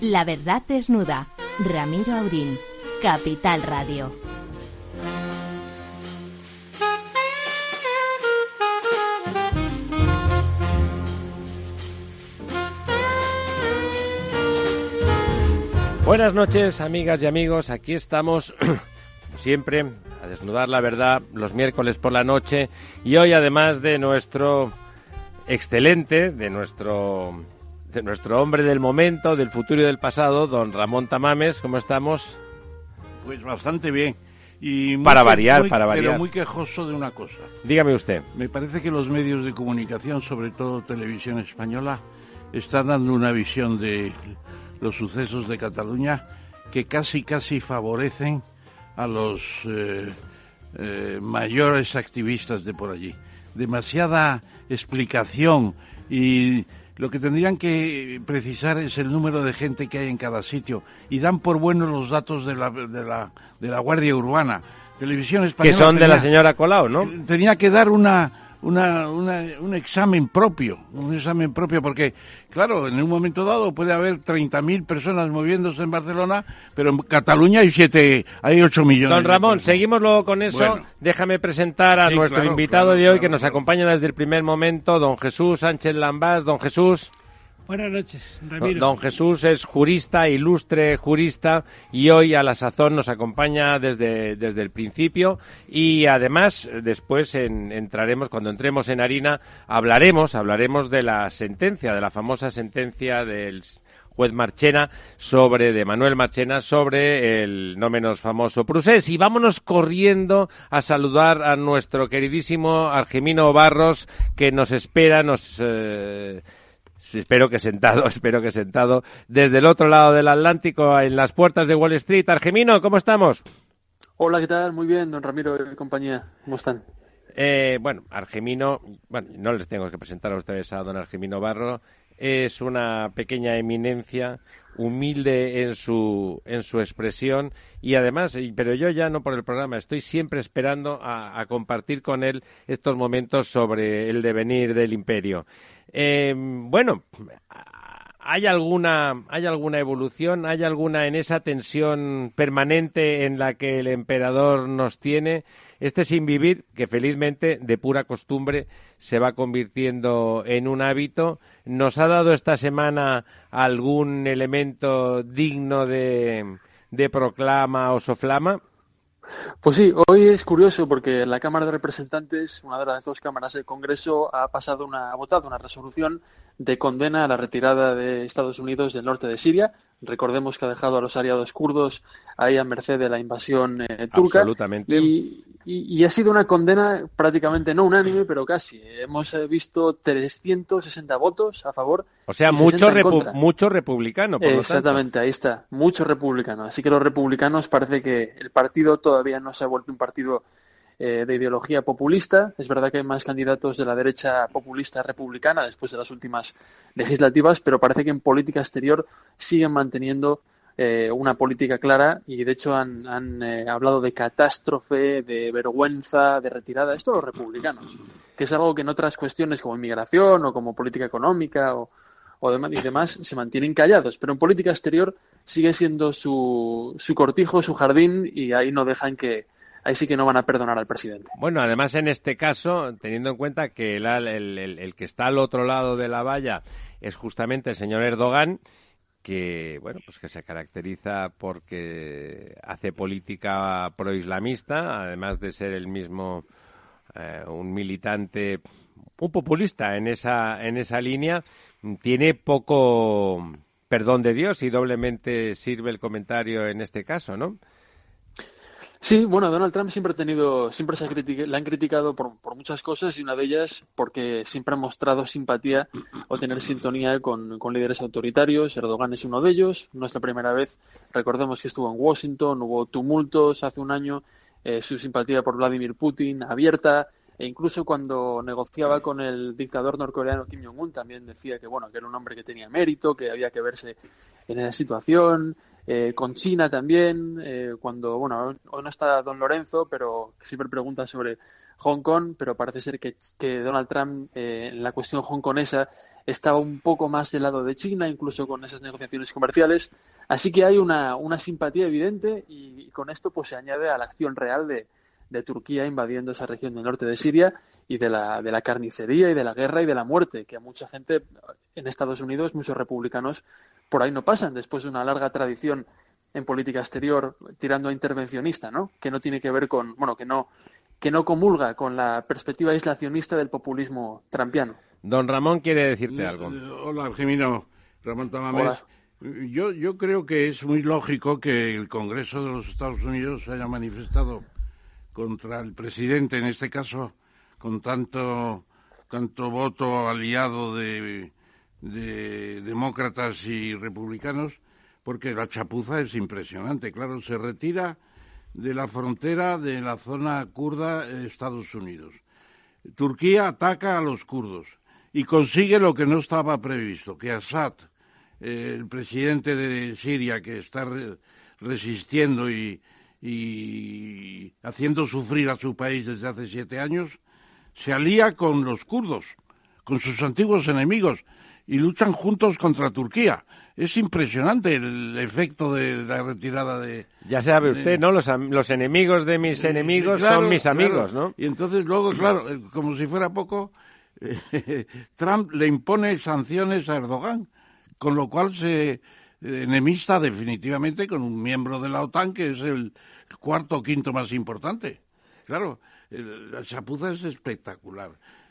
La verdad desnuda. Ramiro Aurín. Capital Radio. Buenas noches, amigas y amigos. Aquí estamos, como siempre, a desnudar la verdad los miércoles por la noche. Y hoy, además de nuestro excelente, de nuestro, de nuestro hombre del momento, del futuro y del pasado, don Ramón Tamames, ¿cómo estamos? Pues bastante bien. Y Para variar, muy- para Pero variar. muy quejoso de una cosa. Dígame usted. Me parece que los medios de comunicación, sobre todo televisión española, están dando una visión de los sucesos de Cataluña que casi, casi favorecen a los eh, eh, mayores activistas de por allí. Demasiada explicación y lo que tendrían que precisar es el número de gente que hay en cada sitio y dan por buenos los datos de la, de la, de la Guardia Urbana. Televisión Que Española son de la señora Colau, ¿no? tenía que dar una, una, una- un examen propio, un examen propio, porque, claro, en un momento dado puede haber 30.000 personas moviéndose en Barcelona, pero en Cataluña hay siete, hay 8 millones. Don Ramón, seguimos luego con eso. Bueno. Déjame presentar a Sí, nuestro claro, invitado claro, de hoy claro, que nos acompaña desde el primer momento, don Jesús Sánchez Lambás. Don Jesús. Buenas noches, Don- Ramiro. Don Jesús es jurista, ilustre jurista, y hoy a la sazón nos acompaña desde, desde el principio. Y además, después en- entraremos, cuando entremos en harina, hablaremos, hablaremos de la sentencia, de la famosa sentencia del juez Marchena sobre, de Manuel Marchena, sobre el no menos famoso Prusés. Y vámonos corriendo a saludar a nuestro queridísimo Argemino Barros, que nos espera, nos, eh, Espero que sentado, espero que sentado desde el otro lado del Atlántico, en las puertas de Wall Street. Argemino, ¿cómo estamos? Hola, ¿qué tal? Muy bien, don Ramiro y compañía. ¿Cómo están? Eh, bueno, Argemino, bueno, no les tengo que presentar a ustedes a don Argemino Barro, es una pequeña eminencia, humilde en su, en su expresión y además, pero yo ya no por el programa, estoy siempre esperando a, a compartir con él estos momentos sobre el devenir del imperio. Eh, bueno, ¿Hay alguna, ¿Hay alguna evolución? ¿Hay alguna en esa tensión permanente en la que el emperador nos tiene? Este sin vivir, que felizmente de pura costumbre se va convirtiendo en un hábito, ¿nos ha dado esta semana algún elemento digno de, de proclama o soflama? Pues sí, hoy es curioso porque la Cámara de Representantes, una de las dos cámaras del Congreso, ha pasado una, ha votado una resolución de condena a la retirada de Estados Unidos del norte de Siria. Recordemos que ha dejado a los aliados kurdos ahí a merced de la invasión eh, turca. Absolutamente. Y, y- y ha sido una condena prácticamente no unánime, pero casi. Hemos eh, visto 360 votos a favor. O sea, mucho, 60 en repu- mucho republicano, por lo tanto. Exactamente, ahí está. Muchos republicanos. Así que los republicanos parece que el partido todavía no se ha vuelto un partido eh, de ideología populista. Es verdad que hay más candidatos de la derecha populista republicana después de las últimas legislativas, pero parece que en política exterior siguen manteniendo eh, una política clara y de hecho han, han, eh, hablado de catástrofe, de vergüenza, de retirada. Esto los republicanos, que es algo que en otras cuestiones como inmigración o como política económica o, o demás, y demás se mantienen callados, pero en política exterior sigue siendo su, su cortijo, su jardín y ahí no dejan que, ahí sí que no van a perdonar al presidente. Bueno, además en este caso, teniendo en cuenta que el, el- que está al otro lado de la valla es justamente el señor Erdogan, que bueno, pues que se caracteriza porque hace política proislamista, además de ser el mismo eh, un militante, un populista en esa en esa línea, tiene poco perdón de Dios y doblemente sirve el comentario en este caso, ¿no? Sí, bueno, Donald Trump siempre ha tenido, siempre se ha critica- le han criticado por, por muchas cosas y una de ellas porque siempre ha mostrado simpatía o tener sintonía con, con líderes autoritarios. Erdogan es uno de ellos. No es la primera vez. Recordemos que estuvo en Washington, hubo tumultos hace un año. eh, su simpatía por Vladimir Putin abierta e incluso cuando negociaba con el dictador norcoreano Kim Jong-un también decía que bueno que era un hombre que tenía mérito, que había que verse en esa situación. Eh, con China también, eh, cuando, bueno, hoy no está don Lorenzo, pero siempre pregunta sobre Hong Kong, pero parece ser que, Donald Trump eh, en la cuestión hongkonesa estaba un poco más del lado de China, incluso con esas negociaciones comerciales. Así que hay una, una simpatía evidente y, con esto pues se añade a la acción real de, de Turquía invadiendo esa región del norte de Siria y de la, de la carnicería y de la guerra y de la muerte, que a mucha gente en Estados Unidos, muchos republicanos, por ahí no pasan, después de una larga tradición en política exterior tirando a intervencionista, ¿no? Que no tiene que ver con, bueno, que no, que no comulga con la perspectiva aislacionista del populismo trampiano. Don Ramón quiere decirte algo. Hola, Gemino. Ramón Tamames. Yo, yo creo que es muy lógico que el Congreso de los Estados Unidos haya manifestado contra el presidente, en este caso, con tanto, tanto voto aliado de, de demócratas y republicanos, porque la chapuza es impresionante. Claro, se retira de la frontera de la zona kurda Estados Unidos. Turquía ataca a los kurdos y consigue lo que no estaba previsto, que Assad, eh, el presidente de Siria, que está resistiendo y, y haciendo sufrir a su país desde hace siete años, se alía con los kurdos, con sus antiguos enemigos, y luchan juntos contra Turquía. Es impresionante el efecto de la retirada de... Ya sabe usted, ¿no? Los, los, enemigos de mis enemigos son mis amigos, ¿no? Y entonces luego, claro, eh, como si fuera poco, Trump le impone sanciones a Erdogan, con lo cual se enemista definitivamente con un miembro de la OTAN que es el cuarto o quinto más importante. Claro, la chapuza es espectacular.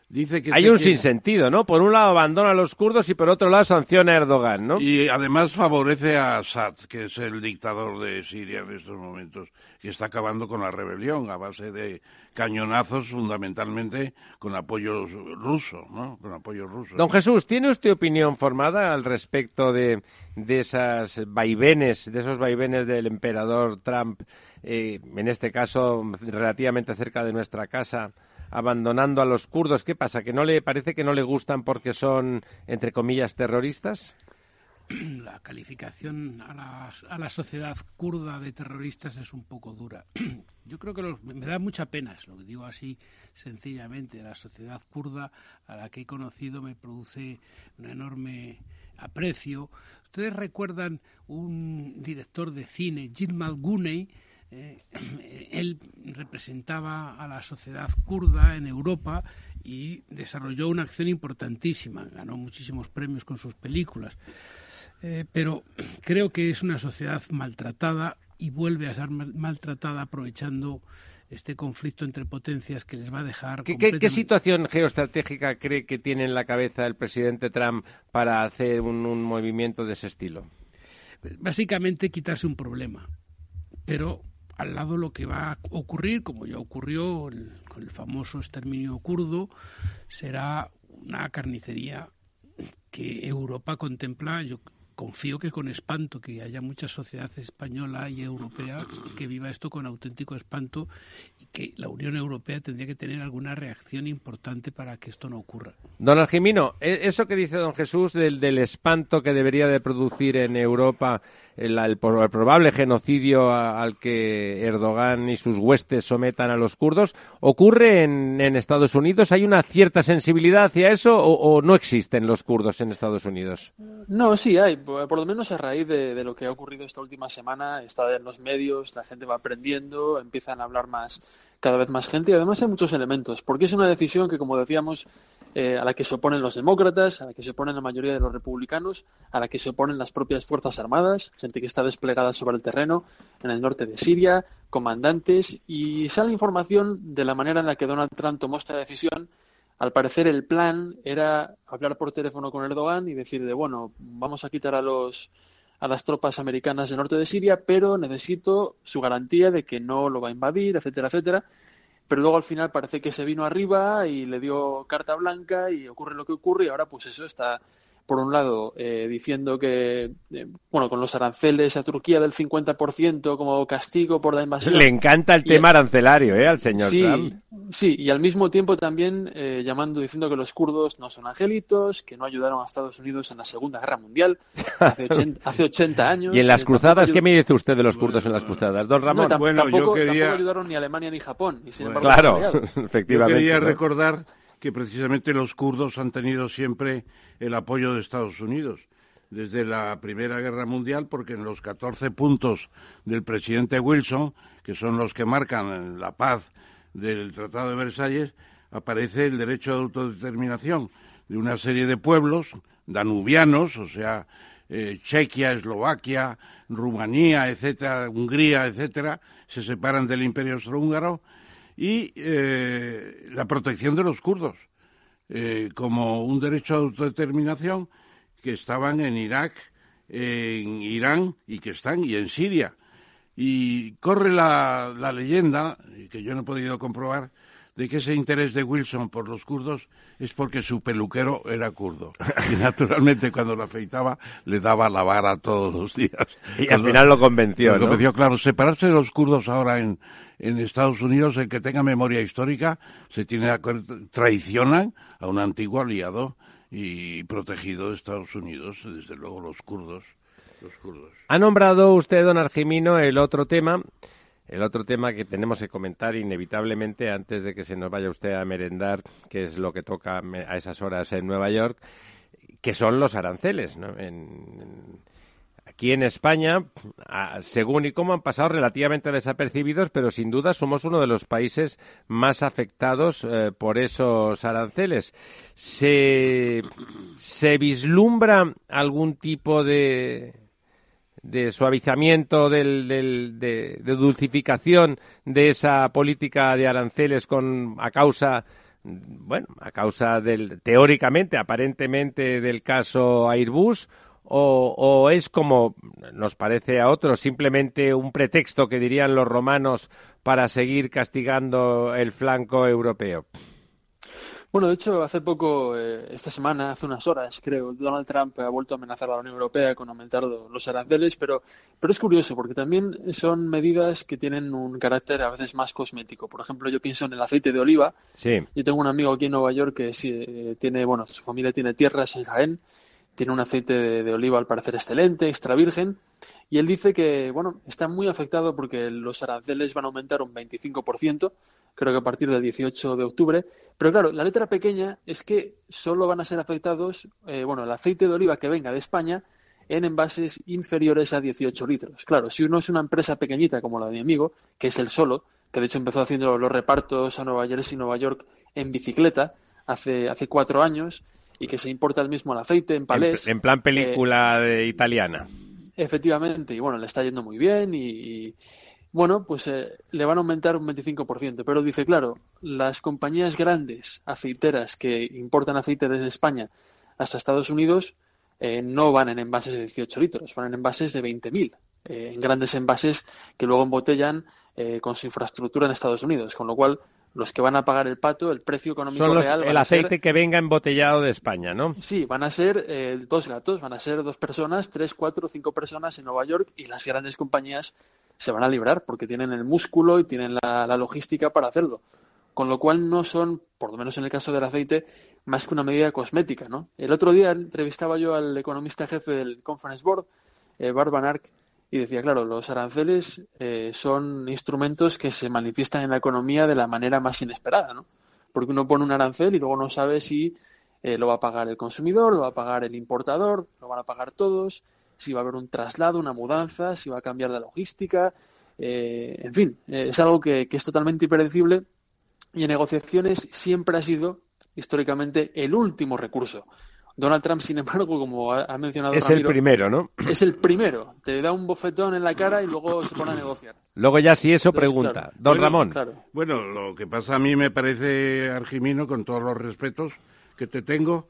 Dice que Hay un sinsentido, ¿no? Por un lado abandona a los kurdos y por otro lado sanciona a Erdogan, ¿no? Y además favorece a Assad, que es el dictador de Siria en estos momentos, que está acabando con la rebelión a base de cañonazos, fundamentalmente con apoyo ruso, ¿no? Con apoyo ruso. Don Jesús, ¿tiene usted opinión formada al respecto de, de esas vaivenes, de esos vaivenes del emperador Trump, eh, en este caso relativamente cerca de nuestra casa? Abandonando a los kurdos. ¿Qué pasa? ¿Que no le parece que no le gustan porque son, entre comillas, terroristas? La calificación a la, sociedad kurda de terroristas es un poco dura. Yo creo que me da mucha pena, es lo que digo así sencillamente. La sociedad kurda a la que he conocido me produce un enorme aprecio. Ustedes recuerdan un director de cine, Jim Malguney, eh, él representaba a la sociedad kurda en Europa y desarrolló una acción importantísima, ganó muchísimos premios con sus películas. Eh, pero creo que es una sociedad maltratada y vuelve a ser maltratada aprovechando este conflicto entre potencias que les va a dejar. ¿Qué, situación geoestratégica cree que tiene en la cabeza el presidente Trump para hacer un movimiento de ese estilo? Básicamente quitarse un problema, pero al lado lo que va a ocurrir, como ya ocurrió con el famoso exterminio kurdo, será una carnicería que Europa contempla, yo confío que con espanto, que haya mucha sociedad española y europea que viva esto con auténtico espanto y que la Unión Europea tendría que tener alguna reacción importante para que esto no ocurra. Don Algimino, e-, eso que dice don Jesús del, del espanto que debería de producir en Europa el, probable genocidio al que Erdogan y sus huestes sometan a los kurdos, ¿ocurre en, Estados Unidos? ¿Hay una cierta sensibilidad hacia eso o, no existen los kurdos en Estados Unidos? No, sí hay. Por lo menos a raíz de, lo que ha ocurrido esta última semana, está en los medios, la gente va aprendiendo, empiezan a hablar más cada vez más gente y además hay muchos elementos, porque es una decisión que, como decíamos, eh, a la que se oponen los demócratas, a la que se oponen la mayoría de los republicanos, a la que se oponen las propias Fuerzas Armadas, gente que está desplegada sobre el terreno en el norte de Siria, comandantes, y sale información de la manera en la que Donald Trump tomó esta decisión. Al parecer el plan era hablar por teléfono con Erdogan y decir de bueno, vamos a quitar a los a las tropas americanas del norte de Siria, pero necesito su garantía de que no lo va a invadir, etcétera, etcétera pero luego al final parece que se vino arriba y le dio carta blanca y ocurre lo que ocurre y ahora pues eso está por un lado eh, diciendo que eh, bueno con los aranceles a Turquía del 50% como castigo por la invasión le encanta el tema arancelario eh al señor sí, Trump Sí, y al mismo tiempo también eh, llamando, diciendo que los kurdos no son angelitos, que no ayudaron a Estados Unidos en la Segunda Guerra Mundial hace 80, hace 80 años. ¿Y en las cruzadas? ¿Qué me dice usted de los kurdos en las cruzadas? Don Ramón. bueno, tampoco, yo quería... ayudaron ni Alemania ni Japón. Y sin claro, efectivamente. Yo quería recordar que precisamente los kurdos han tenido siempre el apoyo de Estados Unidos desde la Primera Guerra Mundial, porque en los 14 puntos del presidente Wilson, que son los que marcan la paz del Tratado de Versalles, aparece el derecho de autodeterminación de una serie de pueblos danubianos, o sea, eh, Chequia, Eslovaquia, Rumanía, etcétera, Hungría, etcétera, se separan del Imperio Austrohúngaro y eh, la protección de los kurdos eh, como un derecho de autodeterminación que estaban en Irak, en Irán y que están y en Siria. Y corre la leyenda, que yo no he podido comprobar, de que ese interés de Wilson por los kurdos es porque su peluquero era kurdo. Y naturalmente cuando lo afeitaba le daba la vara todos los días. Y al final lo convenció, lo convenció, claro. Separarse de los kurdos ahora en, en Estados Unidos, el que tenga memoria histórica, se tiene traicionan a un antiguo aliado y protegido de Estados Unidos, desde luego los kurdos. Ha nombrado usted, don Argimino, el otro tema, el otro tema que tenemos que comentar inevitablemente antes de que se nos vaya usted a merendar, que es lo que toca a esas horas en Nueva York, que son los aranceles. aquí en España, según y cómo han pasado relativamente desapercibidos, pero sin duda somos uno de los países más afectados eh, por esos aranceles. ¿Se, ¿Se vislumbra algún tipo de, de suavizamiento, del, del, de, dulcificación de esa política de aranceles con a causa bueno a causa del teóricamente aparentemente del caso Airbus o, es como nos parece a otros simplemente un pretexto que dirían los romanos para seguir castigando el flanco europeo? Bueno, de hecho, hace poco, eh, esta semana, hace unas horas, creo, Donald Trump ha vuelto a amenazar a la Unión Europea con aumentar los aranceles, pero, pero es curioso porque también son medidas que tienen un carácter a veces más cosmético. Por ejemplo, yo pienso en el aceite de oliva. Sí. Yo tengo un amigo aquí en Nueva York que sí, eh, tiene, bueno, su familia tiene tierras en Jaén tiene un aceite de, oliva al parecer excelente, extra virgen, y él dice que, bueno, está muy afectado porque los aranceles van a aumentar un 25%, creo que a partir del 18 de octubre, pero claro, la letra pequeña es que solo van a ser afectados, eh, bueno, el aceite de oliva que venga de España en envases inferiores a 18 litros. Claro, si uno es una empresa pequeñita como la de mi amigo, que es el solo, que de hecho empezó haciendo los repartos a Nueva Jersey y Nueva York en bicicleta hace, hace cuatro años, y que se importa el mismo el aceite en palés. En, plan película eh, italiana. Efectivamente, y bueno, le está yendo muy bien y, bueno, pues eh, le van a aumentar un 25%, pero dice, claro, las compañías grandes aceiteras que importan aceite desde España hasta Estados Unidos eh, no van en envases de 18 litros, van en envases de 20.000, en grandes envases que luego embotellan con su infraestructura en Estados Unidos, con lo cual los que van a pagar el pato, el precio económico Son real. el aceite que venga embotellado de España, ¿no? Sí, van a ser eh, dos gatos, van a ser dos personas, tres, cuatro, cinco personas en Nueva York y las grandes compañías se van a librar porque tienen el músculo y tienen la, logística para hacerlo. Con lo cual no son, por lo menos en el caso del aceite, más que una medida cosmética, ¿no? El otro día entrevistaba yo al economista jefe del Conference Board, eh, Ark, y decía, claro, los aranceles eh, son instrumentos que se manifiestan en la economía de la manera más inesperada, ¿no? Porque uno pone un arancel y luego no sabe si eh, lo va a pagar el consumidor, lo va a pagar el importador, lo van a pagar todos, si va a haber un traslado, una mudanza, si va a cambiar de logística, eh, en fin, es algo que, que es totalmente impredecible y en negociaciones siempre ha sido históricamente el último recurso. Donald Trump, sin embargo, como ha mencionado Es el primero, ¿no? Es el primero. Te da un bofetón en la cara y luego se pone a negociar. Luego ya si eso pregunta. Don Ramón. Bueno, lo que pasa a mí me parece, Argimino, con todos los respetos que te tengo,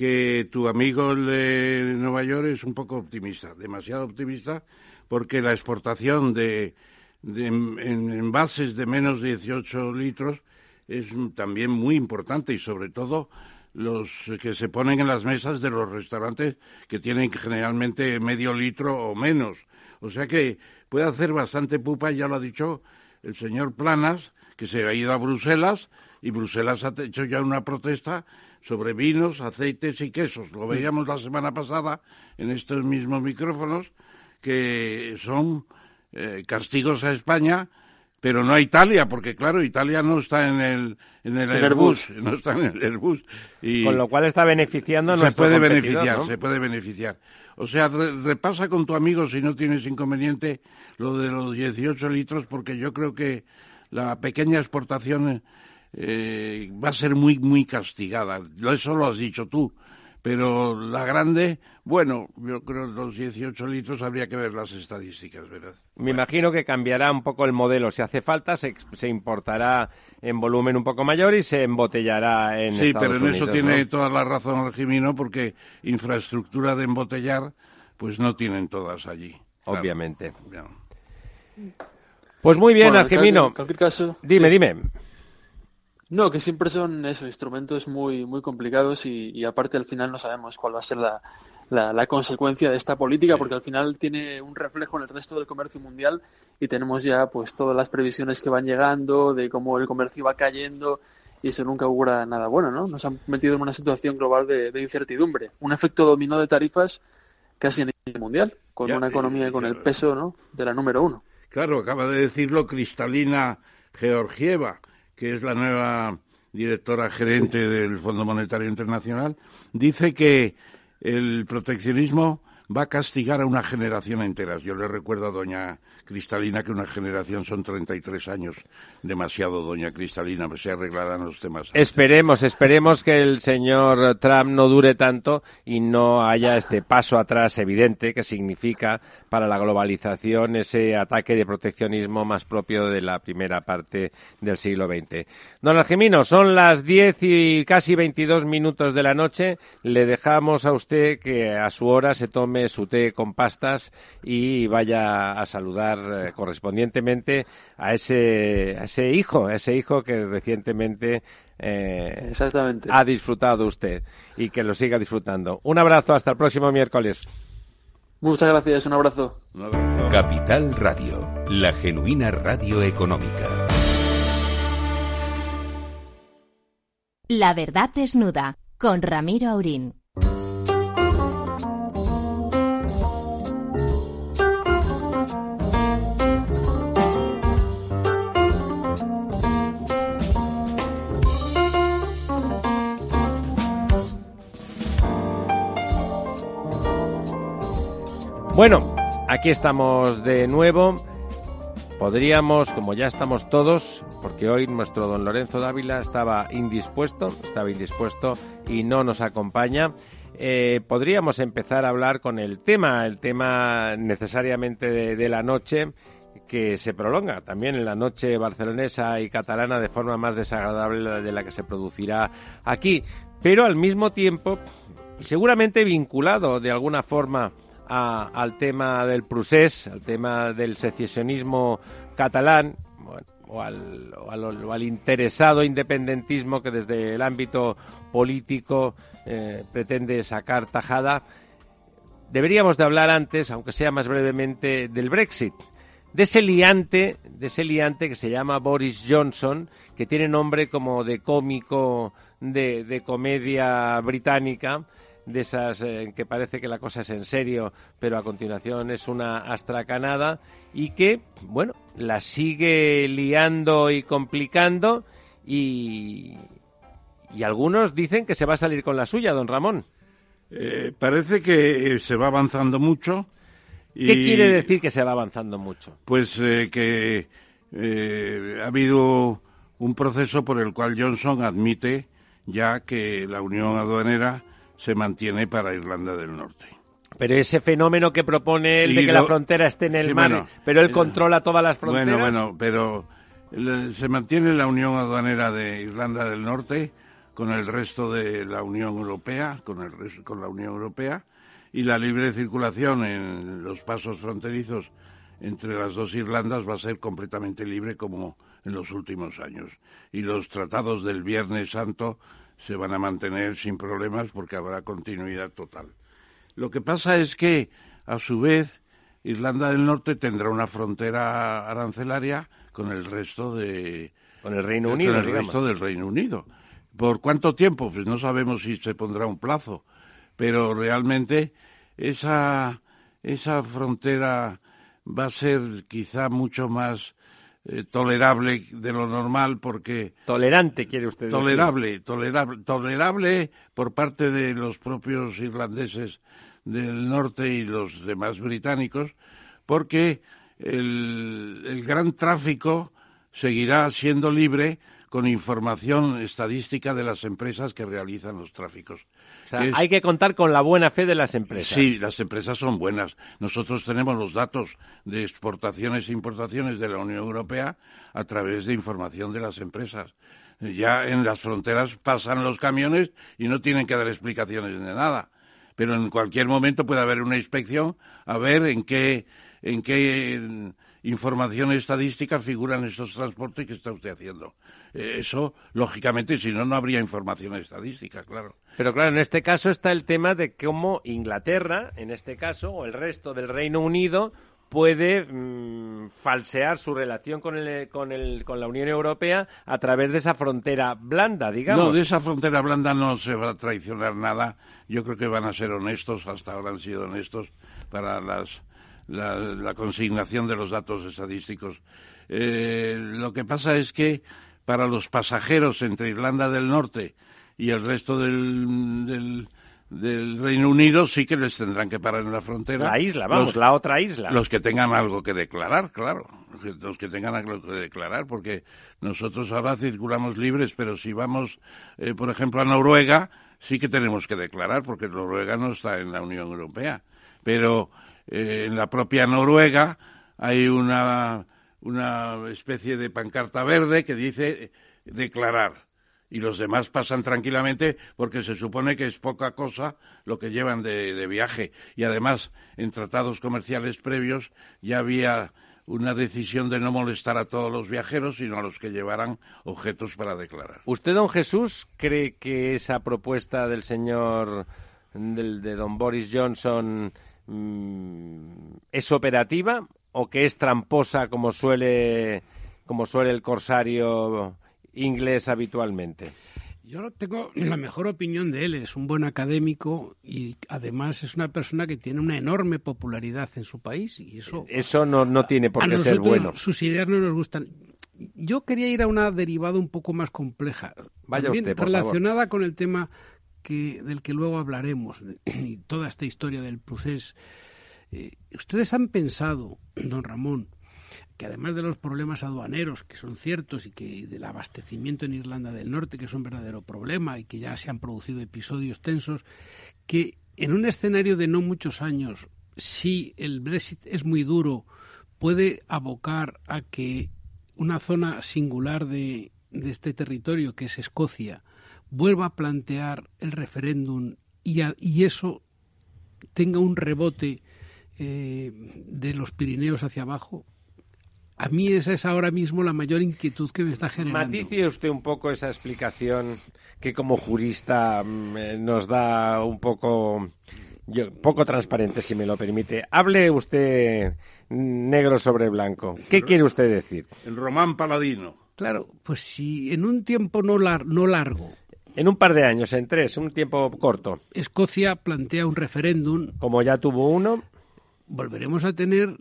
que tu amigo de Nueva York es un poco optimista, demasiado optimista, porque la exportación de, en envases de menos de 18 litros es también muy importante y sobre todo los que se ponen en las mesas de los restaurantes que tienen generalmente medio litro o menos. O sea que puede hacer bastante pupa, ya lo ha dicho el señor Planas, que se ha ido a Bruselas y Bruselas ha hecho ya una protesta sobre vinos, aceites y quesos. Lo veíamos la semana pasada en estos mismos micrófonos, que son eh, castigos a España, pero no a Italia, porque claro, Italia no está en el, en el, Airbus, no está en el Airbus. Y Con lo cual está beneficiando a se puede beneficiar, se puede beneficiar. O sea, repasa con tu amigo si no tienes inconveniente lo de los 18 litros, porque yo creo que la pequeña exportación eh, va a ser muy, muy castigada. Eso lo has dicho tú. Pero la grande, bueno, yo creo que los 18 litros habría que ver las estadísticas, ¿verdad? Me imagino que cambiará un poco el modelo. Si hace falta, se, se importará en volumen un poco mayor y se embotellará en Sí, pero en eso tiene toda la razón Argimino, porque infraestructura de embotellar, pues no tienen todas allí. Obviamente. Pues muy bien, Argimino. En cualquier caso. Dime, dime. No, que siempre son esos instrumentos muy, muy complicados y, aparte al final no sabemos cuál va a ser la, la, consecuencia de esta política porque al final tiene un reflejo en el resto del comercio mundial y tenemos ya pues todas las previsiones que van llegando de cómo el comercio va cayendo y eso nunca augura nada bueno, ¿no? Nos han metido en una situación global de, incertidumbre, un efecto dominó de tarifas casi a nivel mundial, con una economía y con el peso ¿no? de la número uno. Claro, acaba de decirlo Cristalina Georgieva que es la nueva directora gerente del Fondo Monetario Internacional, dice que el proteccionismo va a castigar a una generación entera. Yo le recuerdo a doña Cristalina que una generación son 33 años. Demasiado, doña Cristalina, se arreglarán los temas. Esperemos, esperemos que el señor Trump no dure tanto y no haya este paso atrás evidente que significa para la globalización ese ataque de proteccionismo más propio de la primera parte del siglo XX. Don Argemino, son las 10 y casi 22 minutos de la noche. Le dejamos a usted que a su hora se tome su té con pastas y vaya a saludar eh, correspondientemente a ese, ese hijo, a ese hijo que recientemente eh, Exactamente. ha disfrutado usted y que lo siga disfrutando. Un abrazo, hasta el próximo miércoles. Muchas gracias, un abrazo. Un abrazo. Capital Radio, la genuina radio económica. La verdad desnuda, con Ramiro Aurín. Bueno, aquí estamos de nuevo. Podríamos, como ya estamos todos, porque hoy nuestro don Lorenzo Dávila estaba indispuesto, estaba indispuesto y no nos acompaña. Eh, podríamos empezar a hablar con el tema, el tema necesariamente de, la noche, que se prolonga también en la noche barcelonesa y catalana de forma más desagradable de la que se producirá aquí, pero al mismo tiempo seguramente vinculado de alguna forma al tema del procés, al tema del secesionismo catalán, o, al, interesado independentismo que desde el ámbito político eh, pretende sacar tajada, deberíamos de hablar antes, aunque sea más brevemente, del Brexit. De ese liante, de ese liante que se llama Boris Johnson, que tiene nombre como de cómico de comedia británica, de esas eh, que parece que la cosa es en serio, pero a continuación es una astracanada y que, bueno, la sigue liando y complicando y, y algunos dicen que se va a salir con la suya, don Ramón. Eh, parece que se va avanzando mucho. ¿Qué quiere decir que se va avanzando mucho? Pues eh, que ha habido un proceso por el cual Johnson admite ya que la Unión Aduanera se mantiene para Irlanda del Norte. Pero ese fenómeno que propone él de que la frontera esté en el mar, pero él eh, controla todas las fronteras. Bueno, bueno, pero se mantiene la unión aduanera de Irlanda del Norte con el resto de la Unión Europea, con el con la Unión Europea y la libre circulación en los pasos fronterizos entre las dos Irlandas va a ser completamente libre como en los últimos años. Y los tratados del Viernes Santo se van a mantener sin problemas porque habrá continuidad total. Lo que pasa es que, a su vez, Irlanda del Norte tendrá una frontera arancelaria con el resto de Con el Reino Unido, Con el resto del Reino Unido. ¿Por cuánto tiempo? Pues no sabemos si se pondrá un plazo, pero realmente esa, esa frontera va a ser quizá mucho más eh, tolerable de lo normal porque tolerante quiere usted decir? tolerable tolerable tolerable por parte de los propios irlandeses del norte y los demás británicos porque el, el gran tráfico seguirá siendo libre con información estadística de las empresas que realizan los tráficos. Hay que contar con la buena fe de las empresas. Sí, las empresas son buenas. Nosotros tenemos los datos de exportaciones e importaciones de la Unión Europea a través de información de las empresas. Ya en las fronteras pasan los camiones y no tienen que dar explicaciones de nada. Pero en cualquier momento puede haber una inspección a ver en qué, en qué información estadística figuran estos transportes que está usted haciendo. Eh, eso, lógicamente, si no, no habría información estadística, claro. Pero claro, en este caso está el tema de cómo Inglaterra, en este caso, o el resto del Reino Unido, puede mm, falsear su relación con, el, con, el, con la Unión Europea a través de esa frontera blanda, digamos. No, de esa frontera blanda no se va a traicionar nada. Yo creo que van a ser honestos, hasta ahora han sido honestos para las, la, la consignación de los datos estadísticos. Eh, lo que pasa es que para los pasajeros entre Irlanda del Norte y el resto del, del, del, Reino Unido sí que les tendrán que parar en la frontera. La isla, vamos, los, la otra isla. Los que tengan algo que declarar, claro. Los que tengan algo que declarar, porque nosotros ahora circulamos libres, pero si vamos, eh, por ejemplo, a Noruega, sí que tenemos que declarar, porque Noruega no está en la Unión Europea. Pero eh, en la propia Noruega hay una una especie de pancarta verde que dice declarar y los demás pasan tranquilamente porque se supone que es poca cosa lo que llevan de, viaje. Y además, en tratados comerciales previos ya había una decisión de no molestar a todos los viajeros, sino a los que llevaran objetos para declarar. ¿Usted, don Jesús, cree que esa propuesta del señor, del, de don Boris Johnson, mmm, es operativa o que es tramposa como suele como suele el corsario inglés habitualmente? Yo tengo la mejor opinión de él. Es un buen académico y además es una persona que tiene una enorme popularidad en su país y eso. Eso no, no tiene por qué ser bueno. Sus ideas no nos gustan. Yo quería ir a una derivada un poco más compleja, Vaya también usted, por relacionada favor. con el tema que, del que luego hablaremos y toda esta historia del proceso. Eh, ¿Ustedes han pensado, don Ramón, que además de los problemas aduaneros, que son ciertos, y que del abastecimiento en Irlanda del Norte, que es un verdadero problema y que ya se han producido episodios tensos, que en un escenario de no muchos años, si el Brexit es muy duro, puede abocar a que una zona singular de, este territorio, que es Escocia, vuelva a plantear el referéndum y eso tenga un rebote eh, de los Pirineos hacia abajo, a mí esa es ahora mismo la mayor inquietud que me está generando. Matice usted un poco esa explicación que como jurista eh, nos da un poco, yo, poco transparente, si me lo permite. Hable usted negro sobre blanco. ¿Qué quiere usted decir? El román paladino. Claro, pues si en un tiempo no, lar no largo en un par de años, en tres, un tiempo corto. Escocia plantea un referéndum. Como ya tuvo uno. Volveremos a tener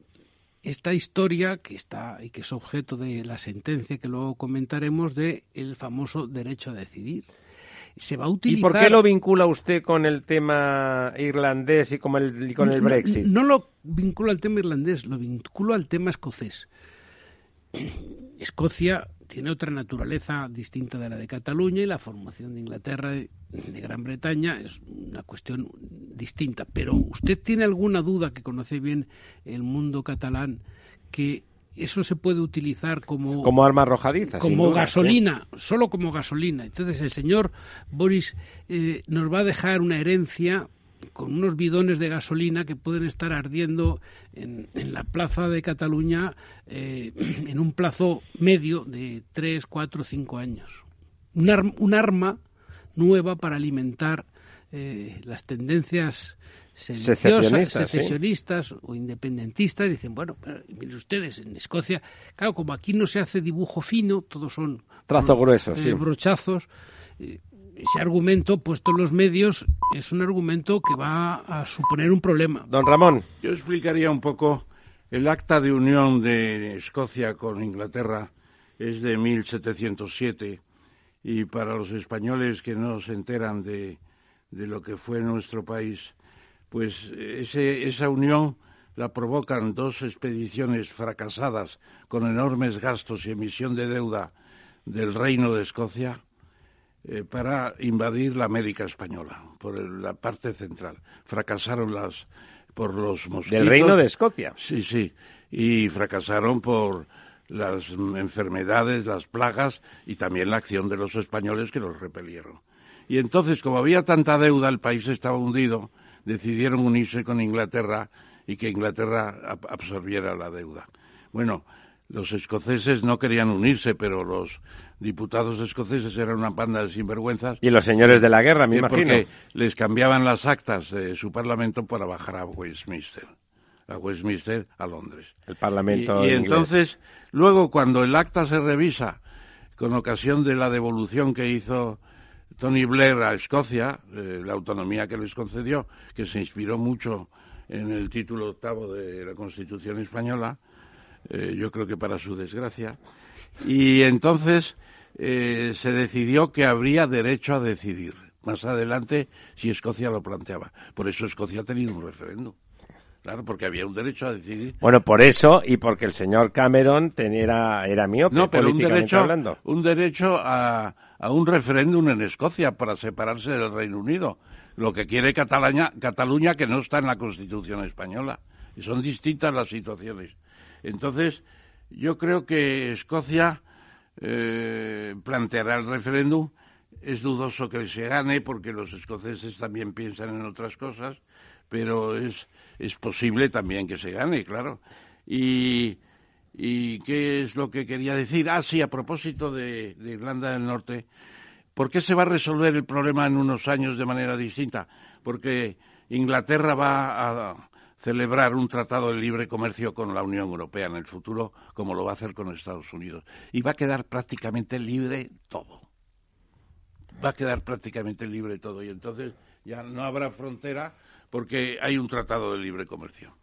esta historia que está y que es objeto de la sentencia que luego comentaremos de el famoso derecho a decidir. Se va a utilizar... ¿Y por qué lo vincula usted con el tema irlandés y con el, y con el Brexit? No, no, lo vinculo al tema irlandés, lo vinculo al tema escocés. Escocia tiene otra naturaleza distinta de la de Cataluña y la formación de Inglaterra de Gran Bretaña es una cuestión distinta. Pero usted tiene alguna duda que conoce bien el mundo catalán que eso se puede utilizar como como arma arrojadiza, como duda, gasolina, ¿sí? solo como gasolina. Entonces el señor Boris eh, nos va a dejar una herencia con unos bidones de gasolina que pueden estar ardiendo en, en la plaza de Cataluña eh, en un plazo medio de tres, cuatro, cinco años. Un, ar un arma nueva para alimentar eh, las tendencias secesionistas, o independentistas, dicen, bueno, miren ustedes, en Escocia, claro, como aquí no se hace dibujo fino, todos son trazo grueso, eh, brochazos, eh, ese argumento puesto en los medios es un argumento que va a suponer un problema. Don Ramón. Yo explicaría un poco el acta de unión de Escocia con Inglaterra es de 1707 y para los españoles que no se enteran de, de lo que fue nuestro país, pues ese, esa unión la provocan dos expediciones fracasadas con enormes gastos y emisión de deuda del Reino de Escocia eh, para invadir la América española por la parte central. Fracasaron las por los mosquitos. Del Reino de Escocia. Sí, sí, y fracasaron por las enfermedades, las plagas y también la acción de los españoles que los repelieron. Y entonces, como había tanta deuda, el país estaba hundido, decidieron unirse con Inglaterra y que Inglaterra absorbiera la deuda. Bueno, los escoceses no querían unirse, pero los diputados escoceses eran una banda de sinvergüenzas. Y los señores de la guerra, me imagino. Porque les cambiaban las actas de su parlamento para bajar a Westminster. A Westminster, a Londres. El parlamento. Y, y entonces, luego, cuando el acta se revisa, con ocasión de la devolución que hizo Tony Blair a Escocia, eh, la autonomía que les concedió, que se inspiró mucho en el título octavo de la Constitución española, eh, yo creo que para su desgracia, y entonces eh, se decidió que habría derecho a decidir más adelante si Escocia lo planteaba. Por eso Escocia ha tenido un referéndum. Claro, porque había un derecho a decidir. Bueno, por eso y porque el señor Cameron tenía, era miope, no, pero un derecho, hablando. un derecho a, a un referéndum en Escocia para separarse del Reino Unido. Lo que quiere Cataluña, Cataluña que no está en la Constitución española. Y son distintas las situaciones. Entonces, yo creo que Escocia eh, planteará el referéndum. Es dudoso que se gane porque los escoceses también piensan en otras cosas, pero es, es posible también que se gane, claro. Y, ¿Y qué es lo que quería decir? Ah, sí, a propósito de, Irlanda del Norte, ¿por qué se va a resolver el problema en unos años de manera distinta? Porque Inglaterra va a celebrar un tratado de libre comercio con la Unión Europea en el futuro, como lo va a hacer con Estados Unidos. Y va a quedar prácticamente libre todo. Va a quedar prácticamente libre todo. Y entonces ya no habrá frontera porque hay un tratado de libre comercio.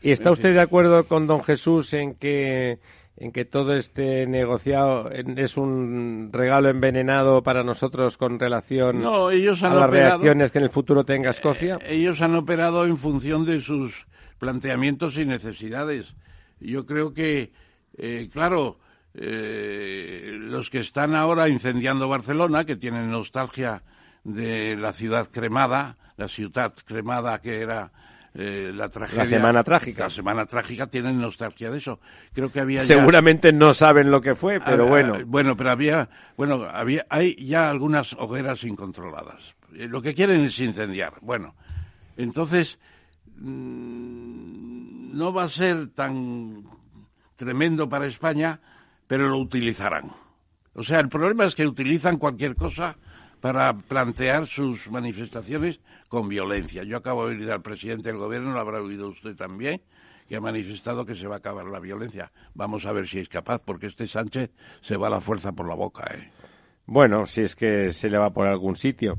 ¿Y está usted de acuerdo con don Jesús en que en que todo este negociado es un regalo envenenado para nosotros con relación a las reacciones que en el futuro tenga Escocia? Eh, ellos han operado en función de sus planteamientos y necesidades. Yo creo que, eh, claro, eh, los que están ahora incendiando Barcelona, que tienen nostalgia de la ciudad cremada, la ciudad cremada que era eh, la tragedia. La semana trágica. La semana trágica tienen nostalgia de eso. Creo que había Seguramente no saben lo que fue, pero bueno. bueno, pero había, bueno, había, hay ya algunas hogueras incontroladas. Eh, lo que quieren es incendiar. Bueno, entonces mm, no va a ser tan tremendo para España, pero lo utilizarán. O sea, el problema es que utilizan cualquier cosa para plantear sus manifestaciones con violencia. Yo acabo de oír al presidente del gobierno, lo habrá oído usted también, que ha manifestado que se va a acabar la violencia. Vamos a ver si es capaz, porque este Sánchez se va la fuerza por la boca. ¿eh? Bueno, si es que se le va por algún sitio.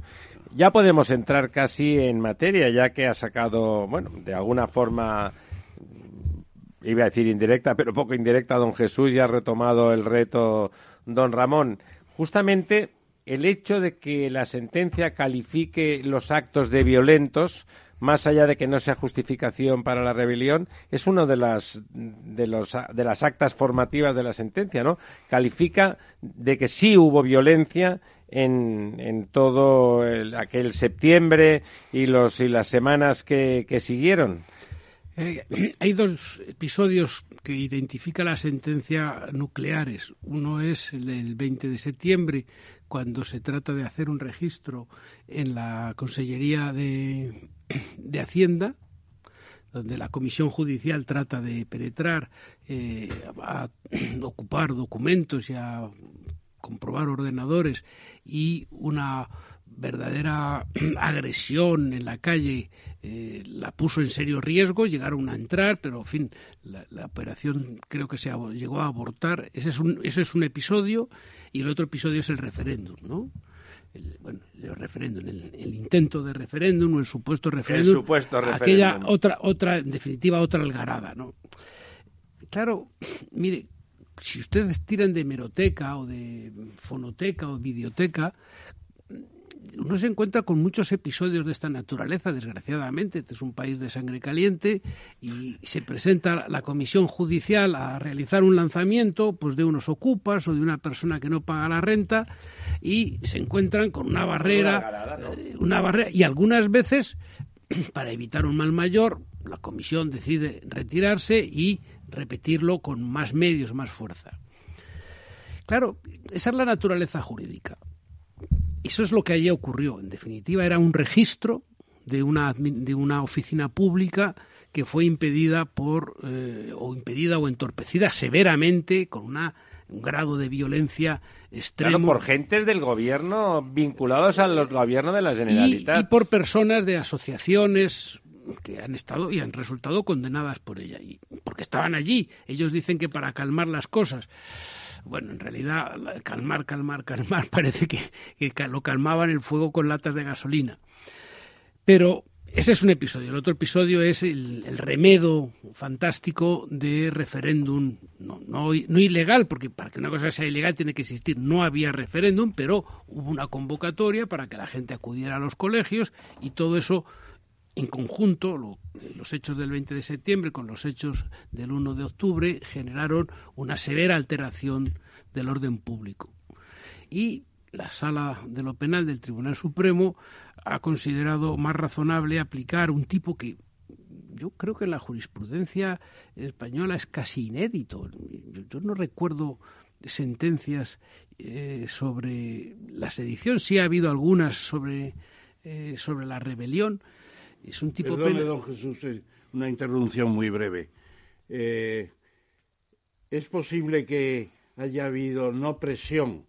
Ya podemos entrar casi en materia, ya que ha sacado, bueno, de alguna forma, iba a decir indirecta, pero poco indirecta, don Jesús ya ha retomado el reto don Ramón. Justamente el hecho de que la sentencia califique los actos de violentos, más allá de que no sea justificación para la rebelión, es una de las, de, los, de las actas formativas de la sentencia, ¿no? Califica de que sí hubo violencia en, en todo aquel septiembre y, los, y las semanas que, que siguieron. Eh, hay dos episodios que identifica la sentencia nucleares. Uno es el del 20 de septiembre, cuando se trata de hacer un registro en la Consellería de, de Hacienda, donde la Comisión Judicial trata de penetrar, eh, ocupar documentos y a comprobar ordenadores y una verdadera agresión en la calle eh, la puso en serio riesgo, llegaron a entrar, pero en fin, la, operación creo que se llegó a abortar. Ese es, un, ese es un episodio y el otro episodio es el referéndum, ¿no? El, bueno, el referéndum, el, intento de referéndum o el supuesto referéndum. El supuesto referéndum. Aquella otra, otra, en definitiva, otra algarada, ¿no? Claro, mire, si ustedes tiran de hemeroteca o de fonoteca o videoteca, uno se encuentra con muchos episodios de esta naturaleza, desgraciadamente. Este es un país de sangre caliente y se presenta la comisión judicial a realizar un lanzamiento pues de unos ocupas o de una persona que no paga la renta y se encuentran con una barrera, eh, una barrera y algunas veces para evitar un mal mayor la comisión decide retirarse y repetirlo con más medios, más fuerza. Claro, esa es la naturaleza jurídica. Eso es lo que allí ocurrió. En definitiva, era un registro de una, de una oficina pública que fue impedida por eh, o impedida o entorpecida severamente con una, un grado de violencia extremo. Claro, por gentes del gobierno vinculados al gobierno de la Generalitat. Y, y, por personas de asociaciones que han estado y han resultado condenadas por ella. Y porque estaban allí. Ellos dicen que para calmar las cosas. Bueno, en realidad, calmar, calmar, calmar, parece que, lo calmaban el fuego con latas de gasolina. Pero ese es un episodio. El otro episodio es el, remedo fantástico de referéndum, no, no, ilegal, porque para que una cosa sea ilegal tiene que existir. No había referéndum, pero hubo una convocatoria para que la gente acudiera a los colegios y todo eso en conjunto, los hechos del 20 de septiembre con los hechos del 1 de octubre generaron una severa alteración del orden público. Y la Sala de lo Penal del Tribunal Supremo ha considerado más razonable aplicar un tipo que yo creo que en la jurisprudencia española es casi inédito. Yo, no recuerdo sentencias eh, sobre la sedición, sí ha habido algunas sobre, eh, sobre la rebelión, es un tipo Perdone, don Jesús, una interrupción muy breve. Eh, es posible que haya habido no presión,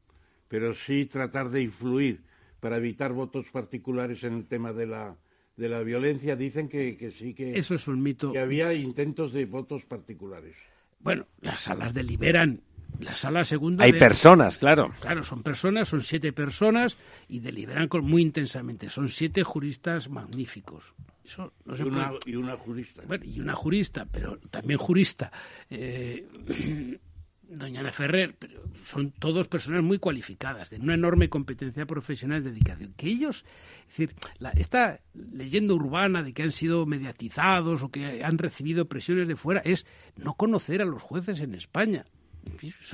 pero sí tratar de influir para evitar votos particulares en el tema de la, de la violencia. Dicen que, que sí que... Eso es un mito. Que había intentos de votos particulares. Bueno, las salas deliberan la sala segunda. Hay personas, claro. Claro, son personas, son siete personas y deliberan con, muy intensamente. Son siete juristas magníficos. Eso no y, una, y, una, jurista. Bueno, y una jurista, pero también jurista. Eh, doña Ana Ferrer, pero son todos personas muy cualificadas, de una enorme competencia profesional y dedicación. Que ellos, es decir, esta leyenda urbana de que han sido mediatizados o que han recibido presiones de fuera es no conocer a los jueces en España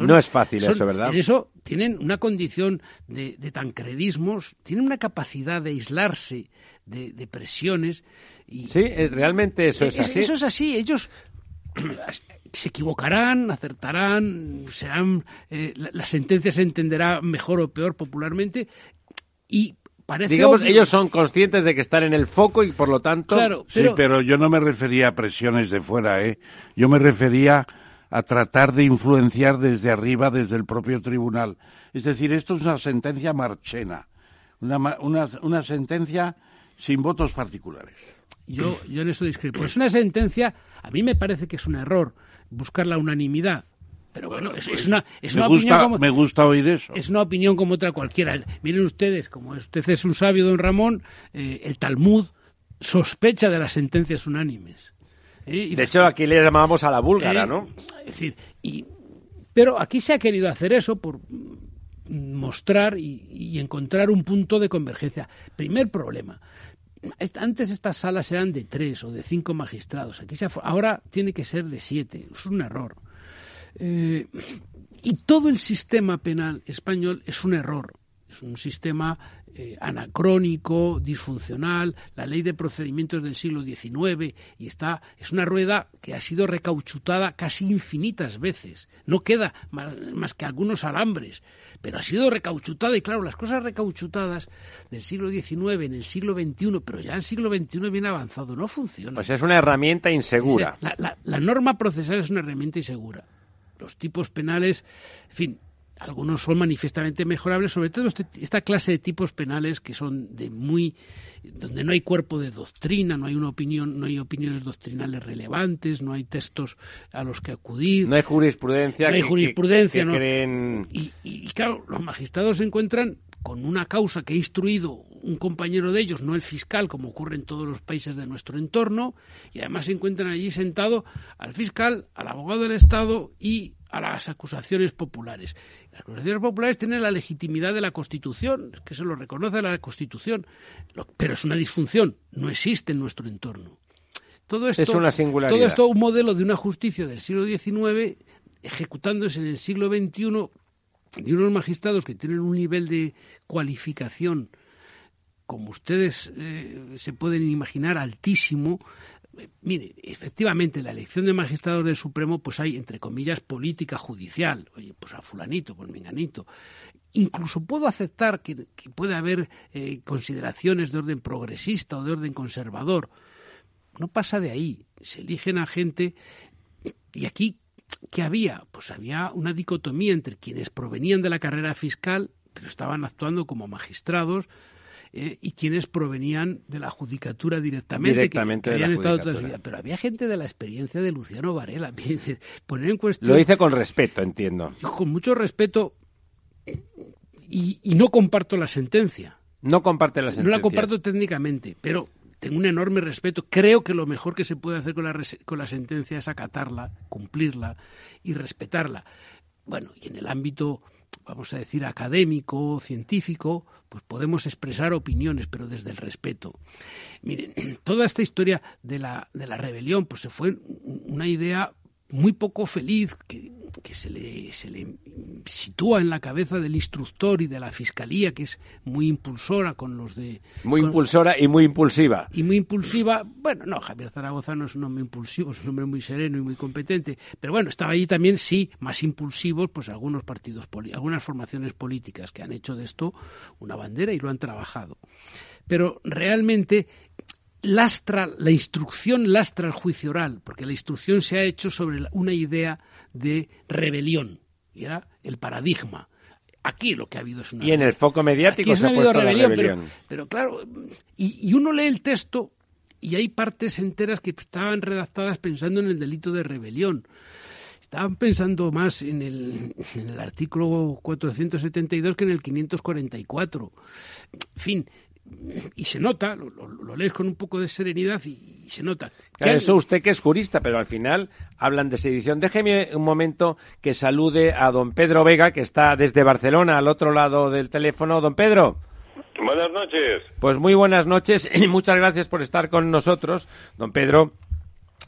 no es fácil eso, ¿verdad? En eso tienen una condición de, tancredismos, tienen una capacidad de aislarse de, presiones. Y, sí, realmente eso es, así. Eso es así. Ellos se equivocarán, acertarán, serán eh, la, sentencia se entenderá mejor o peor popularmente y parece digamos ellos son conscientes de que están en el foco y por lo tanto pero... sí, pero yo no me refería a presiones de fuera, eh. Yo me refería a tratar de influenciar desde arriba, desde el propio tribunal. Es decir, esto es una sentencia marchena, una, una, una sentencia sin votos particulares. Yo, yo en eso discrepo. Es una sentencia, a mí me parece que es un error buscar la unanimidad. Pero bueno, es, pues una, es me una gusta, opinión como, me gusta oír eso. Es una opinión como otra cualquiera. Miren ustedes, como usted es un sabio, don Ramón, eh, el Talmud sospecha de las sentencias unánimes. De hecho, aquí le llamábamos a la búlgara, ¿no? Es decir, y, pero aquí se ha querido hacer eso por mostrar y, encontrar un punto de convergencia. Primer problema. Antes estas salas eran de tres o de cinco magistrados. Aquí se ahora tiene que ser de siete. Es un error. Eh, y todo el sistema penal español es un error. Es un sistema eh, anacrónico, disfuncional, la ley de procedimientos del siglo XIX y está es una rueda que ha sido recauchutada casi infinitas veces. No queda más, que algunos alambres, pero ha sido recauchutada y claro, las cosas recauchutadas del siglo XIX en el siglo XXI, pero ya el siglo XXI bien avanzado, no funciona. Pues es una herramienta insegura. la norma procesal es una herramienta insegura. Los tipos penales, en fin, algunos son manifiestamente mejorables, sobre todo este, esta clase de tipos penales que son de muy donde no hay cuerpo de doctrina, no hay una opinión, no hay opiniones doctrinales relevantes, no hay textos a los que acudir, no hay jurisprudencia, no hay jurisprudencia, que, creen... y, y claro, los magistrados se encuentran con una causa que ha instruido un compañero de ellos, no el fiscal, como ocurre en todos los países de nuestro entorno, y además se encuentran allí sentado al fiscal, al abogado del Estado y a las acusaciones populares. Las acusaciones populares tienen la legitimidad de la Constitución, que se lo reconoce la Constitución, pero es una disfunción, no existe en nuestro entorno. Todo esto, es una singularidad. Todo esto un modelo de una justicia del siglo XIX ejecutándose en el siglo XXI de unos magistrados que tienen un nivel de cualificación, como ustedes eh, se pueden imaginar, altísimo. Mire, efectivamente, la elección de magistrados del Supremo, pues hay, entre comillas, política judicial. Oye, pues a fulanito, pues menganito. Incluso puedo aceptar que, puede haber eh, consideraciones de orden progresista o de orden conservador. No pasa de ahí. Se eligen a gente y aquí ¿Qué había? Pues había una dicotomía entre quienes provenían de la carrera fiscal, pero estaban actuando como magistrados, eh, y quienes provenían de la judicatura directamente, directamente que, habían estado toda su vida. Pero había gente de la experiencia de Luciano Varela. Poner en cuestión. Lo dice con respeto, entiendo. Con mucho respeto, y, y no comparto la sentencia. No comparte la sentencia. No la comparto técnicamente, pero tengo un enorme respeto. Creo que lo mejor que se puede hacer con la, con la sentencia es acatarla, cumplirla y respetarla. Bueno, y en el ámbito, vamos a decir, académico, científico, pues podemos expresar opiniones, pero desde el respeto. Miren, toda esta historia de la, de la rebelión, pues se fue una idea muy poco feliz que, se, le, se le sitúa en la cabeza del instructor y de la fiscalía, que es muy impulsora con los de... Muy impulsora y muy impulsiva. Y muy impulsiva. Bueno, no, Javier Zaragoza no es un hombre impulsivo, es un hombre muy sereno y muy competente. Pero bueno, estaba allí también, sí, más impulsivos, pues algunos partidos, algunas formaciones políticas que han hecho de esto una bandera y lo han trabajado. Pero realmente lastra, la instrucción lastra el juicio oral, porque la instrucción se ha hecho sobre una idea de rebelión, y era el paradigma. Aquí lo que ha habido es una. Y en el foco mediático se ha, puesto rebelión, rebelión. Pero, claro, y, y, uno lee el texto y hay partes enteras que estaban redactadas pensando en el delito de rebelión. Estaban pensando más en el, en el artículo 472 que en el 544. En fin, y se nota, lo, lees con un poco de serenidad y, se nota. eso usted que es jurista, pero al final hablan de sedición. Déjeme un momento que salude a don Pedro Vega, que está desde Barcelona, al otro lado del teléfono. Don Pedro. Buenas noches. Pues muy buenas noches y muchas gracias por estar con nosotros. Don Pedro,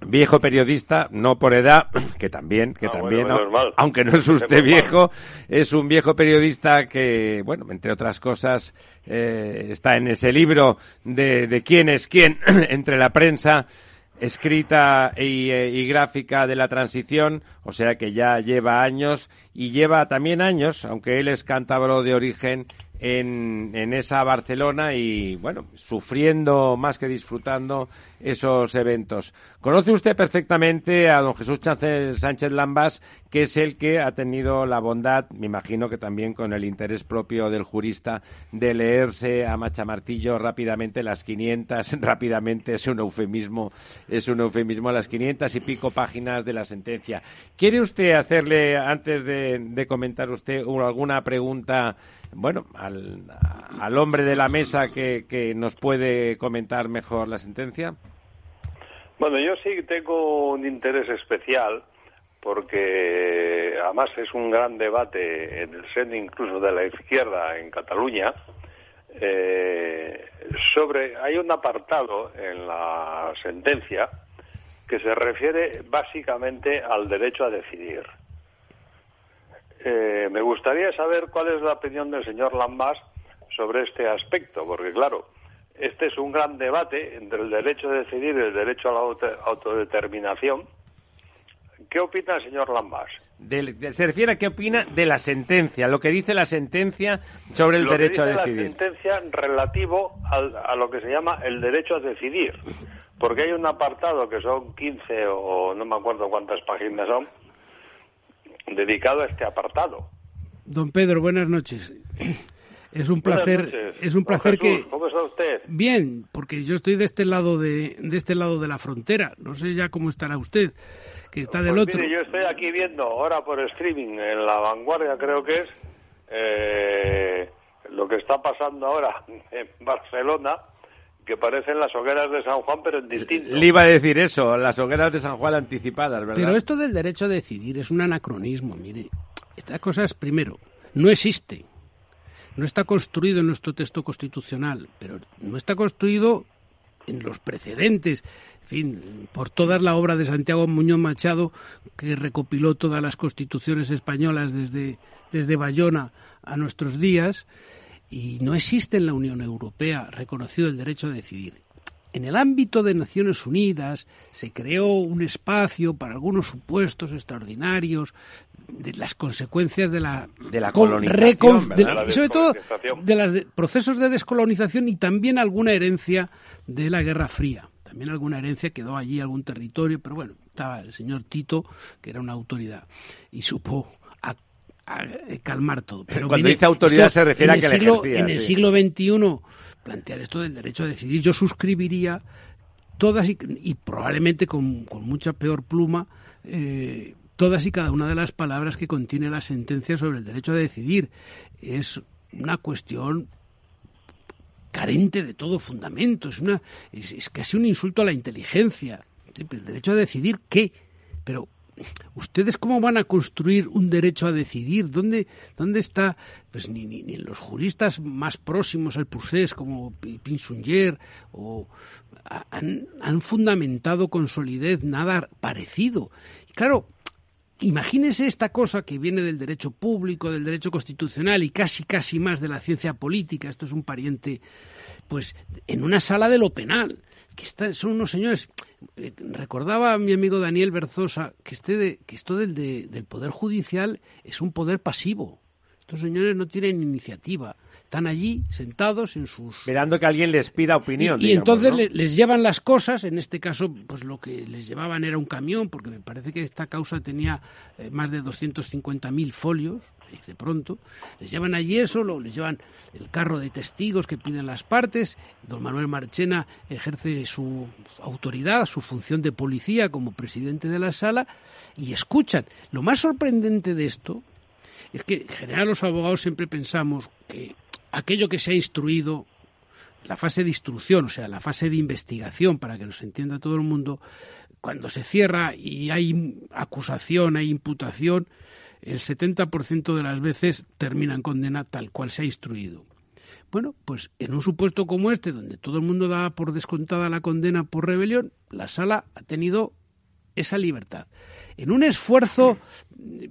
viejo periodista, no por edad, que también, que ah, también, aunque no es usted viejo, es un viejo periodista que, bueno, entre otras cosas, eh, está en ese libro de, de quién es quién entre la prensa escrita y, eh, y, gráfica de la transición, o sea que ya lleva años y lleva también años, aunque él es cántabro de origen, en, en, esa Barcelona y, bueno, sufriendo más que disfrutando esos eventos. Conoce usted perfectamente a don Jesús Sánchez Lambas, que es el que ha tenido la bondad, me imagino que también con el interés propio del jurista, de leerse a Machamartillo rápidamente las 500, rápidamente es un eufemismo, es un eufemismo, las 500 y pico páginas de la sentencia. ¿Quiere usted hacerle, antes de, comentar usted alguna pregunta bueno, al, al hombre de la mesa que nos puede comentar mejor la sentencia? Bueno, yo sí tengo un interés especial porque además es un gran debate en el seno incluso de la izquierda en Cataluña. Eh, sobre hay un apartado en la sentencia que se refiere básicamente al derecho a decidir. Eh, me gustaría saber cuál es la opinión del señor Lambas sobre este aspecto, porque claro, este es un gran debate entre el derecho a decidir y el derecho a la autodeterminación. ¿Qué opina el señor Lambas? se refiere a qué opina de la sentencia, lo que dice la sentencia sobre el derecho a decidir. La sentencia relativo a lo que se llama el derecho a decidir, porque hay un apartado que son 15 o no me acuerdo cuántas páginas son, dedicado a este apartado. Don Pedro, buenas noches. Es un placer, es un placer que ¿Cómo está usted? bien, porque yo estoy de este lado de, de este lado de la frontera. No sé ya cómo estará usted, que está del Pues otro. Mire, yo estoy aquí viendo ahora por streaming en la vanguardia, creo que es eh, lo que está pasando ahora en Barcelona, que parecen las hogueras de San Juan, pero en distinto. Le iba a decir eso, las hogueras de San Juan anticipadas, ¿verdad? Pero esto del derecho a decidir es un anacronismo, mire. Estas cosas, primero, no existe. No está construido en nuestro texto constitucional, pero no está construido en los precedentes, en fin, por toda la obra de Santiago Muñoz Machado, que recopiló todas las constituciones españolas desde, desde Bayona a nuestros días, y no existe en la Unión Europea reconocido el derecho a decidir. En el ámbito de Naciones Unidas se creó un espacio para algunos supuestos extraordinarios de las consecuencias de la, De la colonización, de la- sobre todo de los procesos de descolonización y también alguna herencia de la Guerra Fría. También alguna herencia quedó allí, algún territorio, pero bueno, estaba el señor Tito, que era una autoridad, y supo a- a calmar todo. Pero Cuando dice autoridad esto se refiere a que la siglo, ejercía, En el siglo XXI, plantear esto del derecho a decidir, yo suscribiría todas y, y probablemente con, con mucha peor pluma eh, todas y cada una de las palabras que contiene la sentencia sobre el derecho a decidir. Es una cuestión carente de todo fundamento, es, una, es, casi un insulto a la inteligencia. El derecho a decidir qué, pero ¿Ustedes cómo van a construir un derecho a decidir? ¿Dónde, dónde está? Pues ni, ni, ni los juristas más próximos al procés, como Pi- Pinsunger, o ha- han, han fundamentado con solidez nada parecido. Y claro, Imagínese esta cosa que viene del derecho público, del derecho constitucional y casi casi más de la ciencia política. Esto es un pariente, pues, en una sala de lo penal. Que está- son unos señores. eh, recordaba a mi amigo Daniel Berzosa que este de- que esto del, de- del poder judicial es un poder pasivo. Estos señores no tienen iniciativa. Están allí sentados en sus Esperando que alguien les pida opinión. y, y digamos, entonces les llevan las cosas, en este caso, pues lo que les llevaban era un camión, porque me parece que esta causa tenía eh, más de 250.000 folios, se dice pronto. Les llevan allí eso, lo- les llevan el carro de testigos que piden las partes. Don Manuel Marchena ejerce su autoridad, su función de policía como presidente de la sala y escuchan. Lo más sorprendente de esto es que en general los abogados siempre pensamos que aquello que se ha instruido, la fase de instrucción, o sea, la fase de investigación, para que nos entienda todo el mundo, cuando se cierra y hay acusación, hay imputación, el 70% de las veces termina en condena tal cual se ha instruido. Bueno, pues en un supuesto como este, donde todo el mundo da por descontada la condena por rebelión, la sala ha tenido esa libertad. En un esfuerzo,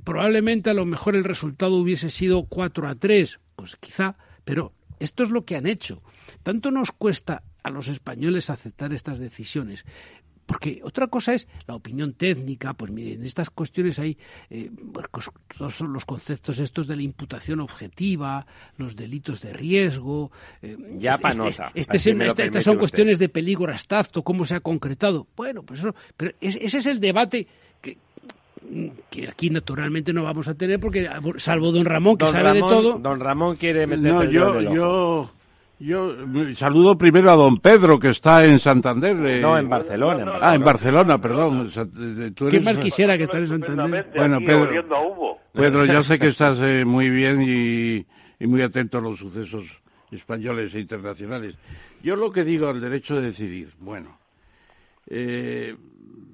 probablemente a lo mejor el resultado hubiese sido 4 a 3, pues quizá, pero esto es lo que han hecho. Tanto nos cuesta a los españoles aceptar estas decisiones. Porque otra cosa es la opinión técnica, pues miren, en estas cuestiones hay eh, pues, todos los conceptos estos de la imputación objetiva, los delitos de riesgo. eh, Ya este- este- este este- estas permite son usted. cuestiones de peligro abstracto, cómo se ha concretado. Bueno, pues eso, pero es- ese es el debate que, aquí naturalmente no vamos a tener porque salvo don Ramón que Don sabe Ramón, de todo Don Ramón quiere meter No, yo, en el ojo. yo, yo saludo primero a don Pedro, que está en Santander. eh, No, en Barcelona. en No, no, Ah, en Barcelona. Perdón. Qué mal quisiera que estar en Santander Bueno, Pedro-. Pedro, ya sé que estás eh, muy bien y, y muy atento a los sucesos españoles e internacionales. Yo lo que digo al derecho de decidir, bueno, eh,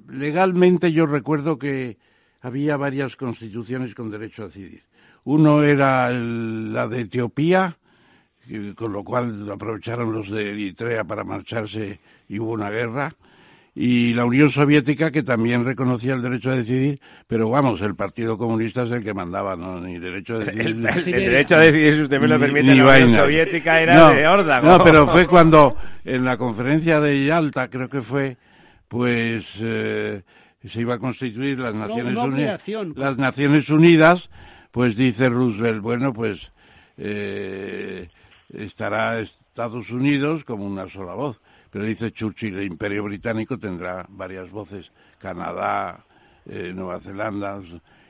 legalmente yo recuerdo que había varias constituciones con derecho a decidir. Uno era el- la de Etiopía, con lo cual aprovecharon los de Eritrea para marcharse y hubo una guerra. Y la Unión Soviética, que también reconocía el derecho a decidir, pero vamos, el Partido Comunista es el que mandaba, ¿no? Ni derecho a decidir. El, ni- el Siberia. derecho a decidir, si usted me lo ni- permite, ni la Unión. Soviética era no, de órdago. No, pero fue cuando en la conferencia de Yalta, creo que fue, pues eh, se iba a constituir las Naciones Unidas. obligación. Las Naciones Unidas, pues dice Roosevelt, bueno, pues eh, estará Estados Unidos como una sola voz. Pero dice Churchill, el Imperio Británico tendrá varias voces, Canadá, eh, Nueva Zelanda,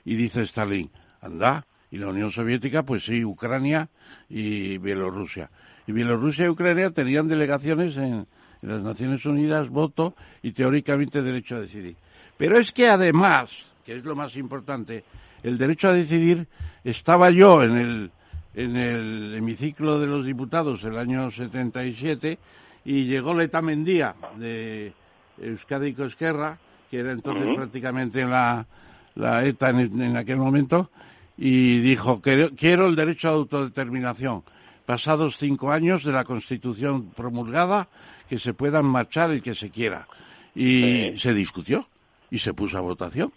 y dice Stalin, anda, Y la Unión Soviética, pues sí, Ucrania y Bielorrusia. Y Bielorrusia y Ucrania tenían delegaciones en, en las Naciones Unidas, voto y teóricamente derecho a decidir. Pero es que además, que es lo más importante, el derecho a decidir estaba yo en el, en el hemiciclo de los diputados el año 77 y llegó Leta Mendía de Euskadi Esquerra, que era entonces prácticamente la, la ETA en, en, aquel momento, y dijo, quiero el derecho a autodeterminación. Pasados cinco años de la Constitución promulgada, que se puedan marchar el que se quiera. Y se discutió y se puso a votación.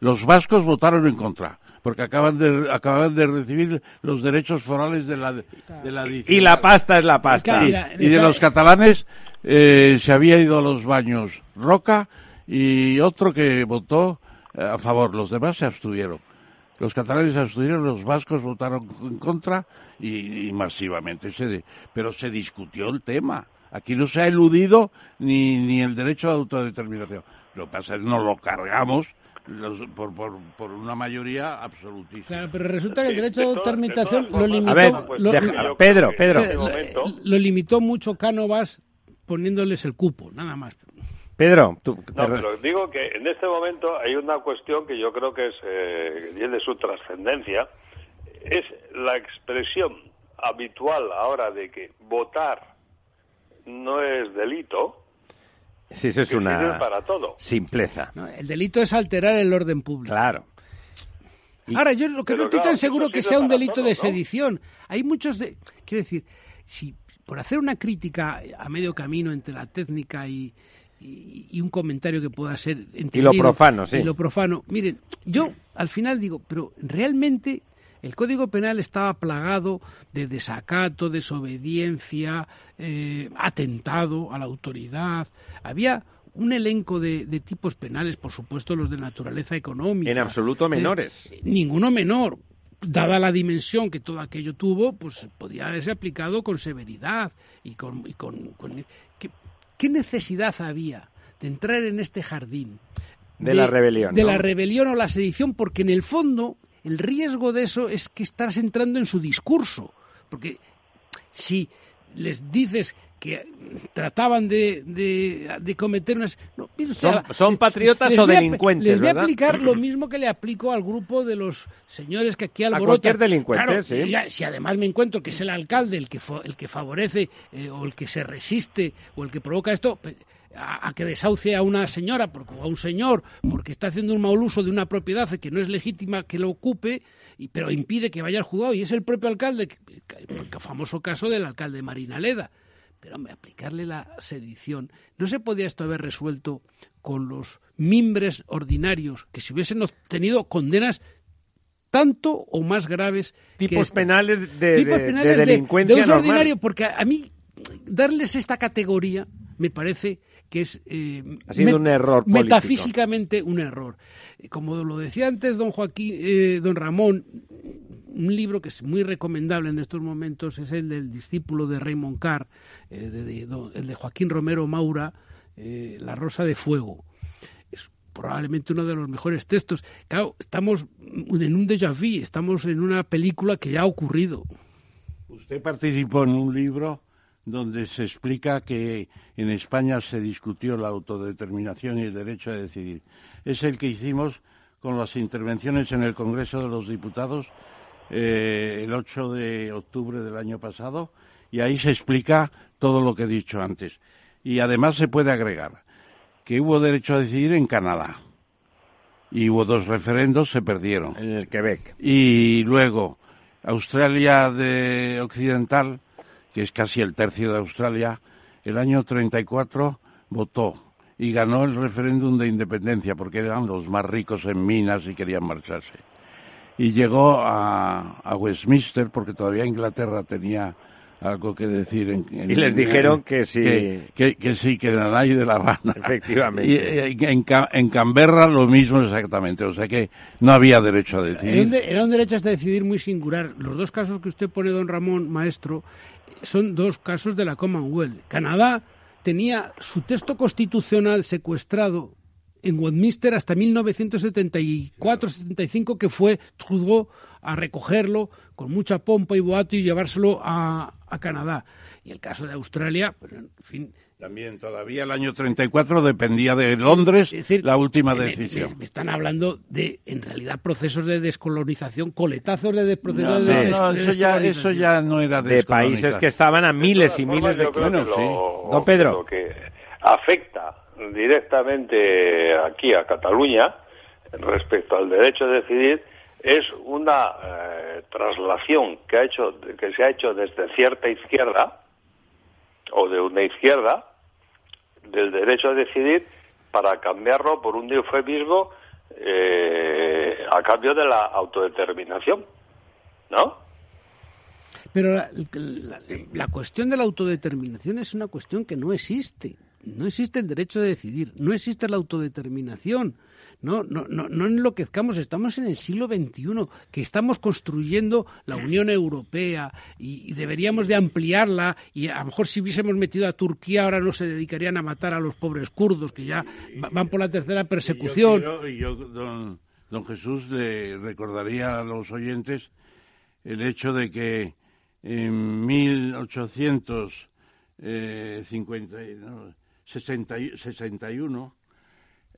Los vascos votaron en contra porque acaban de acaban de recibir los derechos forales de la de la y la pasta es la pasta. y, y de los catalanes eh, se había ido a los baños Roca y otro que votó eh, a favor. Los demás se abstuvieron. Los catalanes se abstuvieron los vascos votaron en contra y, y masivamente se pero se discutió el tema. Aquí no se ha eludido ni, ni el derecho a autodeterminación. Lo que pasa es que nos lo cargamos por, por, por, una mayoría absolutista. Claro, pero resulta que el derecho a autodeterminación lo limitó. A ver, lo, Pedro, Pedro. Lo, lo, limitó mucho Cánovas poniéndoles el cupo, nada más. Pedro, tú. No, pero digo que en este momento hay una cuestión que yo creo que es eh, tiene su trascendencia. Es la expresión habitual ahora de que votar no es delito. Sí, eso es una para todo. simpleza. No, el delito es alterar el orden público. Claro. Y... Ahora, yo lo que no estoy claro, tan seguro que sea un delito todo, de ¿no? sedición. Hay muchos de... Quiero decir, si por hacer una crítica a medio camino entre la técnica y, y, y un comentario que pueda ser entendido, Y lo profano, sí. Y lo profano. Miren, yo al final digo, pero realmente el Código Penal estaba plagado de desacato, desobediencia, eh, atentado a la autoridad. Había un elenco de, de, tipos penales, por supuesto los de naturaleza económica. En absoluto menores. Eh, ninguno menor. Dada la dimensión que todo aquello tuvo, pues podía haberse aplicado con severidad y con... Y con, con ¿qué, ¿Qué necesidad había de entrar en este jardín? De, la rebelión. De ¿no? la rebelión o la sedición, porque en el fondo el riesgo de eso es que estás entrando en su discurso. Porque si les dices que trataban de, de, de cometer unas... No, o sea, son, son, patriotas o delincuentes, Les voy ¿verdad? a aplicar lo mismo que le aplico al grupo de los señores que aquí alborotan. A cualquier delincuente, claro, sí. Ya, si además me encuentro que es el alcalde el que, el que favorece eh, o el que se resiste o el que provoca esto... A, a, que desahucie a una señora o a un señor porque está haciendo un mal uso de una propiedad que no es legítima que lo ocupe, y, pero impide que vaya al juzgado. Y es el propio alcalde, el famoso caso del alcalde Marinaleda. Pero, hombre, aplicarle la sedición. ¿No se podía esto haber resuelto con los mimbres ordinarios que si hubiesen obtenido condenas tanto o más graves tipos que penales de, tipos de, penales de delincuencia de, de uso normal. ordinario porque a, a mí darles esta categoría me parece que es eh, ha sido un error político. metafísicamente un error. Como lo decía antes don Joaquín, eh, don Ramón, un libro que es muy recomendable en estos momentos es el del discípulo de Raymond Carr, eh, de, de, de, el de Joaquín Romero Maura, eh, La Rosa de Fuego. Es probablemente uno de los mejores textos. Claro, estamos en un déjà vu, estamos en una película que ya ha ocurrido. Usted participó en un libro donde se explica que en España se discutió la autodeterminación y el derecho a decidir. Es el que hicimos con las intervenciones en el Congreso de los Diputados eh, el 8 de octubre del año pasado y ahí se explica todo lo que he dicho antes. Y además se puede agregar que hubo derecho a decidir en Canadá y hubo dos referendos, se perdieron. En el Quebec. Y luego Australia de Occidental que es casi el tercio de Australia, el año 34 votó y ganó el referéndum de independencia porque eran los más ricos en minas y querían marcharse. Y llegó a, a Westminster porque todavía Inglaterra tenía algo que decir. En, en, y les dijeron que sí. Que, que, que, sí, que de La Habana. Efectivamente. Y, en, en, Canberra lo mismo exactamente. O sea que no había derecho a decidir. Era un, de, era un derecho a decidir muy singular. Los dos casos que usted pone, don Ramón, maestro, son dos casos de la Commonwealth. Canadá tenía su texto constitucional secuestrado en Westminster hasta 1974-75, que fue Trudeau a recogerlo con mucha pompa y boato y llevárselo a, a Canadá. Y el caso de Australia, pues, en fin, también todavía el año 34 dependía de Londres Es decir, la última me- decisión. Me, me están hablando de, en realidad, procesos de descolonización, coletazos de, de- procesos No, de, no, de eso ya, eso descolonización. ya no era de países que estaban a miles y miles de kilómetros. Bueno, Don Pedro. Lo que afecta directamente aquí a Cataluña respecto al derecho a decidir es una eh, traslación que ha hecho que se ha hecho desde cierta izquierda o de una izquierda del derecho a decidir para cambiarlo por un eufemismo eh, a cambio de la autodeterminación, ¿no? Pero la, la- la cuestión de la autodeterminación es una cuestión que no existe. No existe el derecho de decidir, no existe la autodeterminación. No, no, no, no enloquezcamos, estamos en el siglo XXI, que estamos construyendo la Unión Europea y, y deberíamos de ampliarla y a lo mejor si hubiésemos metido a Turquía ahora no se dedicarían a matar a los pobres kurdos que ya va- van por la tercera persecución. Y yo, yo, don, don Jesús, le recordaría a los oyentes el hecho de que en 1861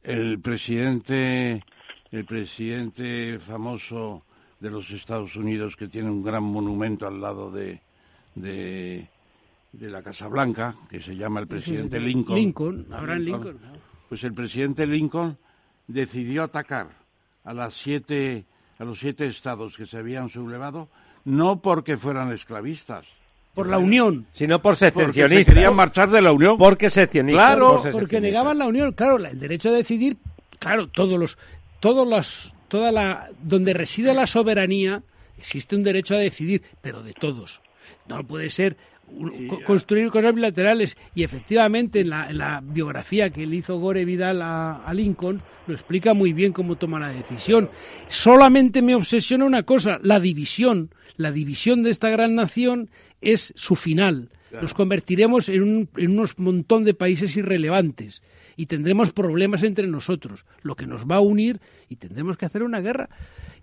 el presidente, el presidente famoso de los Estados Unidos que tiene un gran monumento al lado de, de, de la Casa Blanca, que se llama el presidente Lincoln. Lincoln, Abraham Lincoln. Pues el presidente Lincoln decidió atacar a las siete, a los siete estados que se habían sublevado, no porque fueran esclavistas, Por la Unión. Sino por porque se seccionistas. querían marchar de la Unión. Porque seccionistas. Claro, por porque negaban la unión claro la- el derecho a decidir claro todos los todos los toda la donde reside la soberanía existe un derecho a decidir pero de todos no puede ser construir cosas bilaterales. Y efectivamente en la, en la biografía que le hizo Gore Vidal a, a Lincoln lo explica muy bien cómo toma la decisión. Solamente me obsesiona una cosa la división. La división de esta gran nación es su final. Nos convertiremos en, un, en unos montón de países irrelevantes y tendremos problemas entre nosotros, lo que nos va a unir y tendremos que hacer una guerra.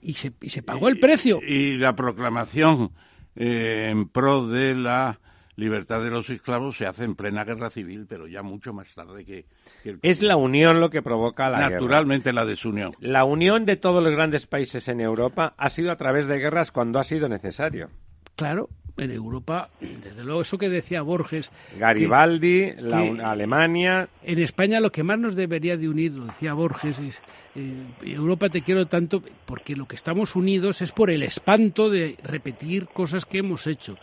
Y se, y se pagó el precio. Y la proclamación eh, en pro de la libertad de los esclavos se hace en plena guerra civil, pero ya mucho más tarde que, que el- Es la unión lo que provoca la guerra. naturalmente la desunión. La unión de todos los grandes países en Europa ha sido a través de guerras cuando ha sido necesario. Claro, en Europa, desde luego, eso que decía Borges. Garibaldi, la que- Alemania, En España lo que más nos debería de unir, lo decía Borges, es eh, Europa te quiero tanto porque lo que estamos unidos es por el espanto de repetir cosas que hemos hecho.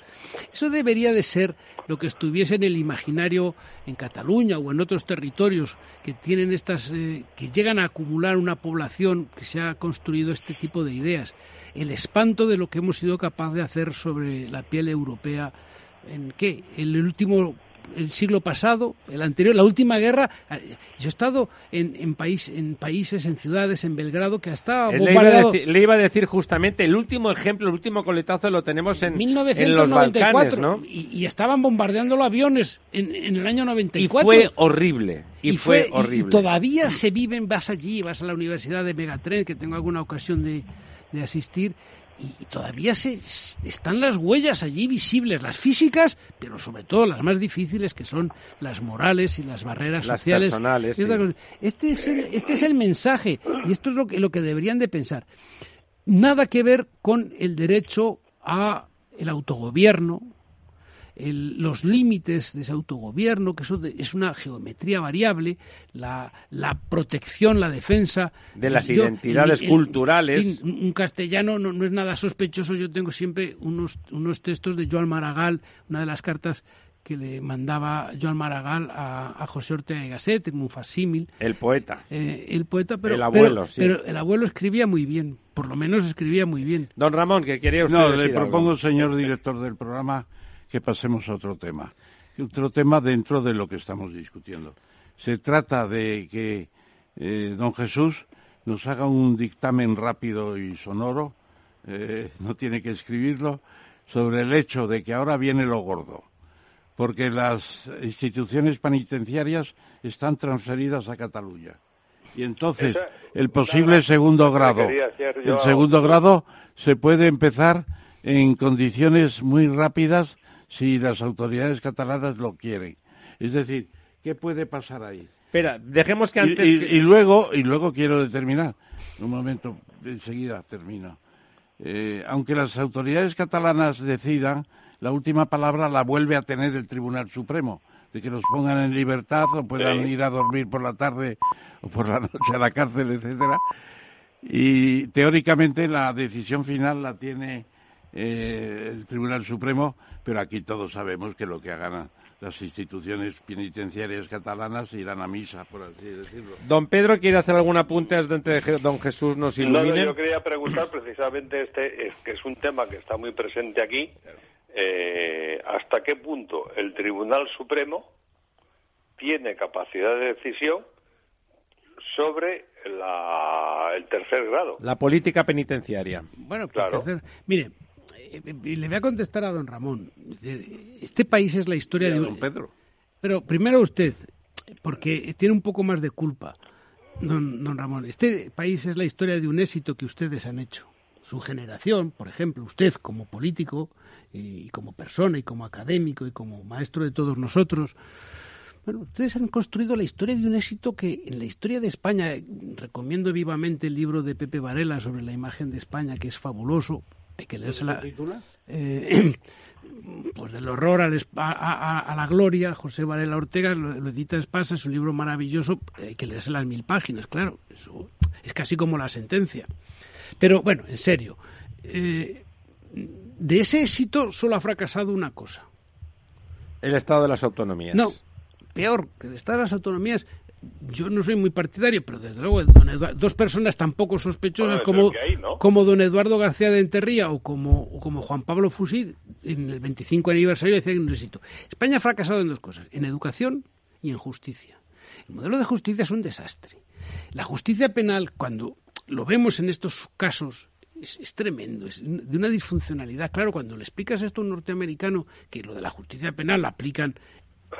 Eso debería de ser lo que estuviese en el imaginario en Cataluña o en otros territorios que tienen estas, eh, que llegan a acumular una población que se ha construido este tipo de ideas. El espanto de lo que hemos sido capaces de hacer sobre la piel europea en qué en el último el siglo pasado el anterior la última guerra yo he estado en, en país en países en ciudades en Belgrado que hasta Eh, le iba, a decir, le iba a decir justamente, el último ejemplo, el último coletazo lo tenemos en, en los 1994 Balcanes, ¿no? y, y estaban bombardeando los aviones en, en el año Y 94 fue horrible, y, y fue, y- horrible. y todavía se viven, vas allí, vas a la Universidad de Megatren, que tengo alguna ocasión de, de asistir, y, todavía se, están las huellas allí visibles, las físicas, pero sobre todo las más difíciles, que son las morales y las barreras Las sociales. personales, sí. Este, es el, este es el mensaje, y esto es lo que, lo que deberían de pensar. Nada que ver con el derecho a el autogobierno, el- los límites de ese autogobierno, que eso de- es una geometría variable, la, la protección, la defensa. De las Yo, identidades en- en- culturales. en un castellano no, no es nada sospechoso. Yo tengo siempre unos, unos textos de Joan Maragall, una de las cartas que le mandaba Joan Maragall a, a José Ortega y Gasset, en un facsímil. El poeta. Eh, el poeta, pero, El abuelo, pero- sí. pero el abuelo escribía muy bien, por lo menos escribía muy bien. Don Ramón, que quería usted No, decir le algo? propongo, señor director del programa, que pasemos a otro tema. Otro tema dentro de lo que estamos discutiendo. Se trata de que eh, don Jesús nos haga un dictamen rápido y sonoro, eh, no tiene que escribirlo, sobre el hecho de que ahora viene lo gordo, porque las instituciones penitenciarias están transferidas a Cataluña. Y entonces, el posible segundo grado, el segundo grado se puede empezar en condiciones muy rápidas si las autoridades catalanas lo quieren. Es decir, ¿qué puede pasar ahí? Espera, dejemos que antes... Y, luego, y luego quiero determinar, un momento, enseguida termino. Eh, aunque las autoridades catalanas decidan, la última palabra la vuelve a tener el Tribunal Supremo, de que los pongan en libertad o puedan ir a dormir por la tarde o por la noche a la cárcel, etcétera. Y teóricamente la decisión final la tiene eh, el Tribunal Supremo, pero aquí todos sabemos que lo que hagan las instituciones penitenciarias catalanas irán a misa, por así decirlo. Don Pedro, ¿quiere hacer algún apunte antes de que don Jesús nos ilumine? yo quería preguntar precisamente este, es, que es un tema que está muy presente aquí, eh, hasta qué punto el Tribunal Supremo tiene capacidad de decisión sobre el tercer grado. La política penitenciaria. Bueno, pues claro. mire, le voy a contestar a don Ramón. Este país es la historia de... don Pedro. Pero primero usted, porque tiene un poco más de culpa, don, don Ramón. Este país es la historia de un éxito que ustedes han hecho. Su generación, por ejemplo, usted como político y como persona y como académico y como maestro de todos nosotros, bueno, ustedes han construido la historia de un éxito que en la historia de España, recomiendo vivamente el libro de Pepe Varela sobre la imagen de España, que es fabuloso, hay que leerse la... Eh, pues del horror a, la gloria, José Varela Ortega lo, edita Espasa, es un libro maravilloso, hay que leerse las mil páginas, claro, es casi como la sentencia. Pero bueno, en serio, eh, de ese éxito solo ha fracasado una cosa. El Estado de las Autonomías. No, peor, que el Estado de las Autonomías, yo no soy muy partidario, pero desde luego dos personas tan poco sospechosas como, como don Eduardo García de Enterría o como, como Juan Pablo Fusil, en el 25 aniversario decían que no éxito. España ha fracasado en dos cosas, en educación y en justicia. El modelo de justicia es un desastre. La justicia penal, cuando lo vemos en estos casos, es, tremendo, es de una disfuncionalidad. Claro, cuando le explicas esto a un norteamericano, que lo de la justicia penal la aplican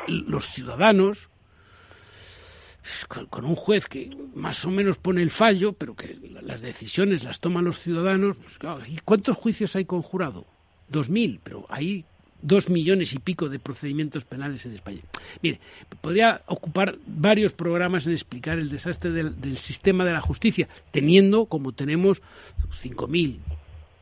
los ciudadanos, con, un juez que más o menos pone el fallo, pero que las decisiones las toman los ciudadanos. Pues, ¿Y cuántos juicios hay conjurado? Dos mil, pero hay dos millones y pico de procedimientos penales en España. Mire, podría ocupar varios programas en explicar el desastre del sistema de la justicia, teniendo como tenemos cinco mil,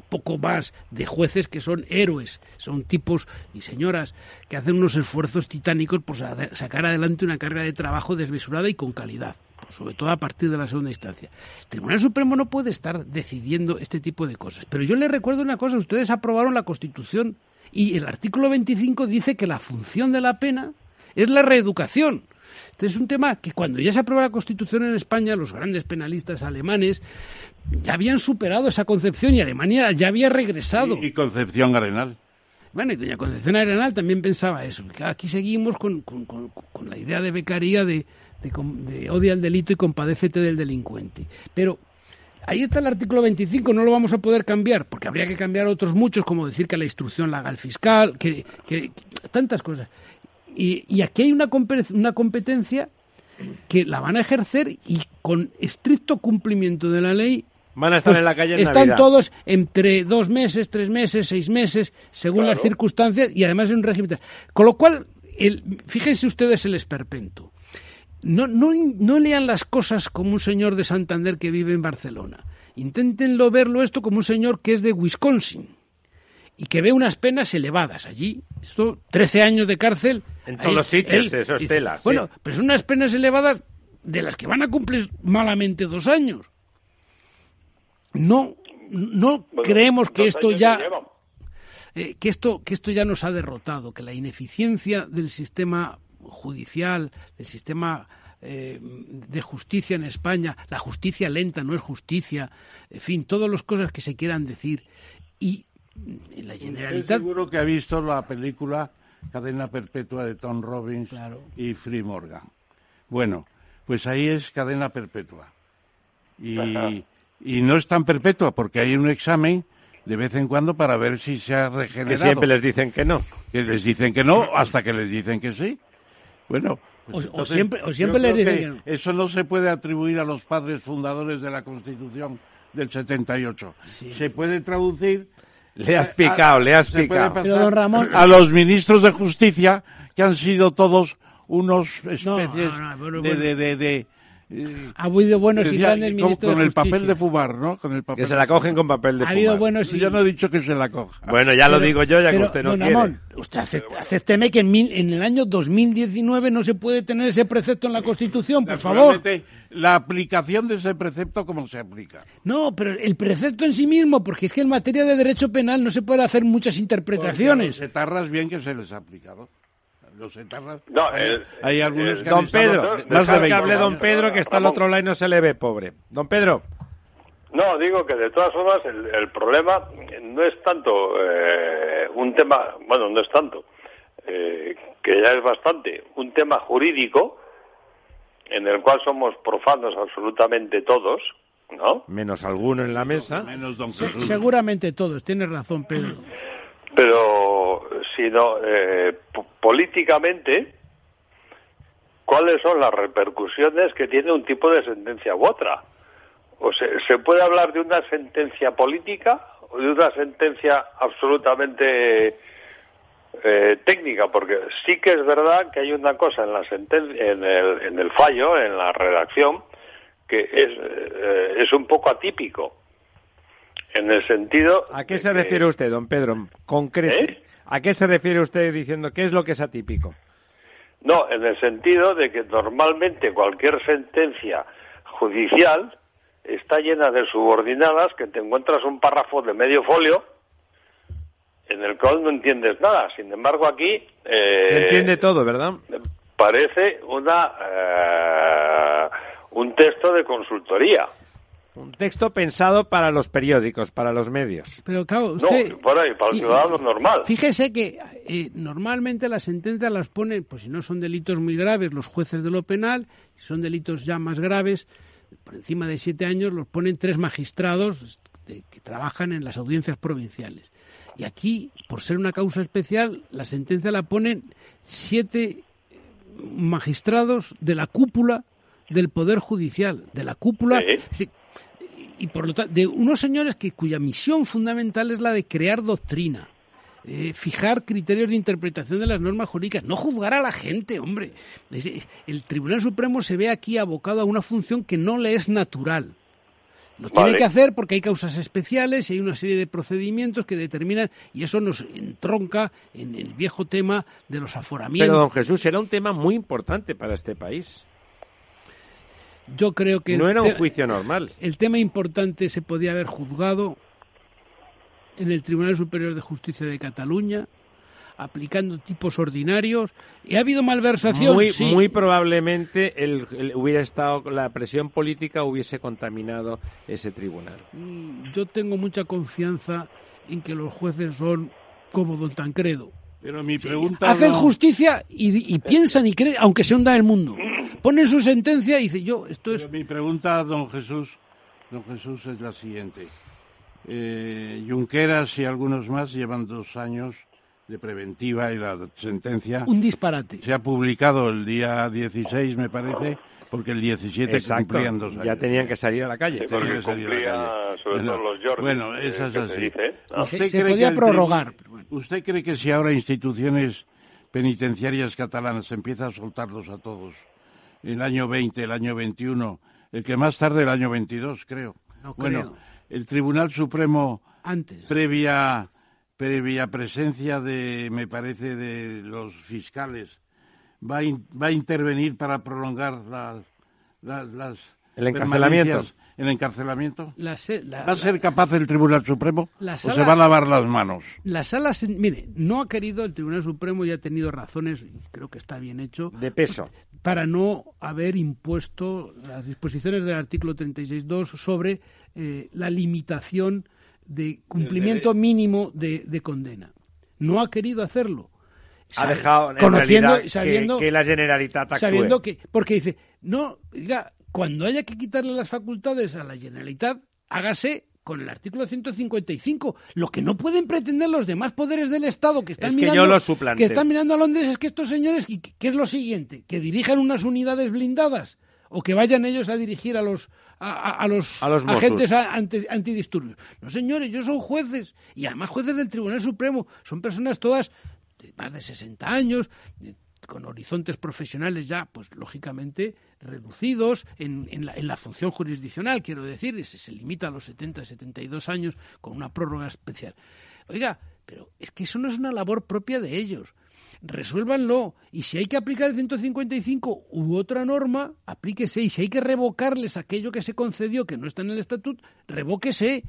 poco más de jueces que son héroes, son tipos y señoras que hacen unos esfuerzos titánicos por sacar adelante una carga de trabajo desmesurada y con calidad, sobre todo a partir de la segunda instancia. El Tribunal Supremo no puede estar decidiendo este tipo de cosas. Pero yo les recuerdo una cosa, ustedes aprobaron la Constitución y el artículo 25 dice que la función de la pena es la reeducación. Este es un tema que cuando ya se aprueba la Constitución en España, los grandes penalistas alemanes ya habían superado esa concepción y Alemania ya había regresado. Y, Concepción Arenal. Bueno, y doña Concepción Arenal también pensaba eso. Aquí seguimos con, la idea de becaría de, de, odia al delito y compadécete del delincuente. Pero ahí está el artículo 25, no lo vamos a poder cambiar, porque habría que cambiar otros muchos, como decir que la instrucción la haga el fiscal, que, que tantas cosas. Y, aquí hay una, una competencia que la van a ejercer y con estricto cumplimiento de la ley Van a estar pues en la calle en Están todos entre dos meses, tres meses, seis meses, según las circunstancias, y además en un régimen. Con lo cual, el, fíjense ustedes el esperpento. No, no, no lean las cosas como un señor de Santander que vive en Barcelona. Inténtenlo verlo esto como un señor que es de Wisconsin y que ve unas penas elevadas allí. Esto, 13 años de cárcel. En todos los sitios, esos telas. Bueno, pero son unas penas elevadas de las que van a cumplir malamente dos años. No, no creemos que esto ya. Eh, que esto que esto ya nos ha derrotado, que la ineficiencia del sistema judicial, del sistema eh, de justicia en España, la justicia lenta no es justicia, en fin, todas las cosas que se quieran decir. Y la Generalitat... seguro que ha visto la película Cadena Perpetua de Tom Robbins y Free Morgan. Bueno, pues ahí es cadena perpetua. Y, y, no es tan perpetua porque hay un examen de vez en cuando para ver si se ha regenerado. Que siempre les dicen que no. Que les dicen que no hasta que les dicen que sí. Bueno, O, o Entonces, siempre, o siempre les dicen que no. Eso no se puede atribuir a los padres fundadores de la Constitución del 78. Se puede traducir... Le has a- picado, le has picado. pasar Pero, don Ramón- A los ministros de Justicia, que han sido todos unos especies no, bueno, de... de, de- de, eh, Ha habido buenos y grandes con, ministros con de el papel de fumar, ¿no? Con el papel Que se la cogen con papel de Ha habido fumar. buenos y Yo no he dicho que se la coja. Bueno, ya lo Pero- digo yo, ya que pero, usted no don quiere. Ramón, usted acépteme que en, mil- en el año 2019 no se puede tener ese precepto en la Constitución, por favor. La aplicación de ese precepto, ¿cómo se aplica? No, pero el precepto en sí mismo, porque es que en materia de derecho penal no se puede hacer muchas interpretaciones. Los etarras bien que se les ha aplicado. Los etarras. No, hay, el- hay algunos el- que Don Pedro, más de que 20 hable don. Pedro, que está al otro lado y no se le ve, pobre. Don Pedro, No, digo que de todas formas el, el problema no es tanto eh, un tema, bueno, no es tanto, eh, que ya es bastante, un tema jurídico en el cual somos profanos absolutamente todos, ¿no? menos alguno en la mesa. Menos don Se- Jesús. seguramente todos, tiene razón Pedro. Pero, sino eh, po- políticamente, ¿cuáles son las repercusiones que tiene un tipo de sentencia u otra? O se, puede hablar de una sentencia política o de una sentencia absolutamente eh, técnica, porque sí que es verdad que hay una cosa en la senten- en el, en el fallo, en la redacción, que es, eh, es un poco atípico. En el sentido. ¿A qué se que- refiere usted, don Pedro? Concrete. ¿Eh? ¿A qué se refiere usted diciendo qué es lo que es atípico? No, en el sentido de que normalmente cualquier sentencia judicial está llena de subordinadas que te encuentras un párrafo de medio folio en el cual no entiendes nada. Sin embargo, aquí eh, Se entiende todo, ¿verdad? parece una eh, un texto de consultoría. Un texto pensado para los periódicos, para los medios. Pero claro, No, usted... por ahí, para el y- ciudadano normal. Fíjese que eh, normalmente las sentencias las ponen, pues si no son delitos muy graves, los jueces de lo penal, si son delitos ya más graves, por encima de siete años, los ponen tres magistrados de- que trabajan en las audiencias provinciales. Y aquí, por ser una causa especial, la sentencia la ponen siete magistrados de la cúpula del Poder Judicial, de la cúpula. Sí. Y por lo tanto, de unos señores que cuya misión fundamental es la de crear doctrina, eh, fijar criterios de interpretación de las normas jurídicas, no juzgar a la gente, hombre. El Tribunal Supremo se ve aquí abocado a una función que no le es natural. Lo tiene que hacer porque hay causas especiales y hay una serie de procedimientos que determinan, y eso nos entronca en el viejo tema de los aforamientos. Pero, don Jesús, era un tema muy importante para este país. Yo creo que No el era un juicio normal. el tema importante se podía haber juzgado en el Tribunal Superior de Justicia de Cataluña, aplicando tipos ordinarios. Y ha habido malversación. Muy, sí. muy probablemente el, el- hubiera estado la presión política hubiese contaminado ese tribunal. Yo tengo mucha confianza en que los jueces son como don Tancredo. Pero mi pregunta Hacen no- justicia y, y piensan y creen, aunque se hunda el mundo. Ponen su sentencia y dicen, yo, esto es... Pero mi pregunta, don Jesús, don Jesús, es la siguiente. Eh, Junqueras y algunos más llevan dos años de preventiva y la sentencia Un disparate. se ha publicado el día 16, me parece, porque el 17 Exacto. cumplían dos años. Ya tenían que salir a la calle. Sí, porque que la cumplía calle. sobre Bueno, todo los Jordi. bueno, eh, eso es que se así. dice, ¿no? Se- ¿Usted se cree podía que prorrogar. ¿Usted cree que si ahora instituciones penitenciarias catalanas empiezan a soltarlos a todos, el año 20, el año 21, el que más tarde el año 22, creo? No bueno, creo. el Tribunal Supremo, Antes. previa, previa presencia de, me parece, de los fiscales, va a, in- va a intervenir para prolongar las, las, las El encarcelamiento. El encarcelamiento. La, se- la- ¿Va a ser capaz el Tribunal Supremo La o se va a lavar las manos? La sala, mire, no ha querido el Tribunal Supremo y ha tenido razones, y creo que está bien hecho, De peso. para no haber impuesto las disposiciones del artículo 36.2 sobre eh, la limitación de cumplimiento mínimo de, de condena. No ha querido hacerlo. Ha dejado en conociendo, que- sabiendo, que, la Generalitat actúe. sabiendo que, porque dice, no, diga, cuando haya que quitarle las facultades a la Generalitat, hágase con el artículo 155. Lo que no pueden pretender los demás poderes del Estado que están Es que mirando yo que están mirando a Londres es que estos señores, ¿y ¿qué es lo siguiente? Que dirijan unas unidades blindadas o que vayan ellos a dirigir a los a, los, A los Mossos. agentes antidisturbios. No, señores, ellos son jueces y además jueces del Tribunal Supremo. Son personas todas de más de 60 años, con horizontes profesionales ya, pues lógicamente reducidos en, en la, en la función jurisdiccional, quiero decir, se, se limita a los 70, 72 años con una prórroga especial. Oiga, pero es que eso no es una labor propia de ellos. Resuélvanlo. Y si hay que aplicar el 155 u otra norma, aplíquese. Y si hay que revocarles aquello que se concedió que no está en el estatuto, revóquese.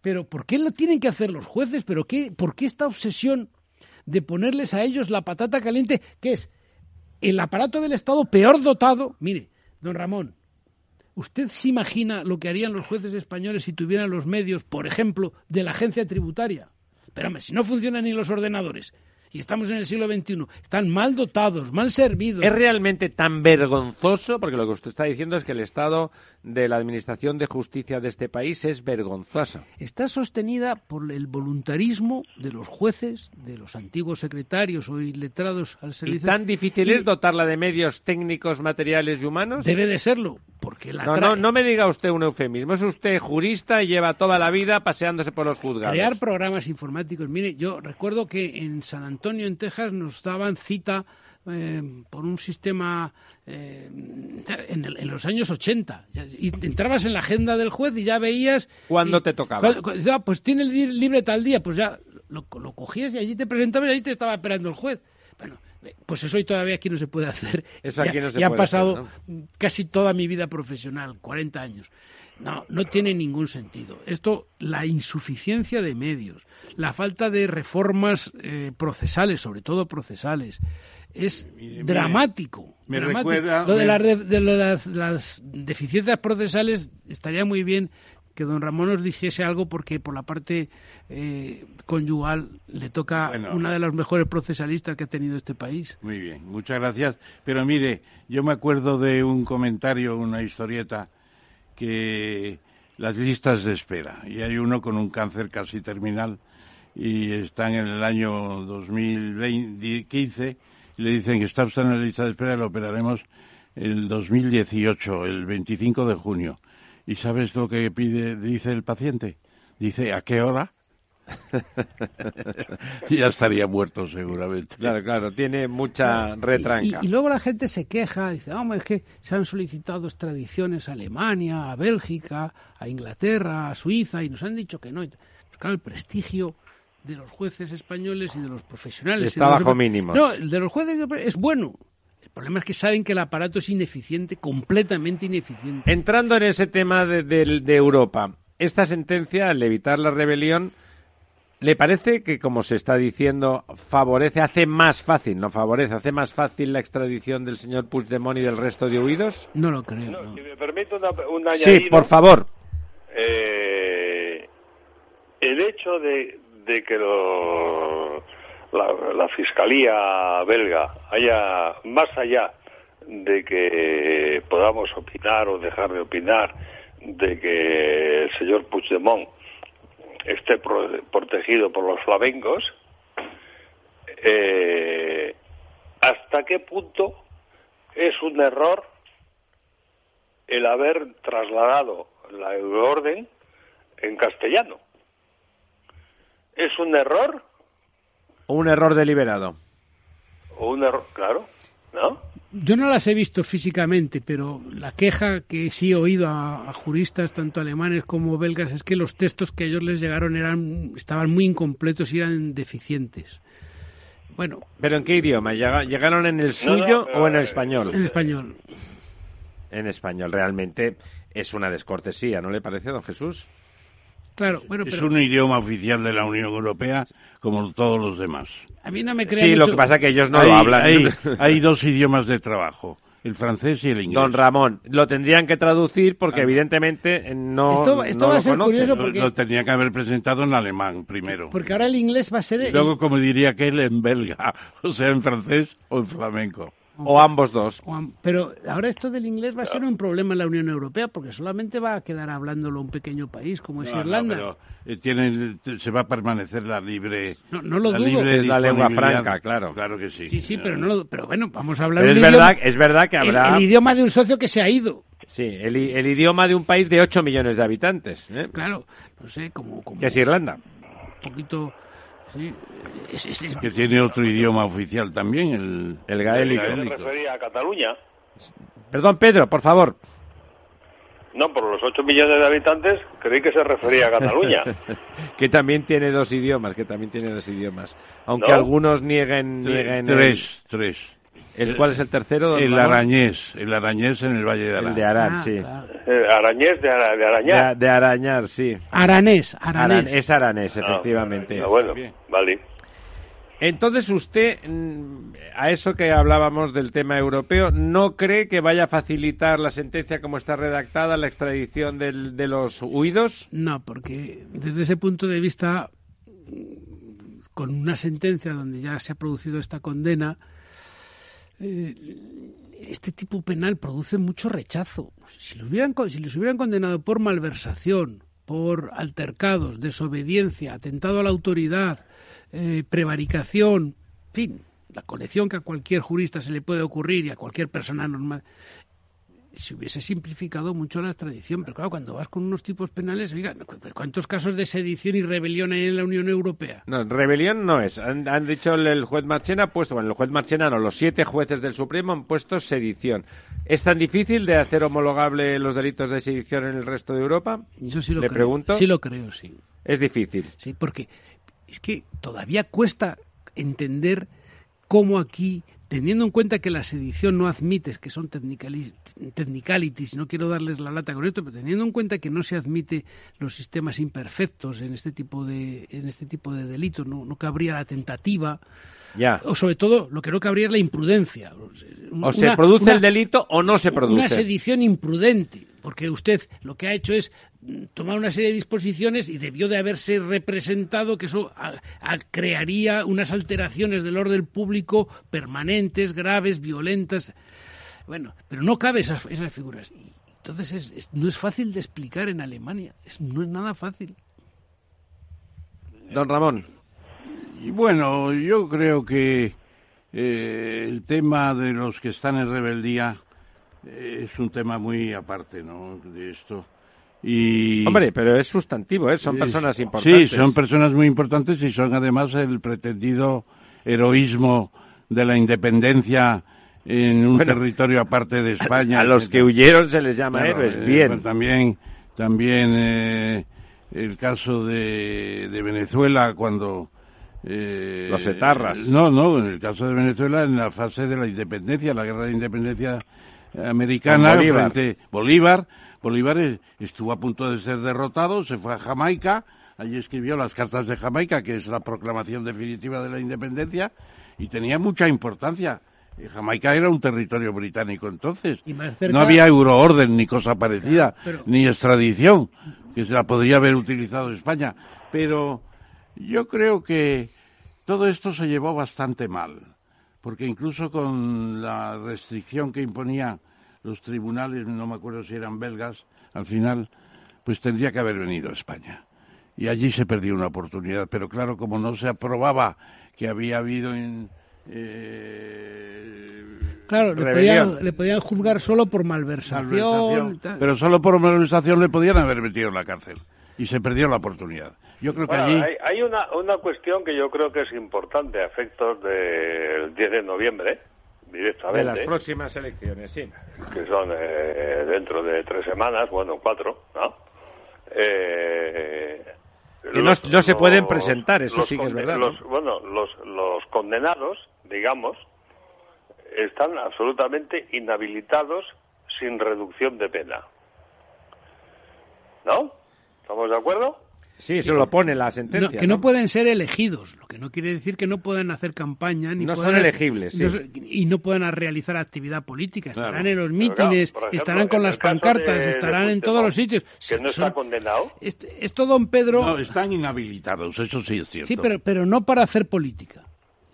Pero ¿por qué lo tienen que hacer los jueces? ¿Pero qué, por qué esta obsesión de ponerles a ellos la patata caliente, que es el aparato del Estado peor dotado? Mire, don Ramón, ¿usted se imagina lo que harían los jueces españoles si tuvieran los medios, por ejemplo, de la agencia tributaria? Hombre, si no funcionan ni los ordenadores y estamos en el siglo XXI, están mal dotados, mal servidos. ¿Es realmente tan vergonzoso? Porque lo que usted está diciendo es que el estado de la administración de justicia de este país es vergonzoso. está sostenida por el voluntarismo de los jueces, de los antiguos secretarios o letrados al ¿Y servicio. tan difícil Y es dotarla de medios técnicos, materiales y humanos? Debe de serlo, porque la No, no, no me diga usted un eufemismo. Es usted jurista y lleva toda la vida paseándose por los juzgados. crear programas informáticos. Mire, yo recuerdo que en San Antonio, en Texas, nos daban cita eh, por un sistema eh, en, el- en los años 80. Ya- Y entrabas en la agenda del juez y ya veías... ¿Cuándo y- te tocaba? cuál- ya, pues tiene libre tal día, pues ya lo, lo cogías y allí te presentabas y allí te estaba esperando el juez. Eh, pues eso hoy todavía aquí no se puede hacer. Eso aquí ya, no se ya han puede hacer, pasado casi toda mi vida profesional, 40 años. No, no tiene ningún sentido. Esto, la insuficiencia de medios, la falta de reformas eh, procesales, sobre todo procesales, es mire, dramático. me dramático. recuerda- Lo de, me- las de- las deficiencias procesales estaría muy bien que don Ramón nos dijese algo porque por la parte eh, conyugal le toca Bueno. una de las mejores procesalistas que ha tenido este país. Muy bien, muchas gracias. Pero mire, yo me acuerdo de un comentario, una historieta, que las listas de espera, y hay uno con un cáncer casi terminal, y están en el año 2015, y le dicen que está usted en la lista de espera, lo operaremos el 2018, el 25 de junio. ¿Y sabes lo que pide, dice el paciente? Dice, ¿a qué hora? ya estaría muerto seguramente. Claro, claro, tiene mucha retranca. Y, y luego la gente se queja, dice, hombre, es que se han solicitado extradiciones a Alemania, a Bélgica, a Inglaterra, a Suiza, y nos han dicho que no. Pues claro, el prestigio de los jueces españoles y de los profesionales. Está bajo mínimos. No, el de los jueces es bueno. El problema es que saben que el aparato es ineficiente, completamente ineficiente. Entrando en ese tema de, de- de Europa, esta sentencia, al evitar la rebelión, ¿le parece que, como se está diciendo, favorece, hace más fácil, no favorece, hace más fácil la extradición del señor Puigdemont y del resto de huidos? No lo creo. No, no. si me permite una, un Sí, añadido, por favor. eh, el hecho de, de que lo- la, fiscalía belga haya, más allá de que podamos opinar o dejar de opinar de que el señor Puigdemont esté pro- protegido por los flamencos, eh, ¿hasta qué punto es un error el haber trasladado la euroorden en castellano? ¿Es un error O un error deliberado. o un error? Claro, ¿no? Yo no las he visto físicamente, pero la queja que sí he oído a, a juristas, tanto alemanes como belgas, es que los textos que a ellos les llegaron eran, estaban muy incompletos y eran deficientes. Bueno, ¿Pero en qué idioma? ¿Llega- ¿Llegaron en el No, no, suyo pero, o en el eh, español? en español. En español, realmente es una descortesía, ¿no le parece, don Jesús? Claro, bueno, Es pero un idioma oficial de la Unión Europea como todos los demás. a mí no me crea Sí, lo mucho- que pasa es que ellos no hay, lo hablan. Hay, hay dos idiomas de trabajo, el francés y el inglés. Don Ramón, lo tendrían que traducir porque evidentemente eh, no, Esto- esto no va a lo ser conocen. curioso Lo, porque- lo tendría que haber presentado en alemán primero. Porque ahora el inglés va a ser... Y el- luego, como diría aquel, en belga, o sea, en francés o en flamenco. O ambos dos. O Pero ahora esto del inglés va a ser un problema en la Unión Europea porque solamente va a quedar hablándolo un pequeño país como es No, no, Irlanda. pero, eh, tiene- se va a permanecer la libre. No, no lo la dudo. libre Es la lengua franca, claro. Claro que sí. Sí, sí, pero no lo- pero bueno, vamos a hablar Pero es idioma- verdad, es verdad que habrá... el, idioma de un socio que se ha ido. Sí, el, el idioma de un país de 8 millones de habitantes, ¿eh? Claro, no sé, como, como que es Irlanda. un poquito... sí, es- es- es- Que tiene otro idioma oficial también, el, El gaélico. Yo me refería a Cataluña. Perdón, Pedro, por favor. No, por los 8 millones de habitantes, creí que se refería a Cataluña. que también tiene dos idiomas, que también tiene dos idiomas. Aunque ¿No? algunos nieguen... nieguen el- Tres, tres. El, ¿Cuál es el tercero? El Ramón? arañés, el arañés en el Valle de Arán. El de Arán, Ah, sí. claro. Eh, Arañés de, ara- de arañar. de arañar, sí. Aranés, Aran- aranés. es aranés, Ah, efectivamente. ah, bueno, Bien. vale. Entonces usted, mm, a eso que hablábamos del tema europeo, ¿no cree que vaya a facilitar la sentencia como está redactada, la extradición del- de los huidos? No, porque desde ese punto de vista, mm, con una sentencia donde ya se ha producido esta condena, eh, este tipo penal produce mucho rechazo. Si, lo hubieran, hubieran condenado por malversación, por altercados, desobediencia, atentado a la autoridad, eh, prevaricación, en fin, la colección que a cualquier jurista se le puede ocurrir y a cualquier persona normal, se hubiese simplificado mucho la extradición. Pero claro, cuando vas con unos tipos penales, oiga, ¿cuántos casos de sedición y rebelión hay en la Unión Europea? No, rebelión no es. Han, han dicho el, el juez Marchena ha puesto, bueno, el juez Marchena no, los siete jueces del Supremo han puesto sedición. ¿Es tan difícil de hacer homologable los delitos de sedición en el resto de Europa? Yo sí lo ¿Le creo. pregunto? Sí lo creo, sí. Es difícil. Sí, porque es que todavía cuesta entender cómo aquí, teniendo en cuenta que la sedición no admite, que son technicali- technicalities, no quiero darles la lata con esto, pero teniendo en cuenta que no se admite los sistemas imperfectos en este tipo de, en este tipo de delitos, no, no cabría la tentativa, Ya. o sobre todo lo que no cabría es la imprudencia. O se produce una- el delito o no se produce. una sedición imprudente, porque usted lo que ha hecho es mm, tomar una serie de disposiciones y debió de haberse representado que eso a- a- crearía unas alteraciones del orden público permanentes, graves, violentas. Bueno, pero no cabe esas, esas figuras. Y entonces es- es- no es fácil de explicar en Alemania, es- no es nada fácil. Don Ramón. Y bueno, yo creo que eh, el tema de los que están en rebeldía es un tema muy aparte, ¿no? De esto. Y Hombre, pero es sustantivo, ¿eh? Son es- personas importantes. Sí, son personas muy importantes y son además el pretendido heroísmo de la independencia en un Bueno, territorio aparte de España. A los que huyeron se les llama Claro, héroes. eh, Bien. pues también también eh, el caso de, de Venezuela cuando eh, Los etarras. No, no, en el caso de Venezuela en la fase de la independencia, la guerra de independencia americana Bolívar. frente Bolívar. Bolívar eh, estuvo a punto de ser derrotado, se fue a Jamaica, allí escribió las cartas de Jamaica, que es la proclamación definitiva de la independencia, y tenía mucha importancia. Eh, Jamaica era un territorio británico entonces. Y más cerca- No había euroorden ni cosa parecida, pero- ni extradición, que se la podría haber utilizado España. Pero yo creo que todo esto se llevó bastante mal, porque incluso con la restricción que imponía los tribunales, no me acuerdo si eran belgas, al final, pues tendría que haber venido a España. Y allí se perdió una oportunidad, pero claro, como no se aprobaba que había habido en, eh, Claro, le podían, le podían juzgar solo por malversación. malversación, pero solo por malversación le podían haber metido en la cárcel y se perdió la oportunidad. Yo creo que Bueno, allí hay, hay una, una cuestión que yo creo que es importante a efectos del 10 de noviembre, De directamente, las próximas elecciones, sí. que son eh, dentro de tres semanas, bueno, cuatro, ¿no? Eh, Que no- no se pueden presentar, eso sí que es verdad, ¿no? los- bueno, los, los condenados, digamos, están absolutamente inhabilitados sin reducción de pena. ¿No? ¿Estamos de acuerdo? Sí, eso lo pone la No, sentencia. que no, ¿no? pueden ser elegidos, lo que no quiere decir que no puedan hacer campaña ni No puedan- son elegibles, sí. no y no puedan realizar actividad política. Claro. Estarán en los mítines, claro, por ejemplo, estarán con las pancartas, de- de estarán en todos los sitios. Que no Son- está condenado. esto, esto, don Pedro, no están inhabilitados, eso sí es cierto. sí, pero, pero no para hacer política.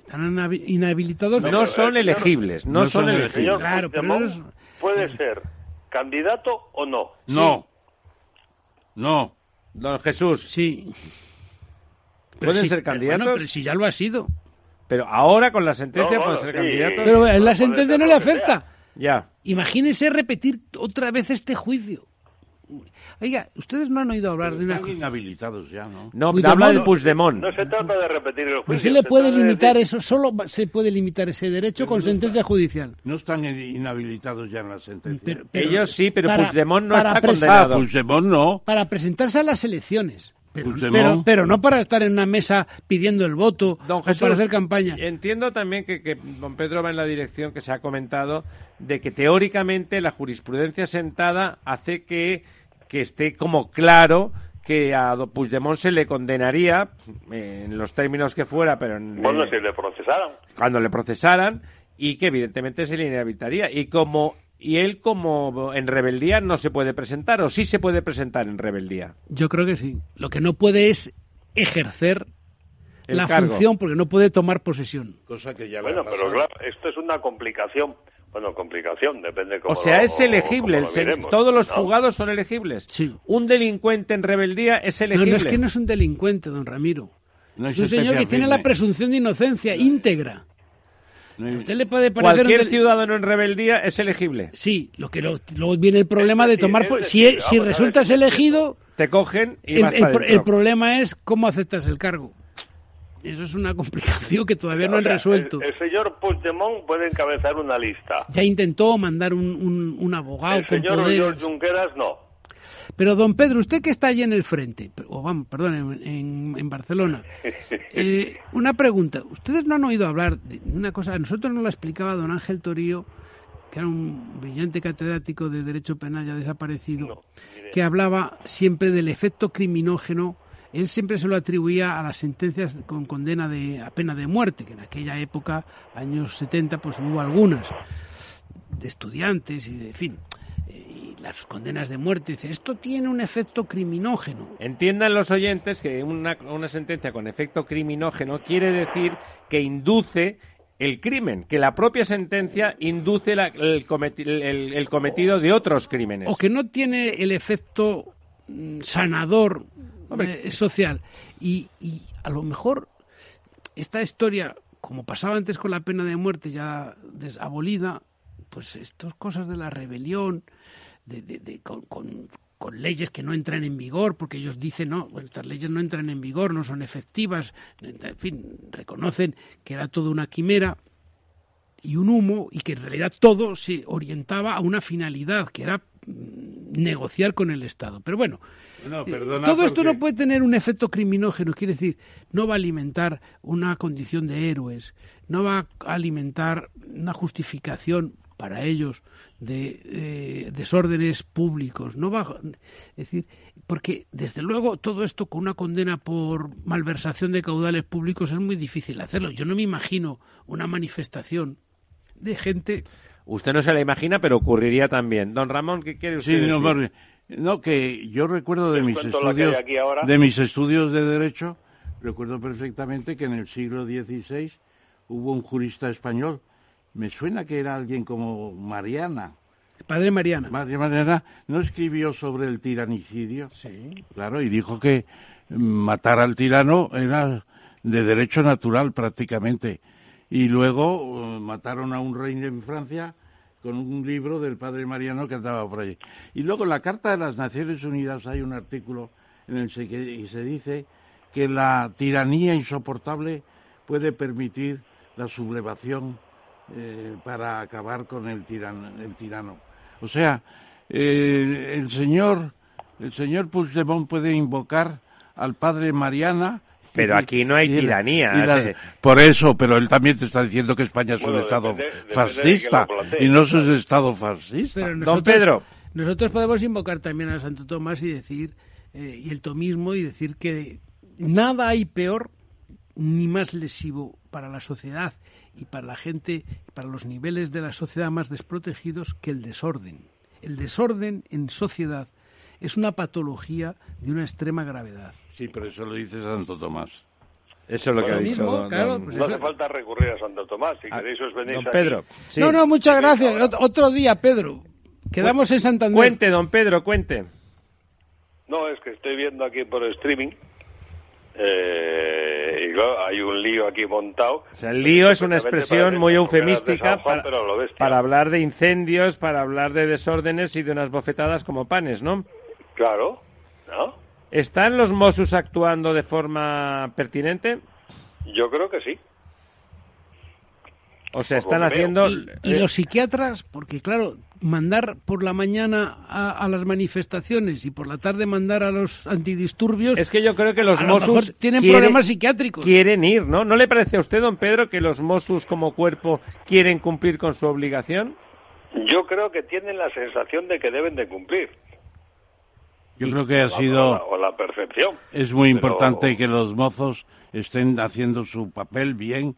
Están inhabilitados. No, pero, son eh, elegibles, no, no son elegibles. Señor Claro, pero eso puede ser candidato o no. No. No. Don Jesús, Sí. ¿Pueden ser pero candidatos? bueno, pero si ya lo ha sido. pero ahora con la sentencia No, pueden bueno, ser sí. candidatos. Pero en la sentencia no le afecta. Ya. Imagínese repetir otra vez este juicio. Oiga, ustedes no han oído hablar de una Están inhabilitados ya, ¿no? No, Puigdemont- habla del Puigdemont. No se trata de repetir el juicio. Pues se le se puede de limitar decir- eso, solo se puede limitar ese derecho con sentencia judicial. No están inhabilitados ya en la sentencia. Pero- pero- Ellos sí, pero para- Puigdemont no para está pres- ah, condenado. Puigdemont no. Para presentarse a las elecciones. Pero, pero, pero no para estar en una mesa pidiendo el voto Don o Jesús, para hacer campaña. Entiendo también que, que don Pedro va en la dirección que se ha comentado de que teóricamente la jurisprudencia sentada hace que, que esté como claro que a Puigdemont se le condenaría eh, en los términos que fuera, pero en- Bueno, eh, si le procesaran. cuando le procesaran y que evidentemente se le inhabilitaría y como y él como en rebeldía no se puede presentar o sí se puede presentar en rebeldía. Yo creo que sí. Lo que no puede es ejercer El la cargo. función porque no puede tomar posesión. Cosa que ya le Bueno, ha pero claro, esto es una complicación. Bueno, complicación, depende cómo O sea, lo- es elegible. el todos los ¿no? fugados son elegibles. Sí. Un delincuente en rebeldía es elegible. no es que no es un delincuente, don Ramiro. No es un señor que tiene la presunción de inocencia íntegra. No hay- A usted le puede parecer... Cualquier del- ciudadano en rebeldía es elegible. Sí, lo que lo- luego viene el problema Es de tomar... es si, si resultas elegido, Te cogen y el, vas el problema es cómo aceptas el cargo. Eso es una complicación que todavía no han resuelto. El, el señor Puigdemont puede encabezar una lista. Ya intentó mandar un, un- un abogado el con señor poderes. Junqueras no. Pero, don Pedro, usted que está allí en el frente, o vamos, perdón, en, en- en Barcelona, eh, una pregunta. ¿Ustedes no han oído hablar de una cosa? A nosotros nos la explicaba don Ángel Torío, que era un brillante catedrático de Derecho Penal ya desaparecido, que hablaba siempre del efecto criminógeno. Él siempre se lo atribuía a las sentencias con condena de, a pena de muerte, que en aquella época, años 70, pues hubo algunas de estudiantes y de, en fin, eh, y las condenas de muerte. Dice, esto tiene un efecto criminógeno. Entiendan los oyentes que una, una sentencia con efecto criminógeno quiere decir que induce el crimen, que la propia sentencia induce la- el, cometi- el- el cometido de otros crímenes. O que no tiene el efecto mm, sanador eh, social. Y, y a lo mejor esta historia, como pasaba antes con la pena de muerte ya des- abolida, pues estas cosas de la rebelión, de, de- de- con, con- con leyes que no entran en vigor, porque ellos dicen, no, bueno, estas leyes no entran en vigor, no son efectivas, en fin, reconocen que era toda una quimera y un humo y que en realidad todo se orientaba a una finalidad, que era negociar con el Estado. Pero bueno, No, eh, perdona, todo esto porque- no puede tener un efecto criminógeno, quiere decir, no va a alimentar una condición de héroes, no va a alimentar una justificación para ellos de eh, desórdenes públicos, no va, a- es decir, porque desde luego todo esto con una condena por malversación de caudales públicos es muy difícil hacerlo. Yo no me imagino una manifestación de gente Usted no se la imagina, pero ocurriría también. Don Ramón, ¿qué quiere usted Sí, no, decir? porque- no, que yo recuerdo de mis estudios aquí ahora. de mis estudios de derecho, recuerdo perfectamente que en el siglo XVI hubo un jurista español, me suena que era alguien como Mariana. Padre Mariana. María Mariana no escribió sobre el tiranicidio. Sí. Claro, y dijo que matar al tirano era de derecho natural prácticamente. Y luego eh, mataron a un rey en Francia con un libro del padre Mariano que andaba por allí. Y luego en la Carta de las Naciones Unidas hay un artículo en el que se dice que la tiranía insoportable puede permitir la sublevación eh, para acabar con el tirano. El tirano. O sea, eh, el señor el señor Puigdemont puede invocar al padre Mariana. Pero aquí no hay y la- tiranía, y la- ese- por eso, pero él también te está diciendo que España es Bueno, un Estado depende- depende de fascista y no es un. Estado fascista. Pero Don nosotros, Pedro. Nosotros podemos invocar también a Santo Tomás y decir, eh, y el tomismo, y decir que nada hay peor ni más lesivo para la sociedad y para la gente, para los niveles de la sociedad más desprotegidos que el desorden. El desorden en sociedad es una patología de una extrema gravedad. Sí, pero eso lo dice Santo Tomás. Eso es lo que ha dicho. mismo, don- claro, don- pues No eso- hace falta recurrir a Santo Tomás. Si Ah, queréis os venís don aquí. Pedro. sí. No, no, muchas gracias. Otro día, Pedro. Quedamos en Santander. Cuente, don Pedro, cuente. No, es que estoy viendo aquí por streaming. eh, y claro, hay un lío aquí montado. O sea, el lío es una expresión muy eufemística Juan, para, para hablar de incendios, para hablar de desórdenes y de unas bofetadas como panes, ¿no? Claro, ¿no? ¿Están los Mossos actuando de forma pertinente? Yo creo que sí. O sea, están haciendo... Y, y eh, los psiquiatras, porque claro, mandar por la mañana a, a las manifestaciones y por la tarde mandar a los antidisturbios, Es que yo creo que los a lo mejor Mossos tienen problemas psiquiátricos. quieren ir, ¿no? ¿No le parece a usted, don Pedro, que los Mossos como cuerpo quieren cumplir con su obligación? Yo creo que tienen la sensación de que deben de cumplir. Yo creo que ha O la- sido, O la percepción. es muy Pero- importante que los mozos estén haciendo su papel bien.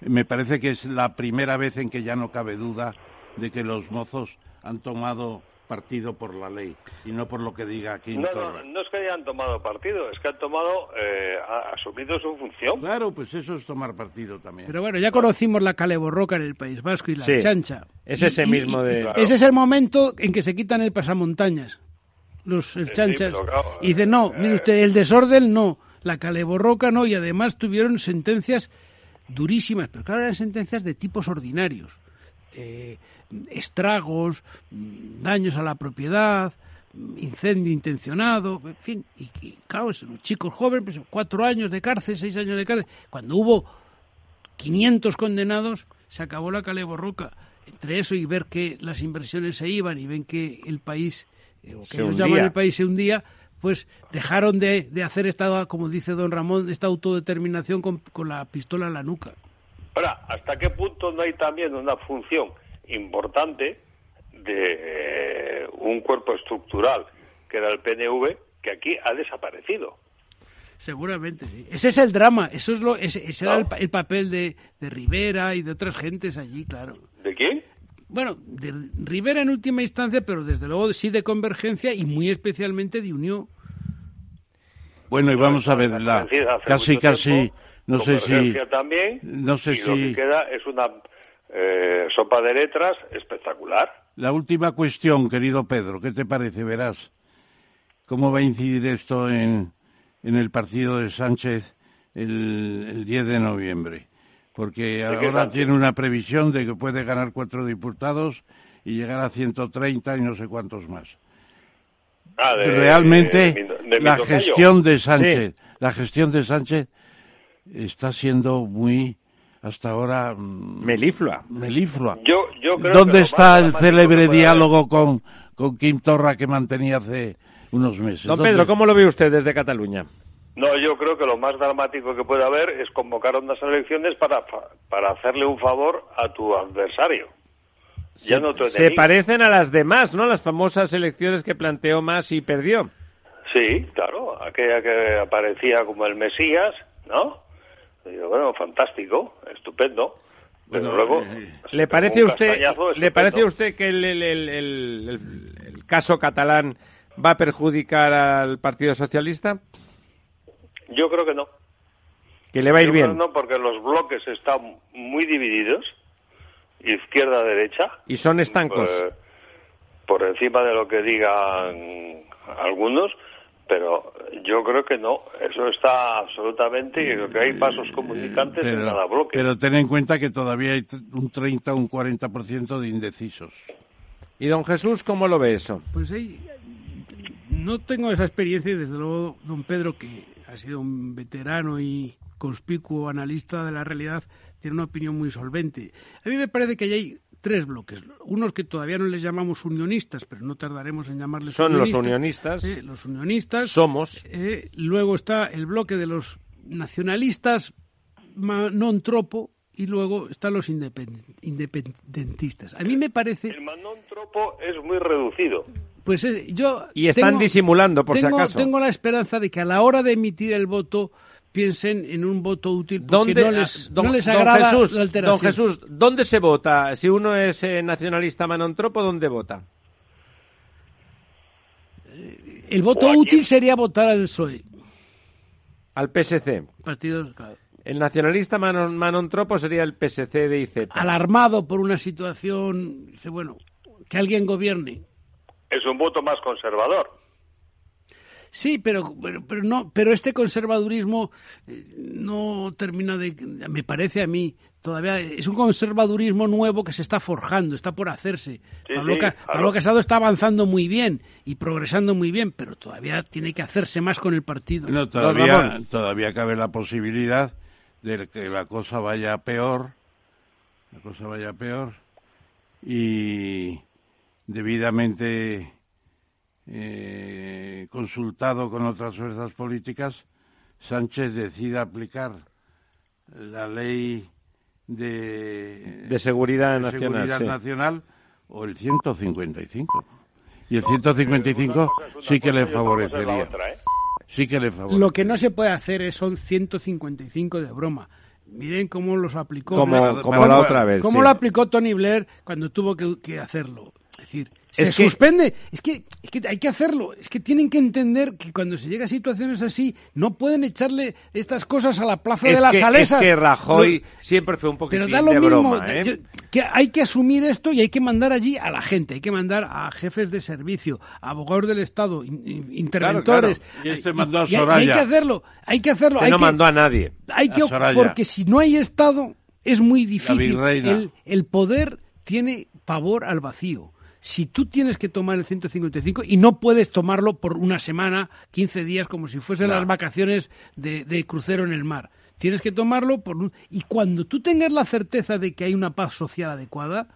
Me parece que es la primera vez en que ya no cabe duda de que los mozos han tomado partido por la ley y no por lo que diga aquí No, no, no es que hayan tomado partido, es que han tomado, eh, ha asumido su función. Claro, pues eso es tomar partido también. Pero bueno, ya conocimos la caleborroca en el País Vasco y la Sí, chancha. es ese y- mismo y- de- Claro. Ese es el momento en que se quitan el pasamontañas, los el Sí, chanchas. claro, y dicen, no, eh, mire usted, el desorden no, la caleborroca no, y además tuvieron sentencias durísimas, pero claro, eran sentencias de tipos ordinarios. Eh, estragos, daños a la propiedad, incendio intencionado, en fin, y, y, claro, los chicos jóvenes, pues, cuatro años de cárcel, seis años de cárcel, cuando hubo 500 condenados, se acabó la caleborroca. Entre eso y ver que las inversiones se iban y ven que el país, eh, o que Se ellos hundía. llaman el país se hundía, pues dejaron de, de hacer esta, como dice don Ramón, esta autodeterminación con, con la pistola en la nuca. Ahora, ¿hasta qué punto no hay también una función importante de eh, un cuerpo estructural que era el PNV que aquí ha desaparecido? Seguramente, sí. Ese es el drama, eso es lo, ese, ese era el papel de, de Rivera y de otras gentes allí, claro. ¿De quién? Bueno, de Rivera en última instancia, pero desde luego sí de convergencia y muy especialmente de unión. Bueno, y vamos a ver, la, casi, casi, tiempo, no sé si, también, no sé y lo si- que queda es una eh, sopa de letras espectacular. la última cuestión, querido Pedro, ¿qué te parece? Verás, ¿cómo va a incidir esto en, en el partido de Sánchez el, el 10 de noviembre? Porque ahora tiene una previsión de que puede ganar cuatro diputados y llegar a 130 y no sé cuántos más. Ah, de- Realmente de de la gestión de Sánchez, la gestión de Sánchez está siendo muy hasta ahora mm, Meliflua. meliflua. Yo, yo creo ¿Dónde que está el célebre diálogo con, con Kim Torra que mantenía hace unos meses? Don ¿Dónde- Pedro, ¿cómo lo ve usted desde Cataluña? No, yo creo que lo más dramático que puede haber es convocar unas elecciones para, para hacerle un favor a tu adversario. Ya no tu Se enemigo. parecen a las demás, ¿no? Las famosas elecciones que planteó más y perdió. Sí, claro, aquella que aparecía como el Mesías, ¿no? Y bueno, fantástico, estupendo. Pero Bueno, luego... eh, se ¿Le parece, un usted, ¿Le parece a usted que el- el caso catalán va a perjudicar al Partido Socialista? Yo creo que no. Que le va a ir Yo bien. no, porque los bloques están muy divididos, izquierda-derecha. Y son estancos. eh, por encima de lo que digan algunos, pero yo creo que no. Eso está absolutamente. Y creo que hay pasos comunicantes en cada bloque. pero ten en cuenta que todavía hay un 30 o un 40% de indecisos. ¿Y don Jesús cómo lo ve eso? Pues ahí no tengo esa experiencia y desde luego don Pedro, que ha sido un veterano y conspicuo analista de la realidad, tiene una opinión muy solvente. A mí me parece que ahí hay tres bloques. Unos que todavía no les llamamos unionistas, pero no tardaremos en llamarles Son los unionistas. unionistas. Eh, los unionistas. Somos. Eh, luego está el bloque de los nacionalistas non tropo y luego están los independ- independentistas. A mí me parece El Manon Tropo es muy reducido. Pues eh, yo Y están disimulando, por si tengo, acaso. Tengo la esperanza de que a la hora de emitir el voto piensen en un voto útil porque ¿Dónde, no les, don, no les don agrada Jesús, la alteración. don Jesús, ¿dónde se vota? Si uno es eh, nacionalista manontropo, ¿dónde vota? El voto útil sería votar al PSOE. Al PSC. Partidos, claro. El nacionalista Manon, Manon Tropo sería el PSC de IZ. Alarmado por una situación, dice, bueno, que alguien gobierne. Es un voto más conservador. Sí, pero, pero, pero no, pero este conservadurismo eh, no termina de, me parece a mí, todavía es un conservadurismo nuevo que se está forjando, está por hacerse. Sí, Pablo, sí, Ca-. Pablo Casado está avanzando muy bien y progresando muy bien, pero todavía tiene que hacerse más con el partido. Don todavía, todavía cabe la posibilidad de que la cosa vaya peor, la cosa vaya peor y debidamente eh, consultado con otras fuerzas políticas, Sánchez decida aplicar la ley de, De seguridad de nacional. seguridad sí. nacional o el 155. Y el 155 Una cosa es una sí que le favorecería. otra, ¿eh? Sí que le favorecería. Lo que no se puede hacer es son 155 de broma. Miren cómo los aplicó. Como, la otra vez. ¿Cómo sí. lo aplicó Tony Blair cuando tuvo que, que hacerlo? Es decir, se Es que- suspende. Es que, es que hay que hacerlo. Es que tienen que entender que cuando se llega a situaciones así, no pueden echarle estas cosas a la plaza Es de las que, salesas. es que Rajoy Lo- siempre fue un poquitín pero da lo de mismo. broma, ¿eh? yo- que hay que asumir esto y hay que mandar allí a la gente, hay que mandar a jefes de servicio, a abogados del Estado, in- in- interventores. claro. Y este mandó a y hay- y hay Soraya. que hacerlo, hay que hacerlo. hay no que- mandó a nadie. hay que A Soraya. porque si no hay Estado es muy difícil. el poder tiene pavor al vacío. Si tú tienes que tomar el 155 y no puedes tomarlo por una semana, 15 días, como si fuesen las vacaciones de, de crucero en el mar, tienes que tomarlo por un... Y cuando tú tengas la certeza de que hay una paz social adecuada,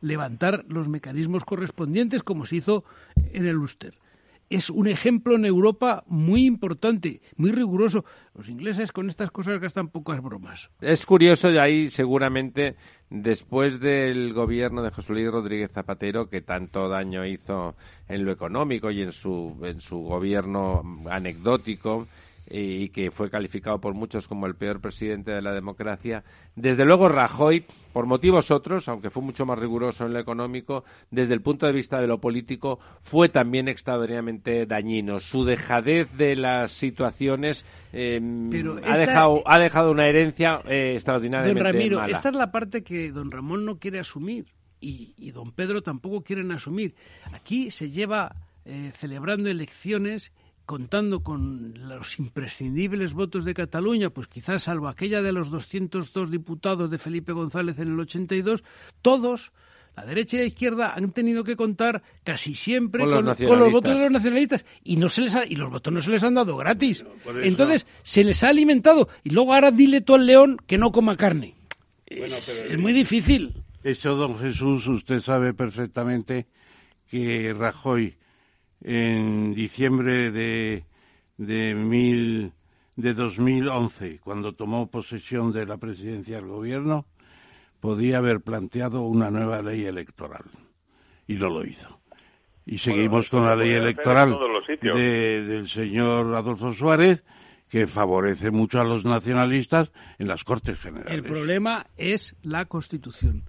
levantar los mecanismos correspondientes como se hizo en el Ulster es un ejemplo en Europa muy importante, muy riguroso. Los ingleses con estas cosas gastan pocas bromas. Es curioso y ahí seguramente después del gobierno de José Luis Rodríguez Zapatero que tanto daño hizo en lo económico y en su en su gobierno anecdótico y que fue calificado por muchos como el peor presidente de la democracia. Desde luego Rajoy, por motivos otros, aunque fue mucho más riguroso en lo económico, desde el punto de vista de lo político, fue también extraordinariamente dañino. Su dejadez de las situaciones eh, Pero ha, dejado, ha dejado una herencia eh, Don extraordinariamente Ramiro, mala. esta es la parte que don Ramón no quiere asumir y, y don Pedro tampoco quieren asumir. Aquí se lleva eh, celebrando elecciones contando con los imprescindibles votos de Cataluña, pues quizás salvo aquella de los 202 diputados de Felipe González en el 82, todos, la derecha y la izquierda, han tenido que contar casi siempre Con los con, nacionalistas. los votos de los nacionalistas y no se les ha- y los votos no se les han dado gratis. Entonces se les ha alimentado y luego ahora dile tú al león que no coma carne. es, es muy difícil. Eso, don Jesús, usted sabe perfectamente que Rajoy en diciembre de, de, mil, de 2011, cuando tomó posesión de la presidencia del gobierno, podía haber planteado una nueva ley electoral. Y no lo hizo. Y seguimos con la ley electoral de- del señor Adolfo Suárez, que favorece mucho a los nacionalistas en las Cortes Generales. El problema es la Constitución.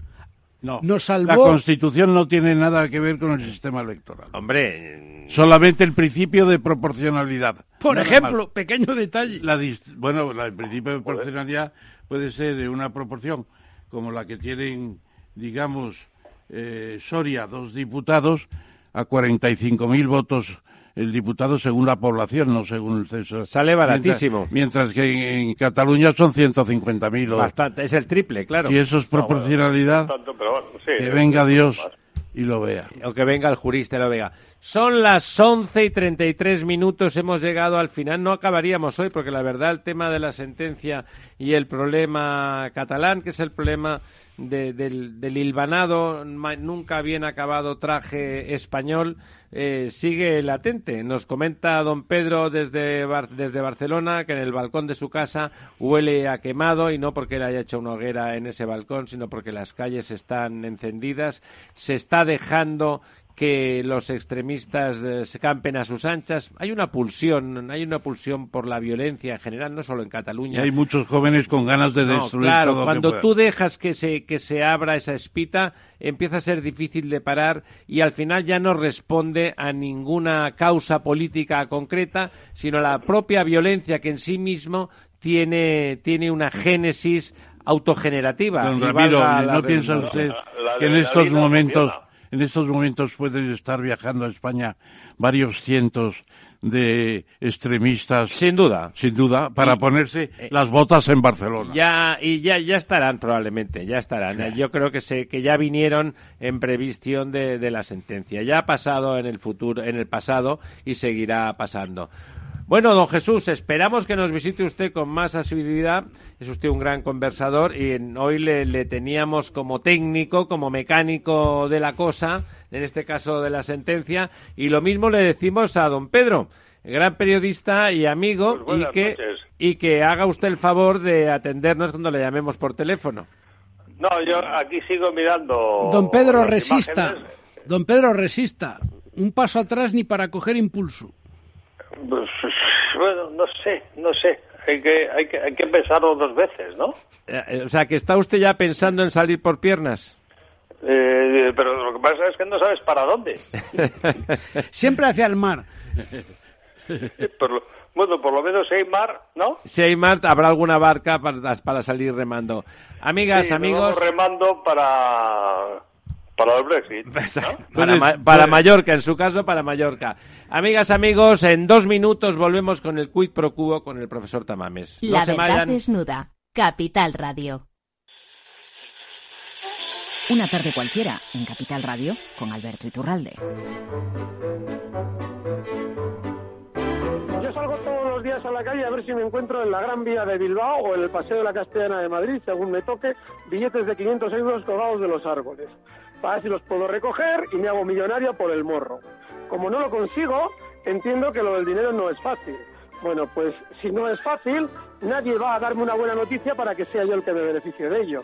No, Nos salvó- la Constitución no tiene nada que ver con el sistema electoral. Hombre, Solamente el principio de proporcionalidad. Por Nada ejemplo, más. pequeño detalle. La bueno, la- el principio de proporcionalidad puede ser de una proporción como la que tienen, digamos, eh, Soria, dos diputados, a 45.000 votos el diputado según la población, no según el censo. Sale baratísimo. Mientras, mientras que en, en Cataluña son 150.000. o- bastante, es el triple, claro. Si eso es proporcionalidad, Tanto, pero bueno, sí, que venga Dios más. y lo vea. O que venga el jurista y lo vea. Son las 11 y 33 minutos, hemos llegado al final. No acabaríamos hoy porque la verdad el tema de la sentencia y el problema catalán, que es el problema de- del, del hilvanado, nunca bien acabado traje español, eh, sigue latente. Nos comenta don Pedro desde, desde Barcelona que en el balcón de su casa huele a quemado y no porque él haya hecho una hoguera en ese balcón, sino porque las calles están encendidas. Se está dejando que los extremistas eh, se campen a sus anchas. Hay una pulsión, hay una pulsión por la violencia en general, no solo en Cataluña. Y hay muchos jóvenes con ganas de destruir claro, todo lo que cuando tú dejas que se, que se abra esa espita, empieza a ser difícil de parar y al final ya no responde a ninguna causa política concreta, sino a la propia violencia que en sí mismo tiene, tiene una génesis autogenerativa. Don Ramiro, ¿no piensa usted La- la que en estos no momentos, funciona. En estos momentos pueden estar viajando a España varios cientos de extremistas, Sin duda. sin duda, para ponerse las botas en Barcelona? Ya, y ya, ya estarán probablemente, ya estarán. Eh, Yo creo que se, que ya vinieron en previsión de, de la sentencia. Ya ha pasado en el futuro, en el pasado y seguirá pasando. Bueno, don Jesús, esperamos que nos visite usted con más asiduidad. Es usted un gran conversador y en- hoy le, le teníamos como técnico, como mecánico de la cosa, en este caso de la sentencia. Y lo mismo le decimos a don Pedro, gran periodista y amigo, Pues y que noches. y que haga usted el favor de atendernos cuando le llamemos por teléfono. No, yo aquí sigo mirando. Don Pedro, resista. imágenes. Don Pedro, resista. Un paso atrás ni para coger impulso. Pues, bueno, no sé, no sé. Hay que, hay que, hay que pensarlo dos veces, ¿no? Eh, o sea, que está usted ya pensando en salir por piernas. Eh, pero lo que pasa es que no sabes para dónde. Siempre hacia el mar. Por lo- bueno, por lo menos hay mar, ¿no? Si hay mar, habrá alguna barca para, para salir remando. Amigas, Sí, amigos, remando para, para el Brexit. ¿no? para, Ma- para Mallorca, en su caso, para Mallorca. Amigas, amigos, en dos minutos volvemos con el quid pro quo con el profesor Tamames. No La se verdad vayan. desnuda. Capital Radio. Una tarde cualquiera en Capital Radio con Alberto Iturralde. Yo salgo todos los días a la calle a ver si me encuentro en la Gran Vía de Bilbao o en el Paseo de la Castellana de Madrid, según me toque, billetes de 500 euros colgados de los árboles. Para ver si los puedo recoger y me hago millonario por el morro. Como no lo consigo, entiendo que lo del dinero no es fácil. Bueno, pues si no es fácil, nadie va a darme una buena noticia para que sea yo el que me beneficie de ello.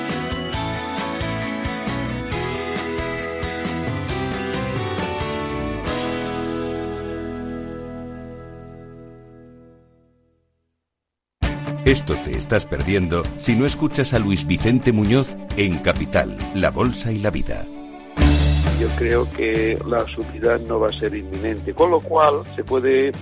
Esto te estás perdiendo si no escuchas a Luis Vicente Muñoz en Capital, La Bolsa y la Vida. Yo creo que la subida no va a ser inminente, con lo cual se puede eh,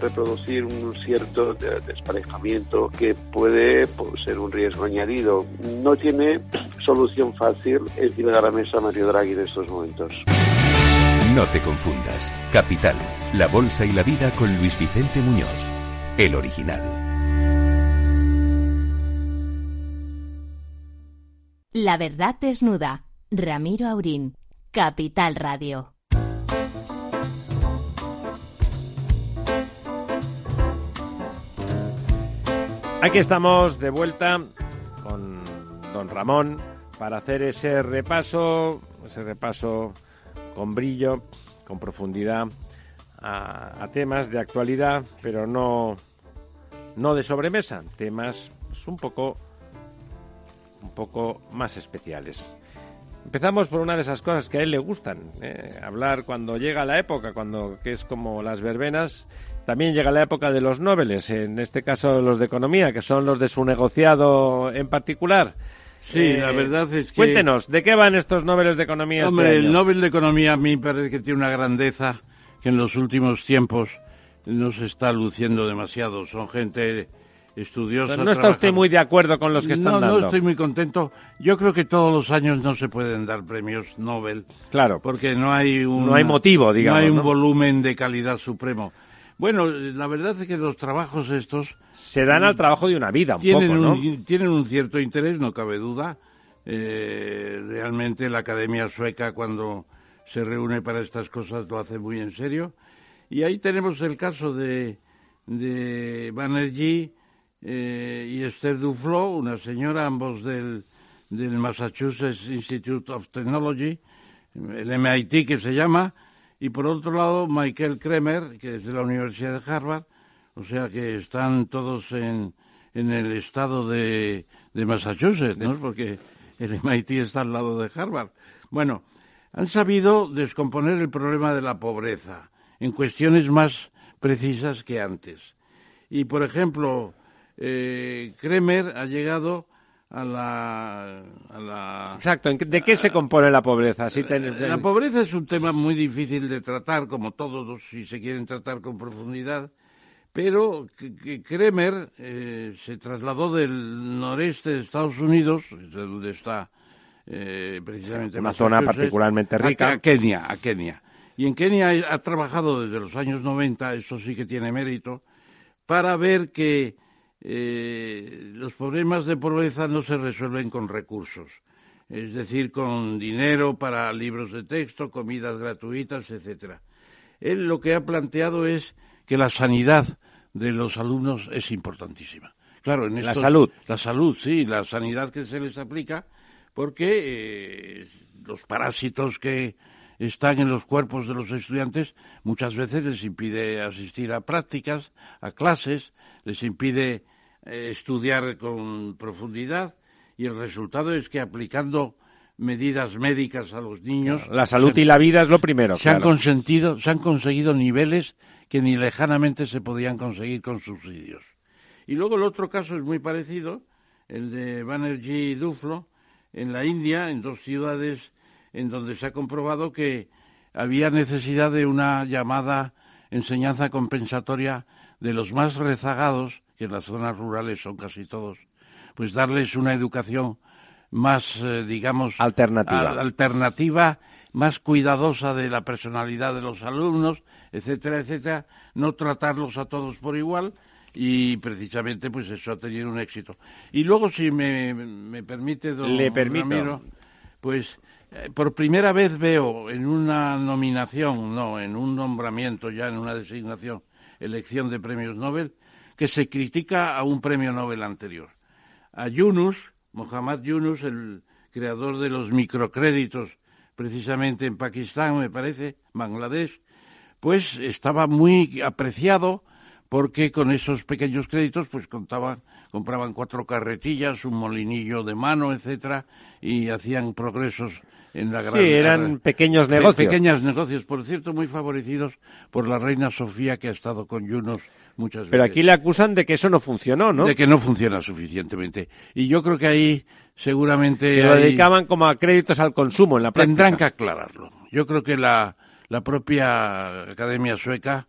reproducir un cierto de- desparejamiento que puede pues, ser un riesgo añadido. No tiene solución fácil encima de la mesa Mario Draghi en estos momentos. No te confundas. Capital, La Bolsa y la Vida con Luis Vicente Muñoz, el original. La verdad desnuda. Ramiro Aurín. Capital Radio. Aquí estamos de vuelta con don Ramón para hacer ese repaso, ese repaso con brillo, con profundidad a, temas de actualidad, pero no, no de sobremesa, temas un poco un poco más especiales. Empezamos por una de esas cosas que a él le gustan, ¿eh? hablar cuando llega la época, cuando que es como las verbenas. También llega la época de los nobles, en este caso los de economía, que son los de su negociado en particular. Sí, Eh, la verdad es que... Cuéntenos, ¿de qué van estos nobles de economía este Hombre, el año? Nobel de Economía a mí me parece que tiene una grandeza que en los últimos tiempos no se está luciendo demasiado. Son gente estudiosa. Pero no está usted muy de acuerdo con los que están no, dando. No estoy muy contento. Yo creo que todos los años no se pueden dar premios Nobel. Claro. Porque no hay un... No hay motivo, digamos, No hay un ¿no? volumen de calidad supremo. Bueno, la verdad es que los trabajos estos... Se dan al trabajo de una vida, un tienen poco, ¿no? un, tienen un cierto interés, no cabe duda. Eh, realmente la Academia Sueca, cuando se reúne para estas cosas lo hace muy en serio. Y ahí tenemos el caso de, de Banerjee eh, y Esther Duflo, una señora, ambos del, del Massachusetts Institute of Technology, el MIT que se llama, y por otro lado Michael Kremer, que es de la Universidad de Harvard, o sea que están todos en, en el estado de, de Massachusetts, ¿no? Porque el MIT está al lado de Harvard. Bueno, han sabido descomponer el problema de la pobreza en cuestiones más precisas que antes. Y, por ejemplo, eh, Kremer ha llegado a la, a la... Exacto, ¿de qué se compone la pobreza? La pobreza es un tema muy difícil de tratar, como todos, si se quieren tratar con profundidad, pero Kremer eh, se trasladó del noreste de Estados Unidos, de donde está eh, precisamente una zona particularmente rica, a, Kenia, a Kenia. Y en Kenia ha trabajado desde los años 90, eso sí que tiene mérito, para ver que eh, los problemas de pobreza no se resuelven con recursos, es decir, con dinero para libros de texto, comidas gratuitas, etcétera. Él lo que ha planteado es que la sanidad de los alumnos es importantísima. Claro, en la salud. La salud, sí, la sanidad que se les aplica, porque eh, los parásitos que están en los cuerpos de los estudiantes muchas veces les impide asistir a prácticas, a clases, les impide eh, estudiar con profundidad y el resultado es que aplicando medidas médicas a los niños. La salud y la vida es lo primero. Se han consentido, se han conseguido niveles que ni lejanamente se podían conseguir con subsidios. Y luego el otro caso es muy parecido, el de Banerjee y Duflo, en la India, en dos ciudades en donde se ha comprobado que había necesidad de una llamada enseñanza compensatoria de los más rezagados, que en las zonas rurales son casi todos, pues darles una educación más, eh, digamos, alternativa. alternativa, más cuidadosa de la personalidad de los alumnos, etcétera, etcétera, no tratarlos a todos por igual y precisamente pues eso ha tenido un éxito. Y luego, si me, me permite, don Le permito. pues eh, por primera vez veo en una nominación, no, en un nombramiento, ya en una designación, elección de premios Nobel, que se critica a un premio Nobel anterior. A Yunus, Mohammad Yunus, el creador de los microcréditos, precisamente en Pakistán, me parece, Bangladesh, pues estaba muy apreciado porque con esos pequeños créditos pues contaban, compraban cuatro carretillas, un molinillo de mano, etcétera, y hacían progresos en la gran... Sí, eran pequeños negocios. pequeños negocios, por cierto, muy favorecidos por la reina Sofía que ha estado con Yunus pero aquí le acusan de que eso no funcionó, ¿no? De que no funciona suficientemente. Y yo creo que ahí seguramente... lo dedicaban como a créditos al consumo en la práctica. Tendrán que aclararlo. Yo creo que la, la propia Academia Sueca,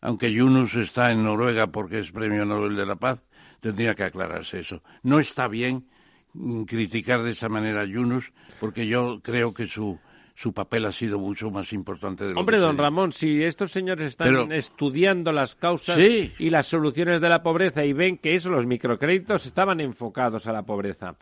aunque Yunus está en Noruega porque es Premio Nobel de la Paz, tendría que aclararse eso. No está bien criticar de esa manera a Yunus, porque yo creo que su su papel ha sido mucho más importante de lo Hombre, que don Ramón, si estos señores están estudiando las causas y las soluciones de la pobreza y ven que eso, los microcréditos estaban enfocados a la pobreza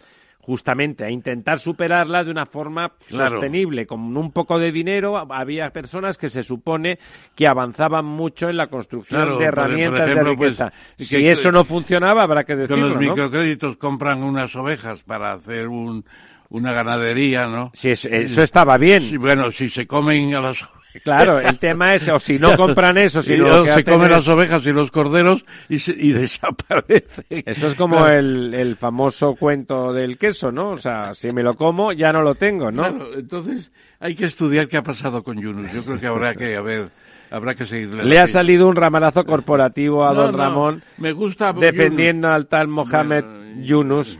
justamente a intentar superarla de una forma sostenible. Con un poco de dinero había personas que se supone que avanzaban mucho en la construcción de herramientas de pues, riqueza. si eso no funcionaba, habrá que decirlo, Con los microcréditos compran unas ovejas para hacer un, una ganadería, ¿no? Sí, eso, estaba bien. bueno, si se comen a las Claro, el tema es, o si no compran eso, si no se comen las ovejas y los corderos y, y desaparecen. Eso es como el, el, famoso cuento del queso, ¿no? O sea, si me lo como, ya no lo tengo, ¿no? Claro, entonces hay que estudiar qué ha pasado con Yunus. Yo creo que habrá que, a ver, habrá que seguirle. Le ha salido un ramalazo corporativo a don Ramón. Me gusta. Defendiendo al tal Mohamed Yunus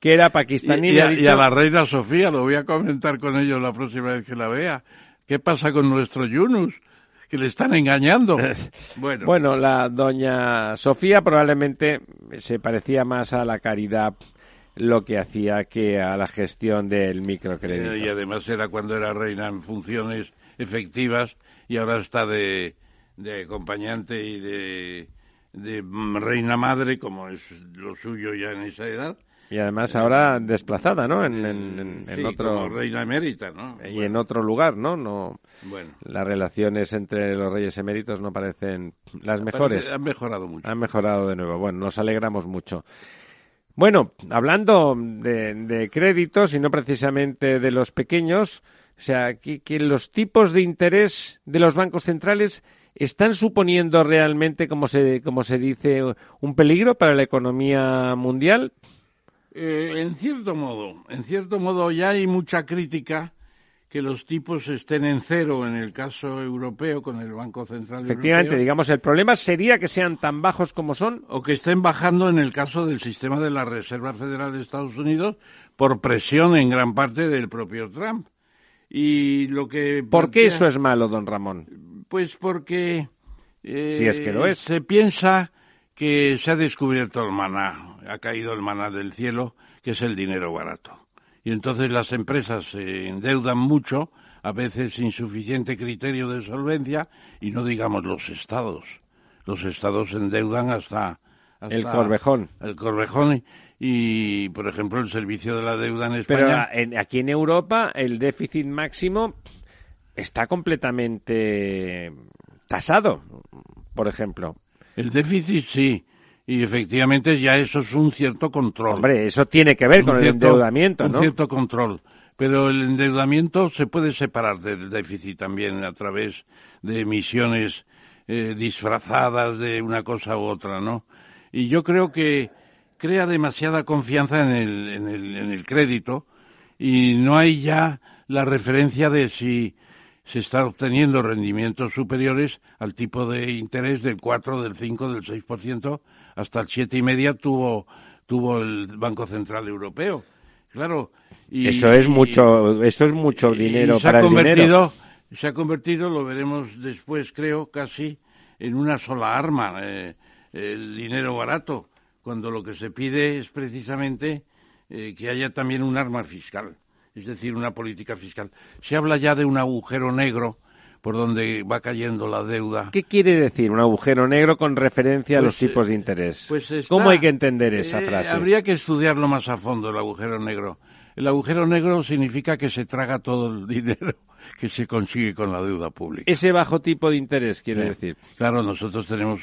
que era pakistaní. Y, a, la reina Sofía, lo voy a comentar con ellos la próxima vez que la vea. ¿Qué pasa con nuestro Yunus? Que le están engañando. bueno. bueno, la doña Sofía probablemente se parecía más a la caridad lo que hacía que a la gestión del microcrédito. Y además era cuando era reina en funciones efectivas y ahora está de, de acompañante y de, de reina madre, como es lo suyo ya en esa edad Y además ahora desplazada, ¿no? En, en, en Sí, otro como reina emérita, ¿no? y en otro lugar, ¿no? No. Bueno. Las relaciones entre los reyes eméritos no parecen las mejores. Han mejorado mucho. Han mejorado de nuevo. Bueno, nos alegramos mucho. Bueno, hablando de, de créditos y no precisamente de los pequeños, o sea, que, que los tipos de interés de los bancos centrales están suponiendo realmente, como se, como se dice, un peligro para la economía mundial. Eh, en cierto modo, en cierto modo ya hay mucha crítica que los tipos estén en cero en el caso europeo con el Banco Central Efectivamente, Europeo, digamos, el problema sería que sean tan bajos como son. o que estén bajando en el caso del sistema de la Reserva Federal de Estados Unidos por presión en gran parte del propio Trump. Y lo que ¿Por qué eso es malo, don Ramón? Pues porque eh, Si es que lo es. se piensa que se ha descubierto el maná, ha caído el maná del cielo, que es el dinero barato. Y entonces las empresas se endeudan mucho, a veces sin suficiente criterio de solvencia, y no digamos los estados. Los estados se endeudan hasta, hasta El corvejón. El corvejón y, por ejemplo, el servicio de la deuda en Pero España. a- en- aquí en Europa el déficit máximo está completamente tasado, por ejemplo. El déficit sí, y efectivamente ya eso es un cierto control. Hombre, eso tiene que ver Un con el endeudamiento, un ¿no? cierto control. Pero el endeudamiento se puede separar del déficit también a través de emisiones eh, disfrazadas de una cosa u otra, ¿no? Y yo creo que crea demasiada confianza en el, en el, en el crédito y no hay ya la referencia de si se está obteniendo rendimientos superiores al tipo de interés del 4, del 5, del 6%, hasta el siete y media tuvo, tuvo el Banco Central Europeo. Claro. y- eso es y- mucho, esto es mucho y dinero se ha para el convertido, dinero. Se ha convertido, lo veremos después, creo, casi en una sola arma, eh, el dinero barato, cuando lo que se pide es precisamente eh, que haya también un arma fiscal, es decir, una política fiscal. Se habla ya de un agujero negro por donde va cayendo la deuda. ¿Qué quiere decir un agujero negro con referencia a los Pues, eh, tipos de interés? Pues está- ¿Cómo hay que entender esa eh, frase? Habría que estudiarlo más a fondo, el agujero negro. El agujero negro significa que se traga todo el dinero que se consigue con la deuda pública. Ese bajo tipo de interés quiere Eh, decir. Claro, nosotros tenemos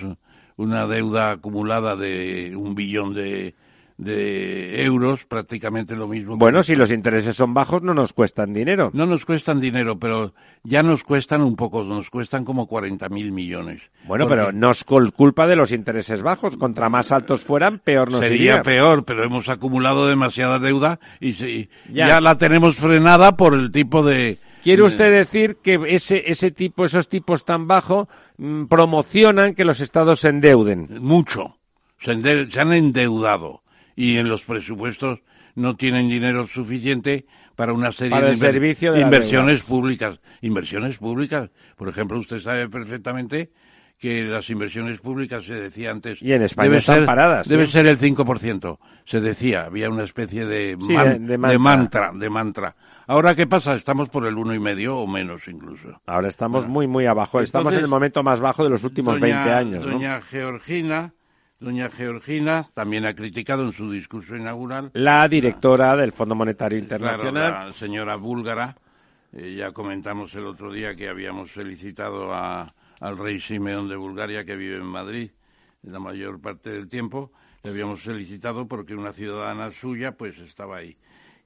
una deuda acumulada de un billón de, de euros, prácticamente lo mismo. Bueno, si los intereses son bajos no nos cuestan dinero. No nos cuestan dinero, pero ya nos cuestan un poco, nos cuestan como 40 mil millones. Bueno, Porque pero no es cul- culpa de los intereses bajos. Contra más altos fueran, peor nos Sería iría. peor, pero hemos acumulado demasiada deuda y, se- Ya. ya. la tenemos frenada por el tipo de... ¿Quiere usted decir que ese, ese tipo, esos tipos tan bajos mm, promocionan que los estados se endeuden? Mucho. Se, ende- se han endeudado y en los presupuestos no tienen dinero suficiente para una serie Para de el inver- servicio de la inversiones públicas. Inversiones públicas. Por ejemplo, usted sabe perfectamente que las inversiones públicas, se decía antes... Y en España debe están ser, paradas, Debe sí. ser el 5%. Se decía, había una especie de, Sí, man- de- de de mantra. De mantra. Ahora, ¿qué pasa? Estamos por el uno y medio o menos incluso. Ahora estamos muy, muy abajo. estamos en el momento más bajo de los últimos Doña- 20 años, ¿no? Doña Georgina, doña Georgina también ha criticado en su discurso inaugural. La directora del Fondo Monetario Claro, Internacional. la señora búlgara. eh, ya comentamos el otro día que habíamos felicitado a- al rey Simeón de Bulgaria que vive en Madrid la mayor parte del tiempo. Le habíamos felicitado porque una ciudadana suya pues estaba ahí.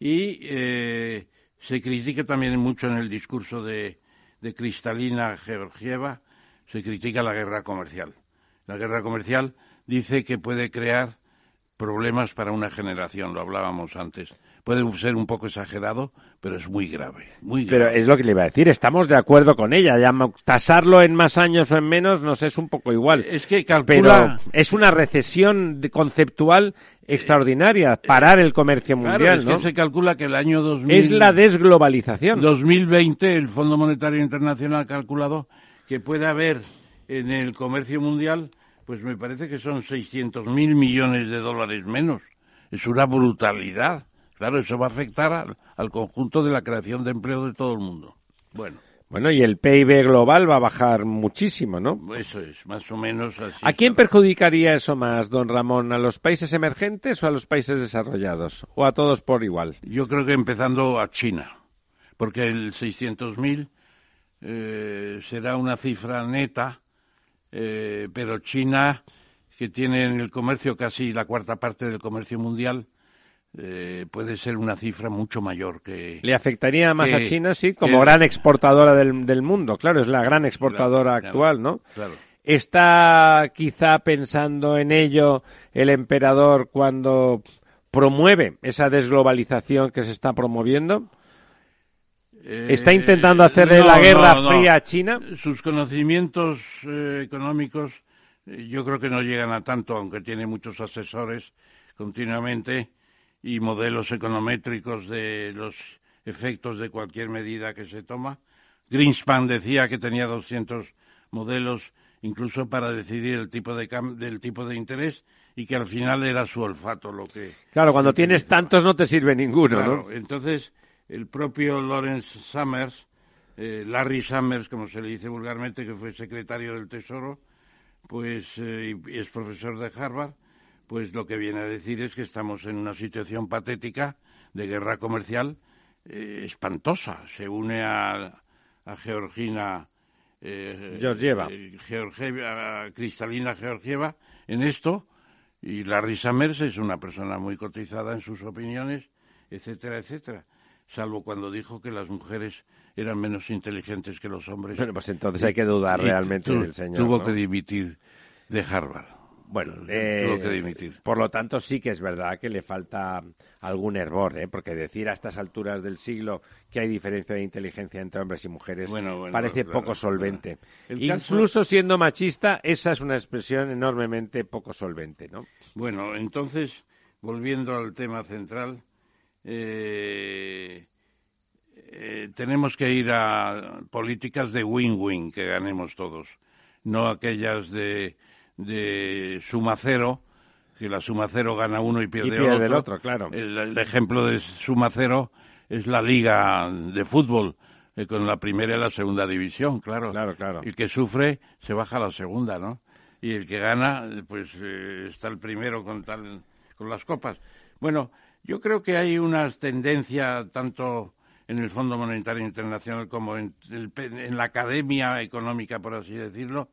Y eh, se critica también mucho en el discurso de, de Cristalina Georgieva, se critica la guerra comercial. La guerra comercial dice que puede crear problemas para una generación, lo hablábamos antes. Puede ser un poco exagerado, pero es muy grave, muy Pero grave. es lo que le iba a decir, estamos de acuerdo con ella. Ya tasarlo en más años o en menos nos es un poco igual. Es que Pero calcula... es una recesión conceptual extraordinaria, parar el comercio Claro, mundial, es ¿no? que se calcula que el año 2000... Es la desglobalización. 2020, el Fondo Monetario Internacional ha calculado que puede haber en el comercio mundial, pues me parece que son 600 mil millones de dólares menos. Es una brutalidad. Claro, eso va a afectar al, al conjunto de la creación de empleo de todo el mundo. Bueno, Bueno, y el PIB global va a bajar muchísimo, ¿no? Eso es, más o menos así. ¿A quién perjudicaría eso más, don Ramón? ¿A los países emergentes o a los países desarrollados? ¿O a todos por igual? Yo creo que empezando a China, porque el 600.000 eh, será una cifra neta, eh, pero China, que tiene en el comercio casi la cuarta parte del comercio mundial, eh, puede ser una cifra mucho mayor que... ¿Le afectaría más a China, sí, como gran exportadora del, del, mundo? Claro, es la gran exportadora actual, ¿no? Claro. ¿Está quizá pensando en ello el emperador cuando promueve esa desglobalización que se está promoviendo? ¿Está intentando hacerle Eh, no, la guerra no, no. fría a China? Sus conocimientos eh, económicos eh, yo creo que no llegan a tanto, aunque tiene muchos asesores continuamente y modelos econométricos de los efectos de cualquier medida que se toma. Greenspan decía que tenía 200 modelos incluso para decidir el tipo de cam- del tipo de interés y que al final era su olfato lo que Claro, cuando tienes tantos no te sirve ninguno, Claro, ¿no? entonces el propio Lawrence Summers, eh, Larry Summers, como se le dice vulgarmente, que fue secretario del Tesoro, pues eh, y es profesor de Harvard, pues lo que viene a decir es que estamos en una situación patética de guerra comercial eh, espantosa. Se une a, a Georgina eh, Georgieva. eh, Georgieva- a Cristalina Georgieva en esto y Larry Summers es una persona muy cotizada en sus opiniones, etcétera, etcétera. Salvo cuando dijo que las mujeres eran menos inteligentes que los hombres. Bueno, pues entonces hay que dudar Y realmente tu- del señor. Tuvo ¿no? que dimitir de Harvard. Bueno, Tuvo eh, que dimitir. por lo tanto sí que es verdad que le falta algún hervor, ¿eh? porque decir a estas alturas del siglo que hay diferencia de inteligencia entre hombres y mujeres Bueno, bueno, parece claro, poco solvente. Caso- Incluso siendo machista, esa es una expresión enormemente poco solvente, ¿no? Bueno, entonces, volviendo al tema central, eh, eh, tenemos que ir a políticas de win-win, que ganemos todos, no aquellas de, de suma cero, que la suma cero gana uno y pierde, Y pierde el el otro. otro, claro. El, el ejemplo de suma cero es la liga de fútbol, eh, con la primera y la segunda división, claro. Claro, claro. El que sufre se baja a la segunda, ¿no? Y el que gana, pues eh, está el primero con tal, con las copas. Bueno, yo creo que hay una tendencia tanto en el Fondo Monetario Internacional como en, en la academia económica, por así decirlo,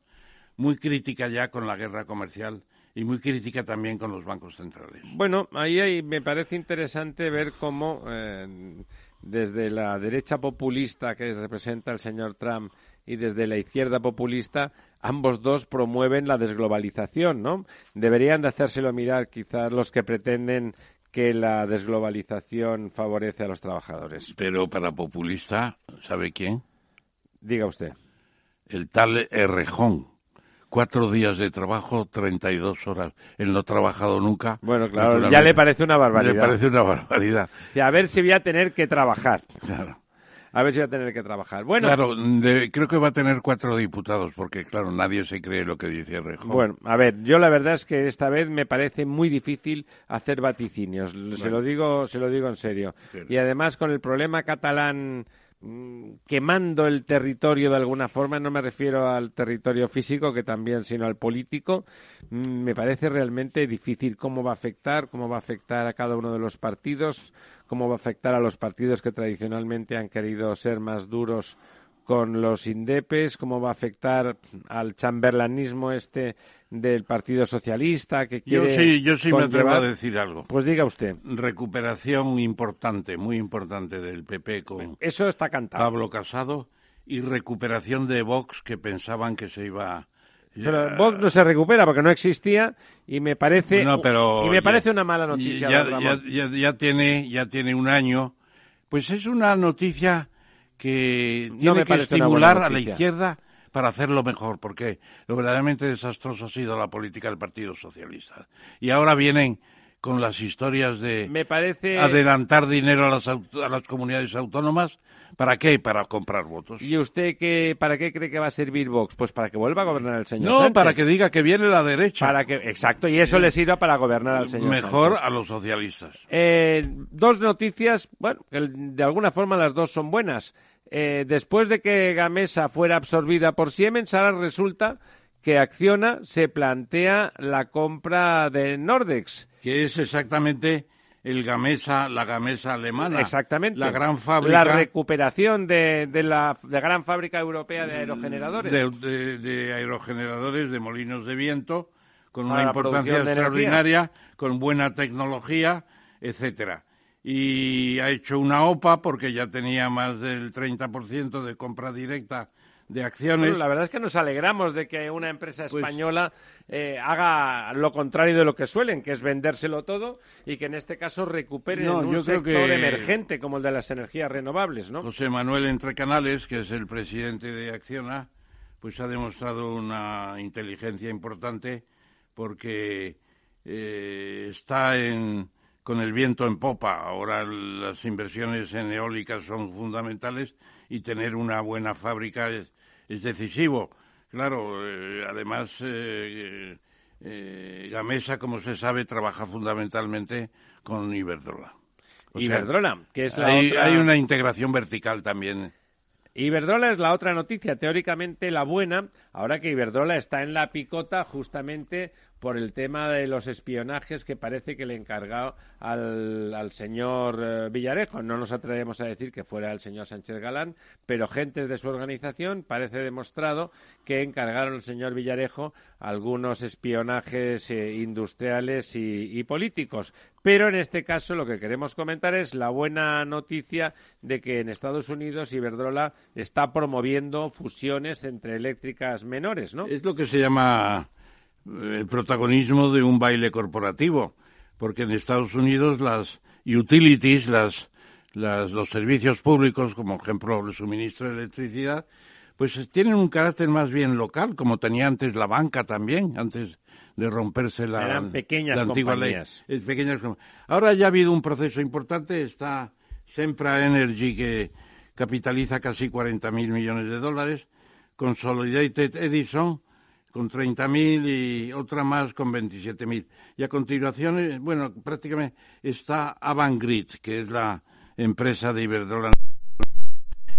muy crítica ya con la guerra comercial y muy crítica también con los bancos centrales. Bueno, ahí, hay- me parece interesante ver cómo eh, desde la derecha populista que representa el señor Trump y desde la izquierda populista, ambos dos promueven la desglobalización, ¿no? Deberían de hacérselo mirar quizás los que pretenden que la desglobalización favorece a los trabajadores. Pero para populista, ¿sabe quién? Diga usted. El tal Errejón. Cuatro días de trabajo, 32 horas. Él no ha trabajado nunca. Bueno, claro, ya le parece una barbaridad. Le parece una barbaridad. Y a ver si voy a tener que trabajar. Claro. A ver si voy a tener que trabajar. Bueno, Claro, de- creo que va a tener cuatro diputados, porque claro, nadie se cree lo que dice Errejón. Bueno, a ver, yo la verdad es que esta vez me parece muy difícil hacer vaticinios. Se lo digo, se lo digo en serio. Y además con el problema catalán quemando el territorio de alguna forma, no me refiero al territorio físico que también, sino al político, mm, me parece realmente difícil cómo va a afectar, cómo va a afectar a cada uno de los partidos, cómo va a afectar a los partidos que tradicionalmente han querido ser más duros con los indepes, cómo va a afectar al chamberlanismo este del Partido Socialista que yo quiere sí, yo sí me atrevo a conllevar- decir algo. Pues diga usted, Recuperación importante, muy importante del PP con eso está cantado. Pablo Casado y recuperación de Vox que pensaban que se iba. Pero Vox no se recupera porque no existía y me parece No, pero y me ya- parece una mala noticia. Ya, ya, ya- ya tiene, ya tiene un año. Pues es una noticia que No tiene que estimular a la izquierda para hacerlo mejor, porque lo verdaderamente desastroso ha sido la política del Partido Socialista. Y ahora vienen con las historias de Me parece... adelantar dinero a las, a las comunidades autónomas. ¿Para qué? Para comprar votos. ¿Y usted qué, para qué cree que va a servir Vox? Pues para que vuelva a gobernar el señor No, Sánchez. para que diga que viene la derecha. Para que, exacto, y eso le sirva para gobernar al señor Mejor Sánchez. a los socialistas. Eh, dos noticias, bueno, de alguna forma las dos son buenas. Eh, después de que Gamesa fuera absorbida por Siemens, ahora resulta que Acciona se plantea la compra de Nordex. Que es exactamente el Gamesa, la Gamesa alemana. Exactamente. La gran fábrica. La recuperación de, de la de gran fábrica europea de aerogeneradores. de, de- de aerogeneradores, de molinos de viento, con Para una importancia extraordinaria, con buena tecnología, etcétera. Y ha hecho una OPA porque ya tenía más del 30% de compra directa de acciones. Bueno, la verdad es que nos alegramos de que una empresa Pues- española eh, haga lo contrario de lo que suelen, que es vendérselo todo y que en este caso recuperen No, un sector que- emergente como el de las energías renovables, ¿no? José Manuel Entrecanales, que es el presidente de Acciona, pues ha demostrado una inteligencia importante porque eh, está en, con el viento en popa. Ahora las inversiones en eólicas son fundamentales y tener una buena fábrica es, es decisivo. Claro, eh, además eh, eh, Gamesa, como se sabe, trabaja fundamentalmente con Iberdrola. O sea, Iberdrola, que es la hay, otra... hay una integración vertical también. Iberdrola es la otra noticia, teóricamente la buena, ahora que Iberdrola está en la picota justamente por el tema de los espionajes que parece que le encargó al, señor eh, Villarejo. No nos atrevemos a decir que fuera el señor Sánchez Galán, pero gentes de su organización parece demostrado que encargaron al señor Villarejo algunos espionajes eh, industriales y, políticos. Pero en este caso lo que queremos comentar es la buena noticia de que en Estados Unidos Iberdrola está promoviendo fusiones entre eléctricas menores, ¿no? Es lo que se llama el protagonismo de un baile corporativo, porque en Estados Unidos las utilities, las, las, los servicios públicos, como por ejemplo el suministro de electricidad, pues tienen un carácter más bien local, como tenía antes la banca también, antes de romperse la, Eran pequeñas la antigua ley. compañías. Es pequeñas Ahora ya ha habido un proceso importante, está Sempra Energy que capitaliza casi 40.000 millones de dólares, Consolidated Edison con 30.000 y otra más con 27.000. Y a continuación, eh, bueno, prácticamente está Avangrid, que es la empresa de Iberdrola.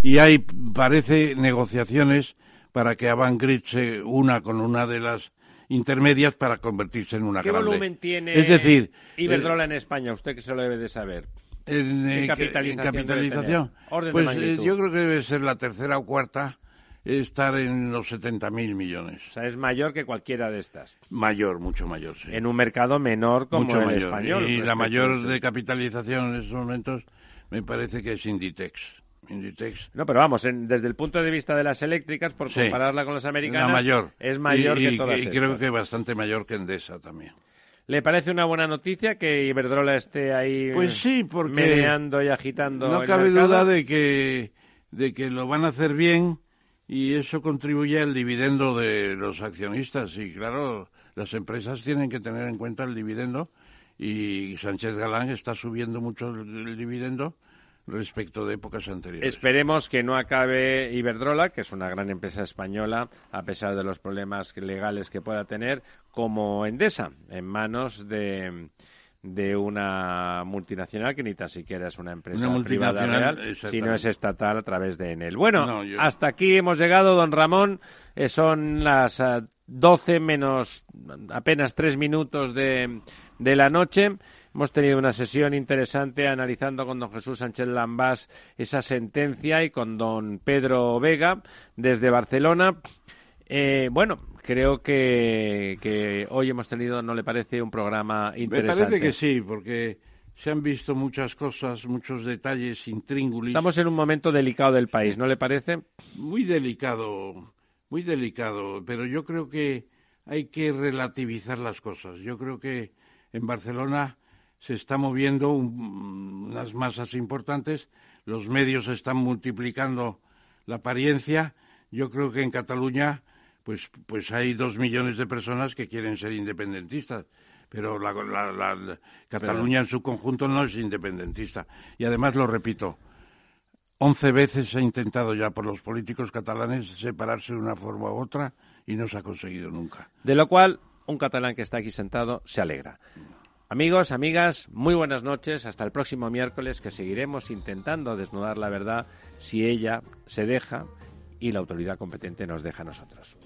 Y hay, parece, negociaciones para que Avangrid se una con una de las intermedias para convertirse en una ¿Qué grande. volumen tiene Es decir, Iberdrola en España? Usted que se lo debe de saber. En, ¿Qué eh, capitalización en capitalización. pues eh, yo creo que debe ser la tercera o cuarta, estar en los 70.000 millones. O sea, es mayor que cualquiera de estas. Mayor, mucho mayor, sí. En un mercado menor como mucho el mayor. español. Y respecto la mayor de capitalización en estos momentos me parece que es Inditex. Inditex. No, pero vamos, en- desde el punto de vista de las eléctricas, por Sí. compararla con las americanas, La mayor. es mayor y, que y- todas y creo que bastante mayor que Endesa también. ¿Le parece una buena noticia que Iberdrola esté ahí Pues sí, porque meneando y agitando No el cabe mercado? duda de que, de que lo van a hacer bien y eso contribuye al dividendo de los accionistas. Y claro, las empresas tienen que tener en cuenta el dividendo y Sánchez Galán está subiendo mucho el, dividendo respecto de épocas anteriores. Esperemos que no acabe Iberdrola, que es una gran empresa española, a pesar de los problemas legales que pueda tener, como Endesa, en manos de, de una multinacional que ni tan siquiera es una empresa Una privada real, sino es estatal a través de Enel. Bueno, No, yo- hasta aquí hemos llegado, don Ramón. Eh, son las ah, 12 menos apenas tres minutos de, de la noche. Hemos tenido una sesión interesante analizando con don Jesús Sánchez Lambás esa sentencia y con don Pedro Vega desde Barcelona. Eh, bueno, creo que, que hoy hemos tenido, ¿no le parece, un programa Me interesante? parece que sí, porque se han visto muchas cosas, muchos detalles intríngulis. Estamos en un momento delicado del país, ¿no le parece? muy delicado, muy delicado, pero yo creo que hay que relativizar las cosas. Yo creo que en Barcelona se está moviendo un- unas masas importantes, los medios están multiplicando la apariencia. Yo creo que en Cataluña, pues, pues hay dos millones de personas que quieren ser independentistas, pero la, Cataluña en su conjunto no es independentista. Y además lo repito, once veces se ha intentado ya por los políticos catalanes separarse de una forma u otra y no se ha conseguido nunca. De lo cual, un catalán que está aquí sentado se alegra. Amigos, amigas, muy buenas noches. Hasta el próximo miércoles que seguiremos intentando desnudar la verdad si ella se deja y la autoridad competente nos deja a nosotros.